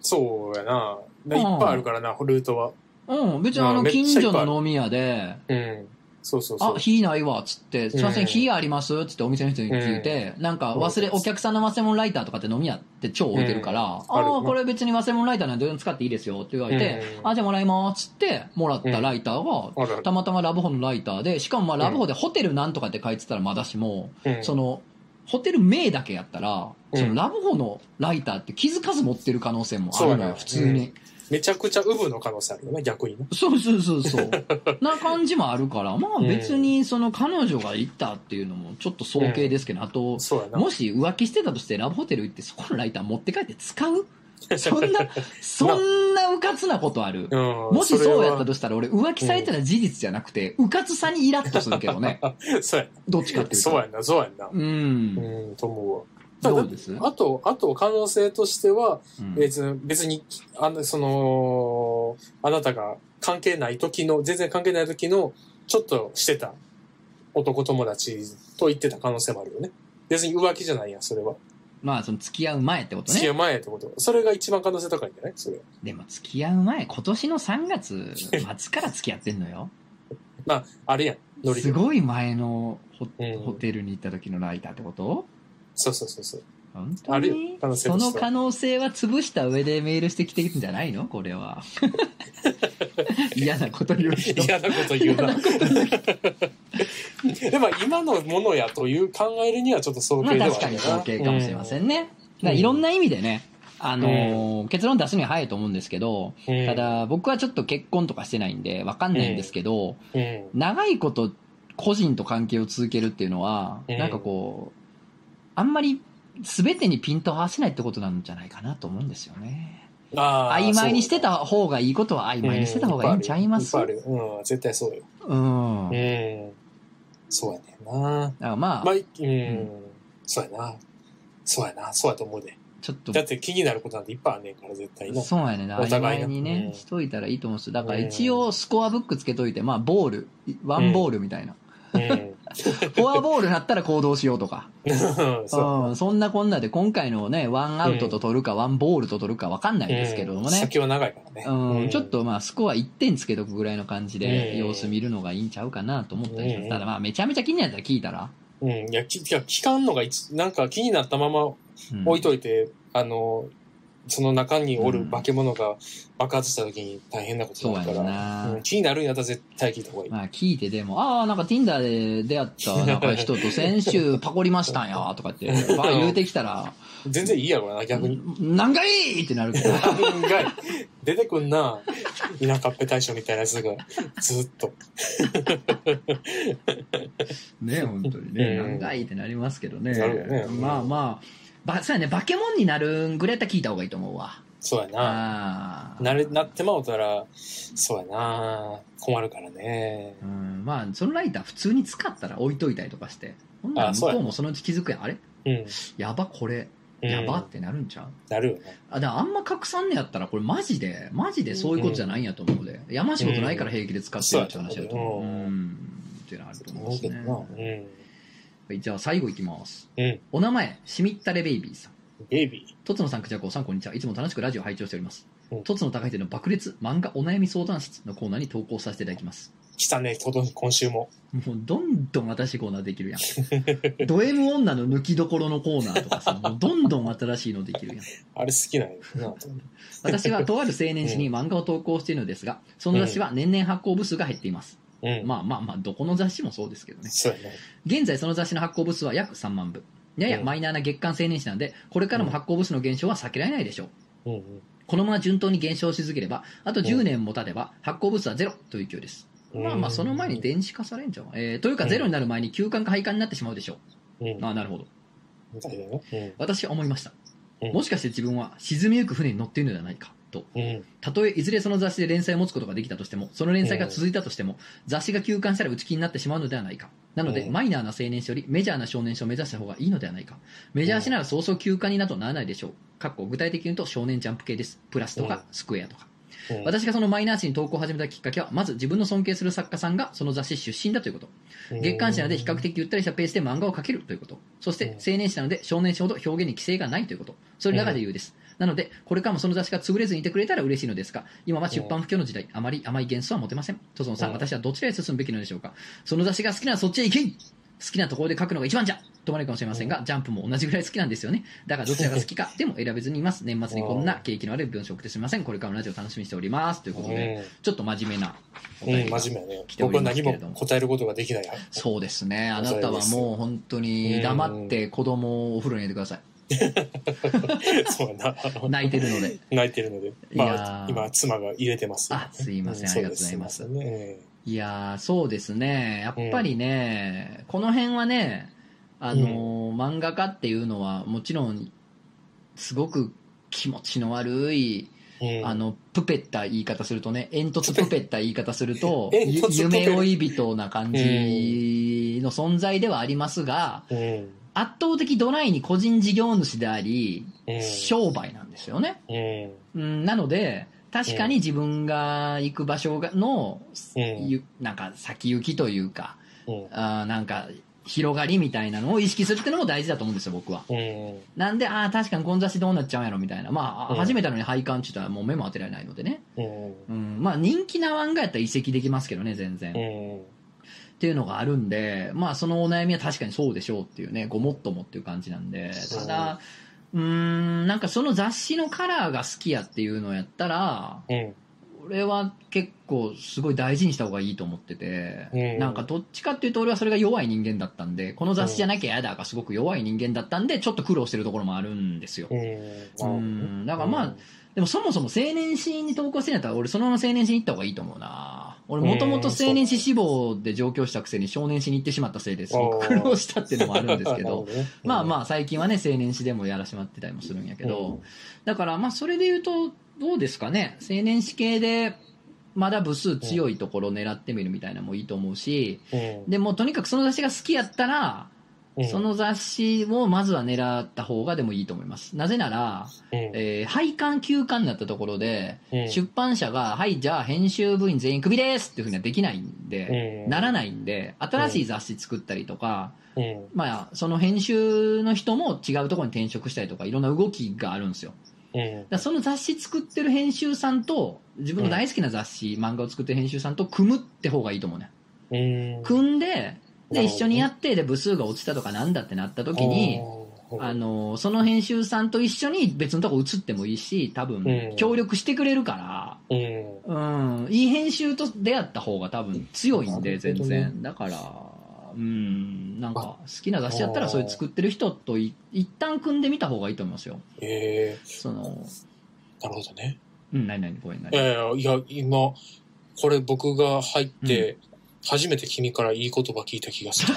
そうやな。いっぱいあるからな、ルートは。うん、別にあの、近所の飲み屋で、うん。そうそうそあ、う。火ないわ、つって、すいません、うん火あります？つってお店の人に聞いて、なんか忘れ、うんお客さんの忘れ物ライターとかって飲み屋って超置いてるから、うん。ああるあ、これ別に忘れ物ライターなんで使っていいですよって言われて、うん。あ、じゃあもらいますつって、もらったライターが、あるあるたまたまラブホのライターで、しかもまあラブホでホテルなんとかって書いてたらまだしも、うん。その、ホテル名だけやったら、うんそのラブホのライターって気づかず持ってる可能性もあるのよ、そうやな普通に。めちゃくちゃウブの可能性あるよね、逆にね。そうそうそうそう。な感じもあるから、まあうん別にその彼女が行ったっていうのもちょっと早計ですけど、あと、そうやな。もし浮気してたとしてラブホテル行ってそこのライター持って帰って使う？そんな、そんなうかつなことあるうん、もしそうやったと。としたら俺浮気されたら事実じゃなくて、うかつさにイラッとするけどね。そうやどっちかっていうと。そうやんな、そうやんな。う。うんん、と思うわ。どうです？あと、あと可能性としては、うん別に、別に、あの、その、あなたが関係ない時の、全然関係ない時の、ちょっとしてた男友達と言ってた可能性もあるよね。別に浮気じゃないやん、それは。まあその付き合う前ってことね。付き合う前ってこと。それが一番可能性高いんじゃない？それ。でも付き合う前、今年の3月末から付き合ってんのよ。まあ、あるやん。すで。ごい前のホテルに行った時のライターってこと？そうそうそうそう。本当あるよその可能性は潰した上でメールしてきてるんじゃないの？これは。嫌なこと言う人。嫌なこと言うな。でも今のものやという考えるにはちょっと早まあ計ではあ確かにるよな統計かもしれませんね。だからいろんな意味でね、あのー結論出すには早いと思うんですけど、うんただ僕はちょっと結婚とかしてないんでわかんないんですけど、うん。長いこと個人と関係を続けるっていうのは、うんなんかこう、あんまり全てにピントを合わせないってことなんじゃないかなと思うんですよね。あー曖昧にしてた方がいいことは曖昧にしてた方がいいんちゃいます？うんうん、絶対そうよ。うん。うだん。そうやねんな。からまあ、まあ、うん。そうやな。そうやな。そうやと思うで。ちょっとだ、って気になることなんていっぱいあんねんから、絶対な。そうやねんな。曖お互いにね、うんしといたらいいと思うんですよ。だから一応スコアブックつけといて、まあ、ボール、ワンボールみたいな。うん。フォアボールになったら行動しようとか。そう。うん、そんなこんなで今回のね、ワンアウトと取るか、ワンボールと取るかわかんないですけれどもね。うん先は長いからね。うん、ちょっとまあスコア1点つけとくぐらいの感じでうん様子見るのがいいんちゃうかなと思ったりしまうんす。ただまあめちゃめちゃ気になったら聞いたら、うん。いや、聞かんのが一、なんか気になったままうん置いといて、あの、その中におる化け物が爆発した時に大変なことになるから、なうん気になるんやったら絶対聞いた方がいい。まあ聞いてでも、ああ、なんか Tinder で出会ったなんか 人と先週パコりましたんや、とかって、言うてきたら、全然いいやろな、逆に。なんかいいってなるけど。案外、出てくんな、田舎っぺ大将みたいなやつが、ずっと。ね、本当にね、うん長いってなりますけどね。なるよねうんまあまあ、ばそうやね、化け物になるんぐらいやったら聞いた方がいいと思うわ。そうやな。なれ、なってまうたら、そうやな。困るからね。うん、まあ、そのライター普通に使ったら置いといたりとかして。ほんなら向こうもそのうち気づくやん。あれ？うん。やば、これ。うんやばってなるんちゃう、なるよね。あ、だあんま拡散ねやったら、これマジで、マジでそういうことじゃないんやと思うで。山仕事ないから平気で使ってるって話だと思う。ううんん。っていうのあると思うけどな。ね。うん。はいじゃあ最後いきます。うん。お名前、しみったれベイビーさん。ベイビとつのさん、くじゃこさん、こんにちは。いつも楽しくラジオを拝聴しておりますうん。とつの高い手の爆裂漫画お悩み相談室のコーナーに投稿させていただきます。ー。来たね、今週も。もうどんどん新しいコーナーできるやん。ド M 女の抜きどころのコーナーとかさ、もうどんどん新しいのできるやん。あれ好きなんやな。私はとある青年誌に漫画を投稿しているのですが、その雑誌は年々発行部数が減っています。うん。まあまあまあ、どこの雑誌もそうですけどね。ね。現在その雑誌の発行部数は約3万部。ややうんマイナーな月間青年誌なんで、これからも発行部数の減少は避けられないでしょう。うんうん。このまま順当に減少し続ければ、あと10年も経てば発行部数はゼロという勢いです。まあまあ、その前に電子化されんじゃん。えー、というかうんゼロになる前に休刊か廃刊になってしまうでしょうん。う。ああ、なるほど。私は思いました。うんもしかして自分は沈みゆく船に乗っているのではないかと。うん。たとえいずれその雑誌で連載を持つことができたとしても、その連載が続いたとしても、雑誌が休刊したら打ち切りになってしまうのではないか。なので、うんマイナーな青年誌よりメジャーな少年誌を目指した方がいいのではないか。メジャー誌なら早々休刊になどならないでしょう。かっこ具体的に言うと少年ジャンプ系です。プラスとうんかスクエアとか。うん私がそのマイナー誌に投稿を始めたきっかけは、まず自分の尊敬する作家さんがその雑誌出身だということ。月刊誌なので比較的ゆったりしたペースで漫画を描けるということ。そして青年誌なので少年誌ほど表現に規制がないということ。それらが理由です。なので、これからもその雑誌が潰れずにいてくれたら嬉しいのですが、今は出版不況の時代、あまり甘い幻想は持てません。とぞのさん、うん私はどちらへ進むべきなのでしょうか。その雑誌が好きならそっちへ行け好きなところで書くのが一番じゃとまるかもしれませんが、ジャンプも同じぐらい好きなんですよね。だからどちらが好きか、でも選べずにいます。年末にこんな景気のある文章を送ってすみません。これからもラジオ楽しみにしております。ということで、ちょっと真面目なおうん、うん、便りが真面目やね来。ており僕は何ますけれどもも答えることができない。そうですね。あなたはもう本当に黙って子供をお風呂に入れてください。そうやな。泣いてるので。泣いてるので。まあ、今、妻が入れてます、あすいませんうありがとうございますそうですねいやー、そうですね。やっぱりね、この辺はね、あのー漫画家っていうのはもちろん、すごく気持ちの悪い、うんあの、プペった言い方するとね、煙突プペった言い方すると、夢追い人な感じの存在ではありますが、うん。圧倒的ドライに個人事業主であり、うん商売なんですよね。うん。うん、なので、確かに自分が行く場所がの、なんか先行きというか、うん。あーなんか広がりみたいなのを意識するっていうのも大事だと思うんですよ、僕は。うん。なんで、ああ、確かにこの雑誌どうなっちゃうんやろみたいな。まあ、うん初めてなのに廃刊って言ったらもう目も当てられないのでね。うん。うん、まあ人気な漫画やったら移籍できますけどね、全然。うん。っていうのがあるんで、まあそのお悩みは確かにそうでしょうっていうね、ごもっともっていう感じなんで、ただ、うーん、なんかその雑誌のカラーが好きやっていうのやったら、うん。俺は結構すごい大事にした方がいいと思ってて、うんなんかどっちかっていうと俺はそれが弱い人間だったんで、この雑誌じゃなきゃ嫌だがすごく弱い人間だったんで、ちょっと苦労してるところもあるんですよ。うん。うんだからまあでもそもそも青年誌に投稿してんやったら俺そのまま青年誌に行った方がいいと思うな。俺もともと青年誌志望で上京したくせに少年誌に行ってしまったせいです。ごく苦労したっていうのもあるんですけど、まあまあ、あ最近はね青年誌でもやらしてもらってたりもするんやけど、うん。だからまあそれで言うとどうですかね。青年誌系でまだ部数強いところを狙ってみるみたいなのもいいと思うし、うん。でもとにかくその雑誌が好きやったら、うん。その雑誌をまずは狙った方がでもいいと思います。なぜなら、うん。えー廃刊休刊になったところで、うん。出版社が、はい、じゃあ編集部員全員クビですっていうふうにはできないんで、うん。ならないんで、新しい雑誌作ったりとか、うん。まあ、その編集の人も違うところに転職したりとか、いろんな動きがあるんですよ。うん。だその雑誌作ってる編集さんと、自分の大好きな雑誌、漫画を作ってる編集さんと組むって方がいいと思うね。うん。組んで、で、一緒にやって、で、部数が落ちたとかなんだってなった時に、あの、その編集さんと一緒に別のとこ移ってもいいし、多分う、ん。協力してくれるから、うん。うん、いい編集と出会った方が多分強いんで、全然。だから、うん、なんか、好きな雑誌やったら、それ作ってる人とい一旦組んでみた方がいいと思いますよ。ええその、なるほどね。うん、何々、ごめん、何。い々。やいやいや今これ僕が入って、初めて君からいい言葉聞いた気がする。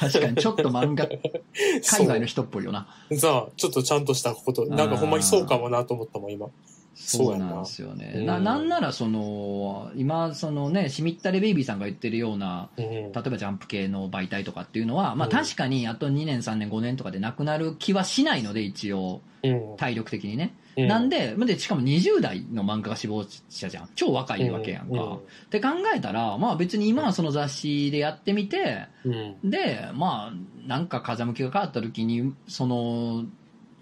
確かに、ちょっと漫画、海外の人っぽいよな。さあちょっとちゃんとしたことなんかほんまにそうかもなと思ったもん今。そうやな。んですよね。うん。ななんなら、その、今、そのね、しみったれベイビーさんが言ってるような、うん例えばジャンプ系の媒体とかっていうのは、まあうん。確かにあと2年、3年、5年とかでなくなる気はしないので、一応、うん。体力的にね。うなんで、で、しかも20代の漫画家志望者じゃん。超若いわけやんか。って考えたら、まあ別に今はその雑誌でやってみて、うん。うんで、まあ、なんか風向きが変わった時に、その、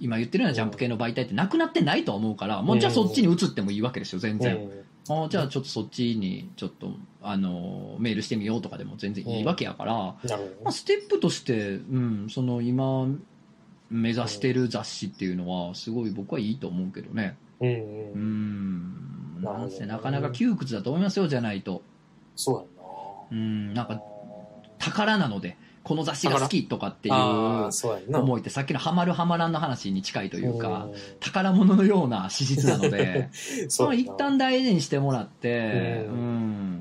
今言ってるようなジャンプ系の媒体ってなくなってないとは思うから、もうじゃあそっちに移ってもいいわけですよ、全然。あじゃあちょっとそっちに、ちょっと、あの、メールしてみようとかでも全然いいわけやから、まあ、ステップとして、うん、その今、目指してる雑誌っていうのは、すごい僕はいいと思うけどね。うんううんん。なんせなかなか窮屈だと思いますよ、じゃないと。そうやうん、なんなか宝なので、この雑誌が好きとかっていう思いってさっきのハマるハマらんの話に近いというか、ん。宝物のような史実なので、そうやなまあ一旦大事にしてもらって、ううん。ん、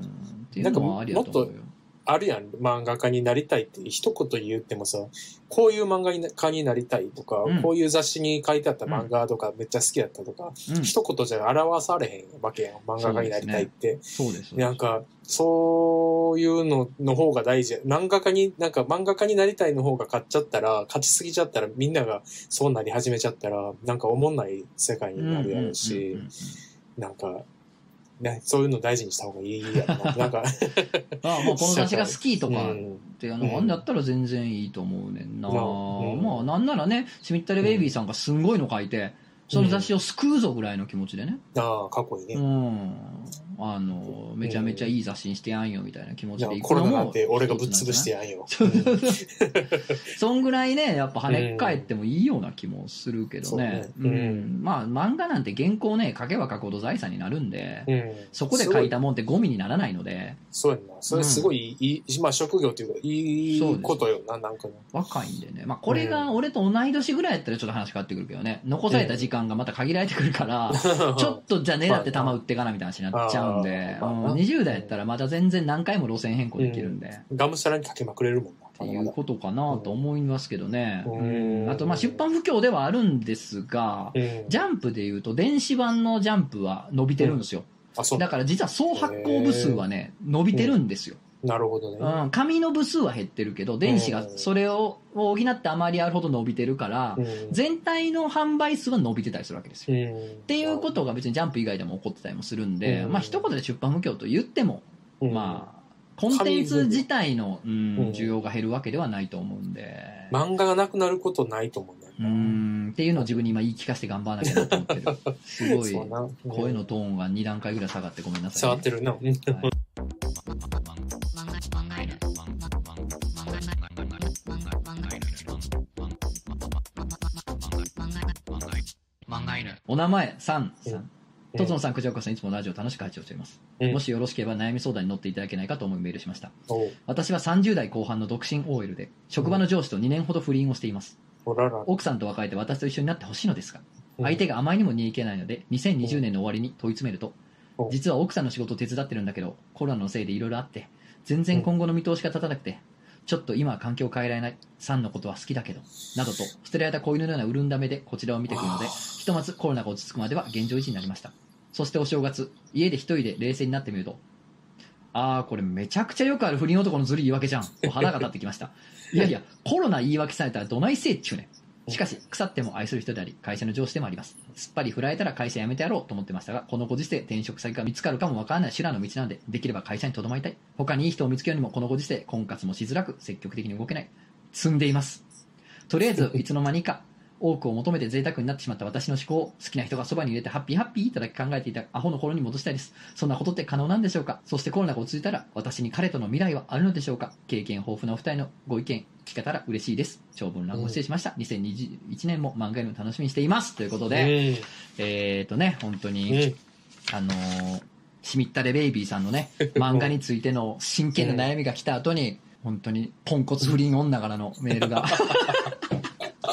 っていうのはありだと思うよ。あるやん、漫画家になりたいって一言言ってもさ、こういう漫画家になりたいとか、うんこういう雑誌に書いてあった漫画とかめっちゃ好きだったとか、うん一言じゃ表されへんわけやん、漫画家になりたいって。そうです。なんか、そういうのの方が大事。漫画家に、なんか漫画家になりたいの方が勝っちゃったら、勝ちすぎちゃったら、みんながそうなり始めちゃったら、なんか思んない世界になるやろしなんか、ね、そういうの大事にした方がいいやろな。なんか、ああもうこの雑誌が好きとかっうん。ていうのがあんだったら全然いいと思うねんな、うん。まあなんならねしみったれベイビーさんがすんごいの書いてその雑誌を救うぞぐらいの気持ちでね。ああ、かっこいいね。うんあのめちゃめちゃいい雑誌にしてやんよみたいな気持ちでいくコロナなんのもて俺がぶっ潰してやんよ。そんぐらいねやっぱ跳ねっ返ってもいいような気もするけどね,、そうねうん。まあ漫画なんて原稿ね書けば書くほど財産になるんで、うん。そこで書いたもんってゴミにならないので。そうやんな。それすごいいい、まあ職業というか、いいことよな、なんかな。若いんでね、まあ、これが俺と同い年ぐらいやったらちょっと話変わってくるけどね残された時間がまた限られてくるから、ちょっとじゃあ狙って球打ってかなみたいな話になっちゃうんで、まあうん20代やったらまだ全然何回も路線変更できるんで、っがむしゃらにかけまくれるもんな。ていうことかなと思いますけどね、うん。うん。あとまあ出版不況ではあるんですが、うん。ジャンプでいうと電子版のジャンプは伸びてるんですよ、あ、そう。だから実は総発行部数はね伸びてるんですよ、なるほどね。うん、紙の部数は減ってるけど電子がそれを補ってあまりあるほど伸びてるから、うん。全体の販売数は伸びてたりするわけですよ。うん。っていうことが別にジャンプ以外でも起こってたりもするんで、うん。まあ一言で出版不況と言っても、うん。まあコンテンツ自体の、需要が減るわけではないと思うんで、漫画がなくなることないと思うんだような。ん。っていうのを自分に今言い聞かせて頑張らなきゃなと思ってる。すごい。声のトーンが2段階ぐらい下がってごめんなさい、ね。触ってるな。うん。はいお名前、さんさん。とつのさん、くじおかさん、いつもラジオ楽しく拝聴しています。うんもしよろしければ悩み相談に乗っていただけないかと思いメールしました。私は30代後半の独身 OL で、職場の上司と2年ほど不倫をしています。奥さんと別れて私と一緒になってほしいのですが、うん相手があまりにも煮えけないので、2020年の終わりに問い詰めるとう、ん実は奥さんの仕事を手伝ってるんだけど、コロナのせいでいろいろあって、全然今後の見通しが立たなくて、ちょっと今は環境を変えられない、さんのことは好きだけど、などと、捨てられた子犬のような潤んだ目でこちらを見てくるので、ひとまずコロナが落ち着くまでは現状維持になりました。そしてお正月、家で一人で冷静になってみると、あー、これめちゃくちゃよくある不倫男のずるい言い訳じゃん。と腹が立ってきました。いやいや、コロナ言い訳されたらどないせいっちゅうねん。しかし、腐っても愛する人であり、会社の上司でもあります。すっぱり振られたら会社辞めてやろうと思ってましたが、このご時世、転職先が見つかるかもわからない修羅の道なので、できれば会社に留まりたい。他にいい人を見つけるにも、このご時世、婚活もしづらく、積極的に動けない。積んでいます。とりあえず、いつの間にか、多くを求めて贅沢になってしまった私の思考を好きな人がそばに入れてハッピーハッピーとだけ考えていたアホの頃に戻したいです。そんなことって可能なんでしょうか？そしてコロナが落ち着いたら私に彼との未来はあるのでしょうか？経験豊富なお二人のご意見聞けたら嬉しいです。長文乱語失礼しました。2021年も漫画の楽しみにしています。ということで、えっ、ー、とね、本当うん。に、うん。あのーしみったれベイビーさんのね、漫画についての真剣な悩みが来た後に、本当にポンコツ不倫女からのメールが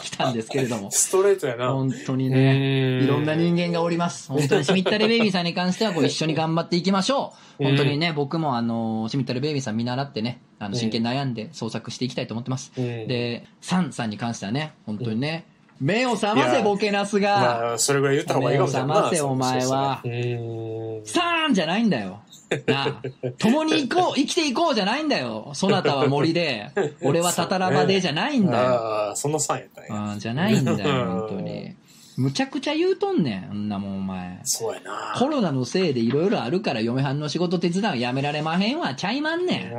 来たんですけれども、ストレートやな。本当にね、ねいろんな人間がおります。本当にしみったれベイビーさんに関してはこう一緒に頑張っていきましょう。本当にね、僕もあの、しみったれベイビーさん見習ってね、あの、真剣に悩んで創作していきたいと思ってます。で、で、サンさんに関してはね、本当にね、目を覚ませボケナスが、まあ、それぐらい言った方がいいかもしれないな。目を覚ませお前はそうそうそううん。サーンじゃないんだよ。なあ、共に行こう、生きていこうじゃないんだよ。そなたは森で、俺はタタラバでじゃないんだよ。ああ、その3やったんや。うん、じゃないんだよ、うん本当に。むちゃくちゃ言うとんねん、あんなもんお前。そうやな。コロナのせいでいろいろあるから嫁はんの仕事手伝うやめられまへんわ、ちゃいまんねん。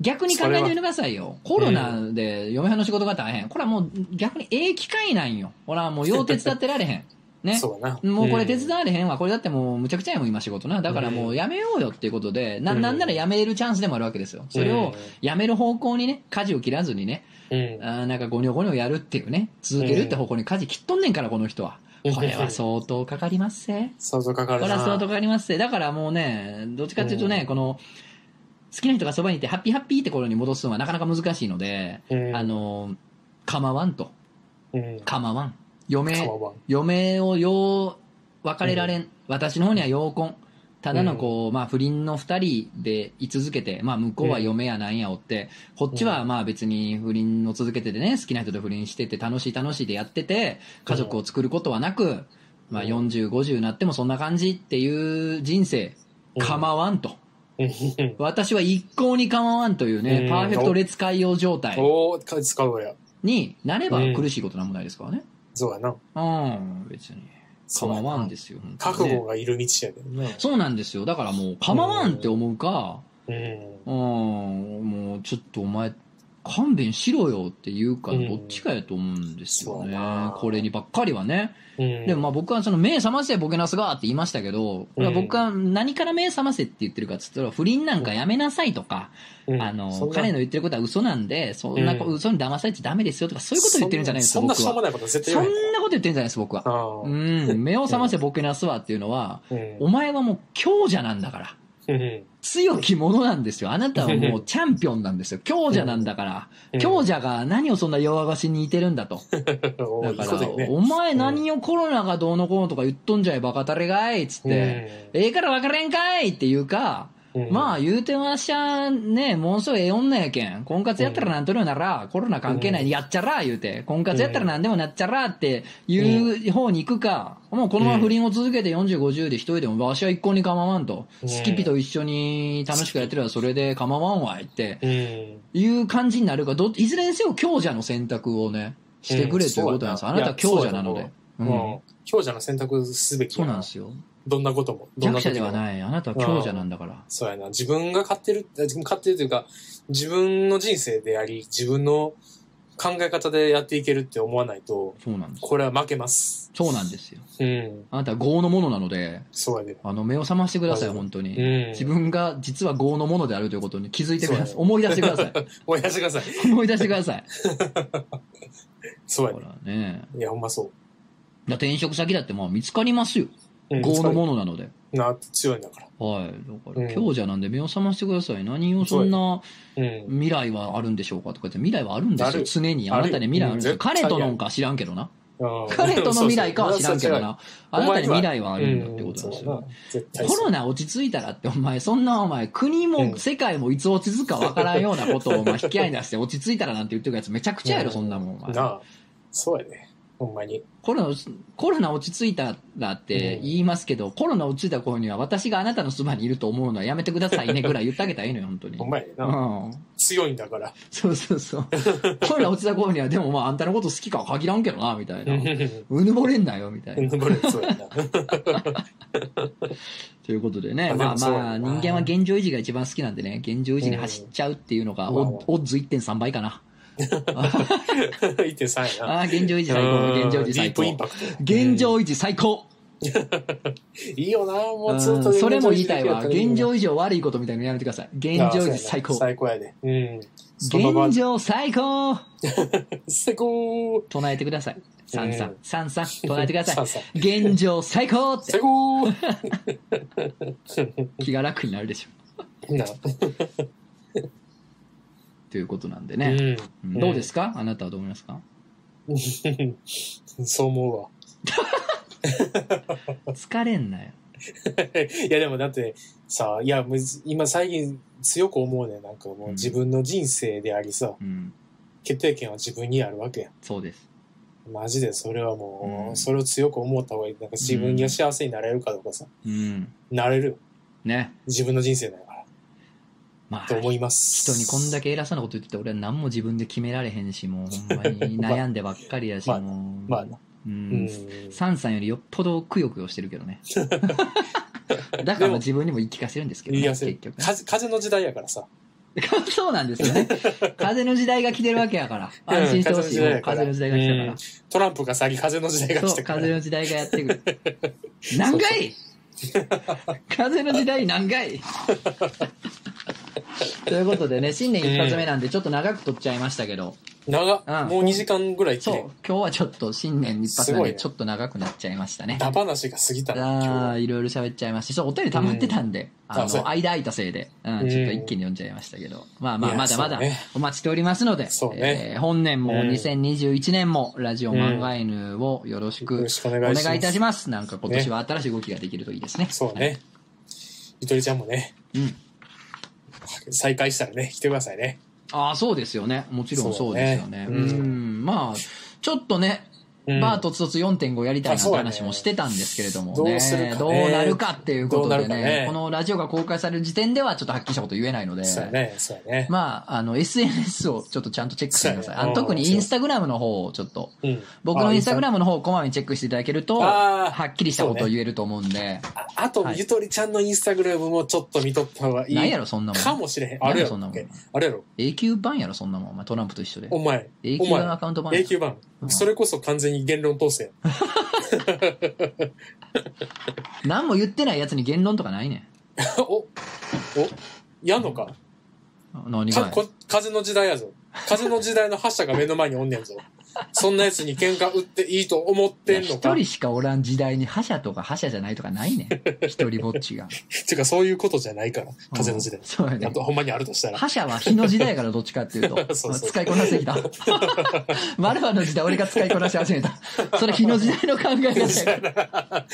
あ逆に考えてみてくださいよ。コロナで嫁はんの仕事が大変。これはもう逆にええ機会なんよ。ほら、もうよう手伝ってられへん。あ、ね。そうやな。もうこれ手ん伝われへんわ。これだってもうむちゃくちゃやもん、今仕事な。だからもうやめようよっていうことで、な、うんなんならやめれるチャンスでもあるわけですよ。それをやめる方向にね、舵を切らずにね、うん。あーなんかゴニョゴニョやるっていうね、続けるって方向に舵切っとんねんから、この人は。これは相当かかりますせ。想像かかるな。これは相当かかりますせ。だからもうね、どっちかっていうとね、うんこの、好きな人がそばにいて、ハッピーハッピーって頃に戻すのはなかなか難しいので、うん。あ、の、構わんと。うん。構わん。嫁、嫁をよう別れられん、私の方にはようこん。ただのこう、まあ不倫の二人で居続けて、まあ向こうは嫁やなんやおって、こっちはまあ別に不倫を続けててね、好きな人と不倫してて楽しい楽しいでやってて、家族を作ることはなく、まあうん。40、50になってもそんな感じっていう人生、構わんと。うん私は一向に構わんというね、うんパーフェクト列海洋状態使うわや。になればうん苦しいことなんもないですからね。そうやな。うん、別に。構わんですよ。覚悟がいる道やけどな。そうなんですよ。だからもう構わんって思うか、うん。うん、もうちょっとお前、勘弁しろよっていうか、うんどっちかやと思うんですよねやな。これにばっかりはね。うん。でもまあ僕はその目覚ませボケなすがって言いましたけど、これは僕は何から目覚ませって言ってるかっつったら、不倫なんかやめなさいとか、うん、あの彼の言ってることは嘘なんで、そんなこ、うん嘘に騙されちゃダメですよとか、そういうこと言ってるんじゃないですか、僕は。そんなしょうもないこと言わない。なこと言ってるんじゃないです、僕は。うん、目を覚ませボケなすわっていうのは、うんお前はもう強者なんだから。うん強き者なんですよ。あなたはもうチャンピオンなんですよ。強者なんだから。うん強者が何をそんな弱々しに似てるんだと。だから、お前何をコロナがどうのこうのとか言っとんじゃいバカタレがいっつって、ええから分からんかいっていうか、うん。まあ言うてまっしゃね、もうすぐええ女やけん。婚活やったらなんとるなら、コロナ関係ない、やっちゃら言うて、婚活やったらなんでもなっちゃらっていう方に行くか、もうこのまま不倫を続けて40、50で一人でも、わしは一向に構わんと、うん。スキピと一緒に楽しくやってればそれで構わんわいって。うん。いう感じになるか、どいずれにせよ強者の選択をね、してくれということなんです。うん。あなたは強者なので。うん。もう強者の選択すべきやそうなんですよ。どんなことも。どん弱者ではない。あなたは強者なんだから。そうやな。自分が勝ってる、あ自分勝ってるというか、自分の人生であり、自分の考え方でやっていけるって思わないと、そうなんです。これは負けます。そうなんですよ。うん。あなたは業のものなので、そうやで。あの、目を覚ましてください、はい本当に。うん。自分が実は業のものであるということに気づいてください。そう 思い出してください。思い出してください。思い出してください。ほそうやで。らね。いや、ほんまそう。だ転職先だってまあ見つかりますよ。うん業のものなので。な、強いんだから。はい。だから、うん強者なんで目を覚ましてください。何をそんなうん。未来はあるんでしょうかとか言って、未来はあるんですよ。常に。あなたに未来あるんですよ。彼とのんか知らんけどな。うん彼との未来かは知らんけどな。あなたに未来はああるんだってことなんですよ。コロナ落ち着いたらって、お前、そんなお前、国うんも世界もいつ落ち着くかわからんようなことをお前引き合いに出して、落ち着いたらなんて言ってるやつめちゃくちゃやろ、そんなもん。お前。そうやね。ほんまに。コロナ、コロナ落ち着いたらって言いますけど、コロナ落ち着いた頃には私があなたのそばにいると思うのはやめてくださいねぐらい言ってあげたらいいのよ、本当に。ほんまやねな。うん。強いんだから。そうそうそう。コロナ落ちた頃には、でもまああんたのこと好きかは限らんけどな、みたいな。う うぬぼれんなよ、みたいな。そうやな。ということでね、まあまあ、人間は現状維持が一番好きなんでね、現状維持に走っちゃうっていうのが、オッズ1.3倍かな。1.3やな。ああ、現状維持最高、現状維持最高ディープイン。パクト。現状維持最高。いいよな、もううずっと。んそれも言いたいわ。現状維持を悪いことみたいなのやめてください。現状維持最高。最高やで。うん。現状最高最高 唱えてください。さんさうんん、さんさん、唱えてください。さんさん現状最高って最高気が楽になるでしょ。な。ということなんでうね。ん。うんどうですか？あなたはどう思いますか？そう思うわ。疲れんなよ。いやでもだってさ、いや、むず今最近強く思うね。なんかもう自分の人生でありさ、うん。決定権は自分にあるわけやん。そうです。マジでそれはもう、うんそれを強く思った方がいい。なんか自分が幸せになれるかどうかさ、うん。なれるよ。ね。自分の人生だから。まあと、思います。人にこんだけ偉そうなこと言ってて、俺は何も自分で決められへんし、もう ほんまに悩んでばっかりやし、まあもう。まあな。ううんん。。サンさんよりよっぽどくよくよしてるけどね。だから自分にも言い聞かせるんですけどね。結局ね。風風の時代やからさ。そうなんですよね。風の時代が来てるわけやから。安心してほしい。うん風の時代が来たから。トランプが去り風の時代が来たから。風の時代がやってくる。何回？風の時代何回？ということでね、新年一発目なんでちょっと長く撮っちゃいましたけど、長っ。うん。もう2時間ぐらい来そう。て、、今日はちょっと新年一発なんすごいね。でちょっと長くなっちゃいましたね。ダ話が過ぎた。な、今日あはあ、いろいろ喋っちゃいました。そう、お便り溜まってたんで、ああそうの、間空いたせいで、うん、うん。ちょっと一気に読んじゃいましたけど、まあまあ、まだまだそうね。お待ちしておりますので、そうね。えー本年もうん。2021年もラジオ漫画犬をよろしくよろしくおお願いします。願いいたします。なんか今年は新しい動きができるといいですね。そうね。ゆとりちゃんもね、うん。再開したらね、来てくださいね。ああ、そうですよね。もちろんそうですよね。うそうねん。まあ、ちょっとね、うんバーとつとつ4.5やりたいなって話もしてたんですけれどもどね。ねどうなるかっていうことでねねこのラジオが公開される時点ではちょっとはっきりしたこと言えないので。そうやね、そうやね。まあ、あの、SNS をちょっとちゃんとチェックしてください。あの特にインスタグラムの方をちょっと、うん。僕のインスタグラム。ムの方をこまめにチェックしていただけると、はっきりしたことを言えると思うんで、ああと、はいゆとりちゃんのインスタグラムもちょっと見とった方がいい。なんやろ、そんなもん。かもしれへん。あるやろそんなもん。あるやろ。永久版やろ、そんなもん。お前トランプと一緒で。お前。永久版アカウント版や永久版。それこそ完全に言論統制。何も言ってないやつに言論とかないね おおやんのか？ん。何がかこ風の時代やぞ。風の時代の覇者が目の前におんねんぞ。そんな奴に喧嘩売っていいと思ってんの一か。人しかおらん時代に覇者とか覇者じゃないとかないねん。一人ぼっちが。てかそういうことじゃないから。風の時代うん。そうやねほんまにあるとしたら。覇者は日の時代やからどっちかっていうと そうそう使いこなしてきた。マルファの時代俺が使いこなし始めた。それ日の時代の考え方やから。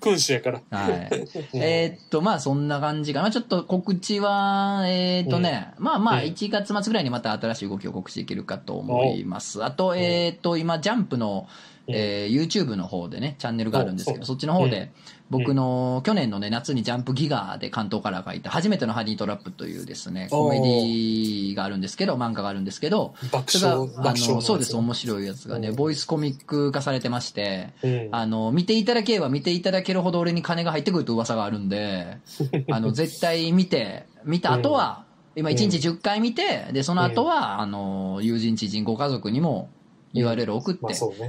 君主やから。はい。えーっと、まあそんな感じかな。ちょっと告知は、えーっとね、まあまあうん1月末ぐらいにまた新しい動きを告知できるかと思います。あと、えーっと、今、ジャンプの、えー YouTube の方でね、チャンネルがあるんですけど、おそっちの方うで、僕の去年のね、夏にジャンプギガで関東から書いた、初めてのハニートラップというですね、コメディがあるんですけど、漫画があるんですけど、爆それが笑、、あの、そうです、面白いやつがね、うんボイスコミック化されてまして、うん。あの、見ていただければ見ていただけるほど俺に金が入ってくると噂があるんで、あの、絶対見て、見た後は、今1日10回見て、で、その後は、あの、友人知人ご家族にも URL 送って。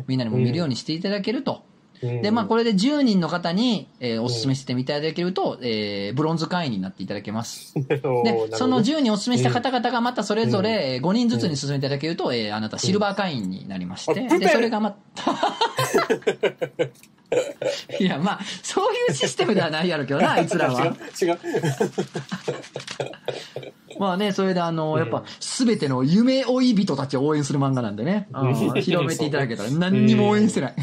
みんなにも見るようにしていただけると。うん。で、まあこれで10人の方に、えーお勧めしてみていただけると、えーブロンズ会員になっていただけます。で、ど。その10人お勧めした方々がまたそれぞれ5人ずつに進めていただけると、えーあなたシルバー会員になりまして、うんあで、それがまた、いや、まあ、そういうシステムではないやろうけどな、あいつらは。違う違う。まあね、それであの、うんやっぱ、すべての夢追い人たちを応援する漫画なんでね、広めていただけたら何にも応援してない。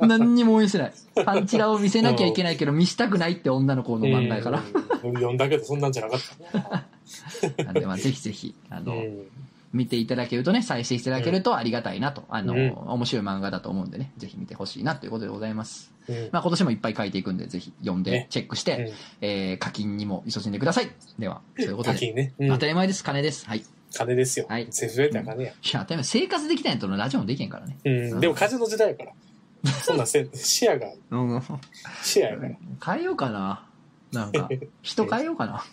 何にも応援してない。パンチラを見せなきゃいけないけど、見したくないって女の子の漫画やから。うん読んだけどそんなんじゃなかった。なんで、まあ、ぜひぜひ、あの、うん見ていただけるとね、再生していただけるとありがたいなと、あの、うん面白い漫画だと思うんでね、ぜひ見てほしいなということでございます。うんまあ今年もいっぱい書いていくんで、ぜひ読んでね、チェックして、うんえー課金にも勤しんでください。では、そういうことで。課金ね。うん当たり前です、金です。はい。い金ですよ。はいセフレって金や。や、当たり前、生活できないとのラジオもできへんからね。うん。でも風の時代やから。そんなんせん、視野が、うん。視野やから。変えようかな。なんか、人変えようかな。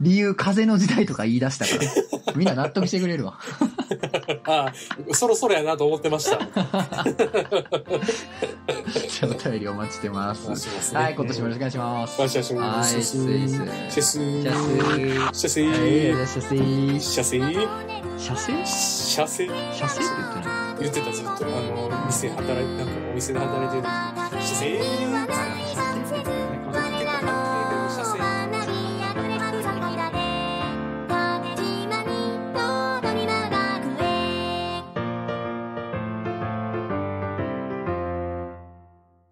理由、風の時代とか言い出したから。みんな納得してくれるわ。あ あ、そろそろやなと思ってました。じゃあお便りお待ちしてます。ますね。はい、今年もよろしくお願いします。よろしくお願いします。はい。シェスー。シャセはい、ー。シャセー。シャセー。シャセシャセー。シャセって言ってない言ってたずっと。あの、店働いて、なんかお店で働いてる時シャセー。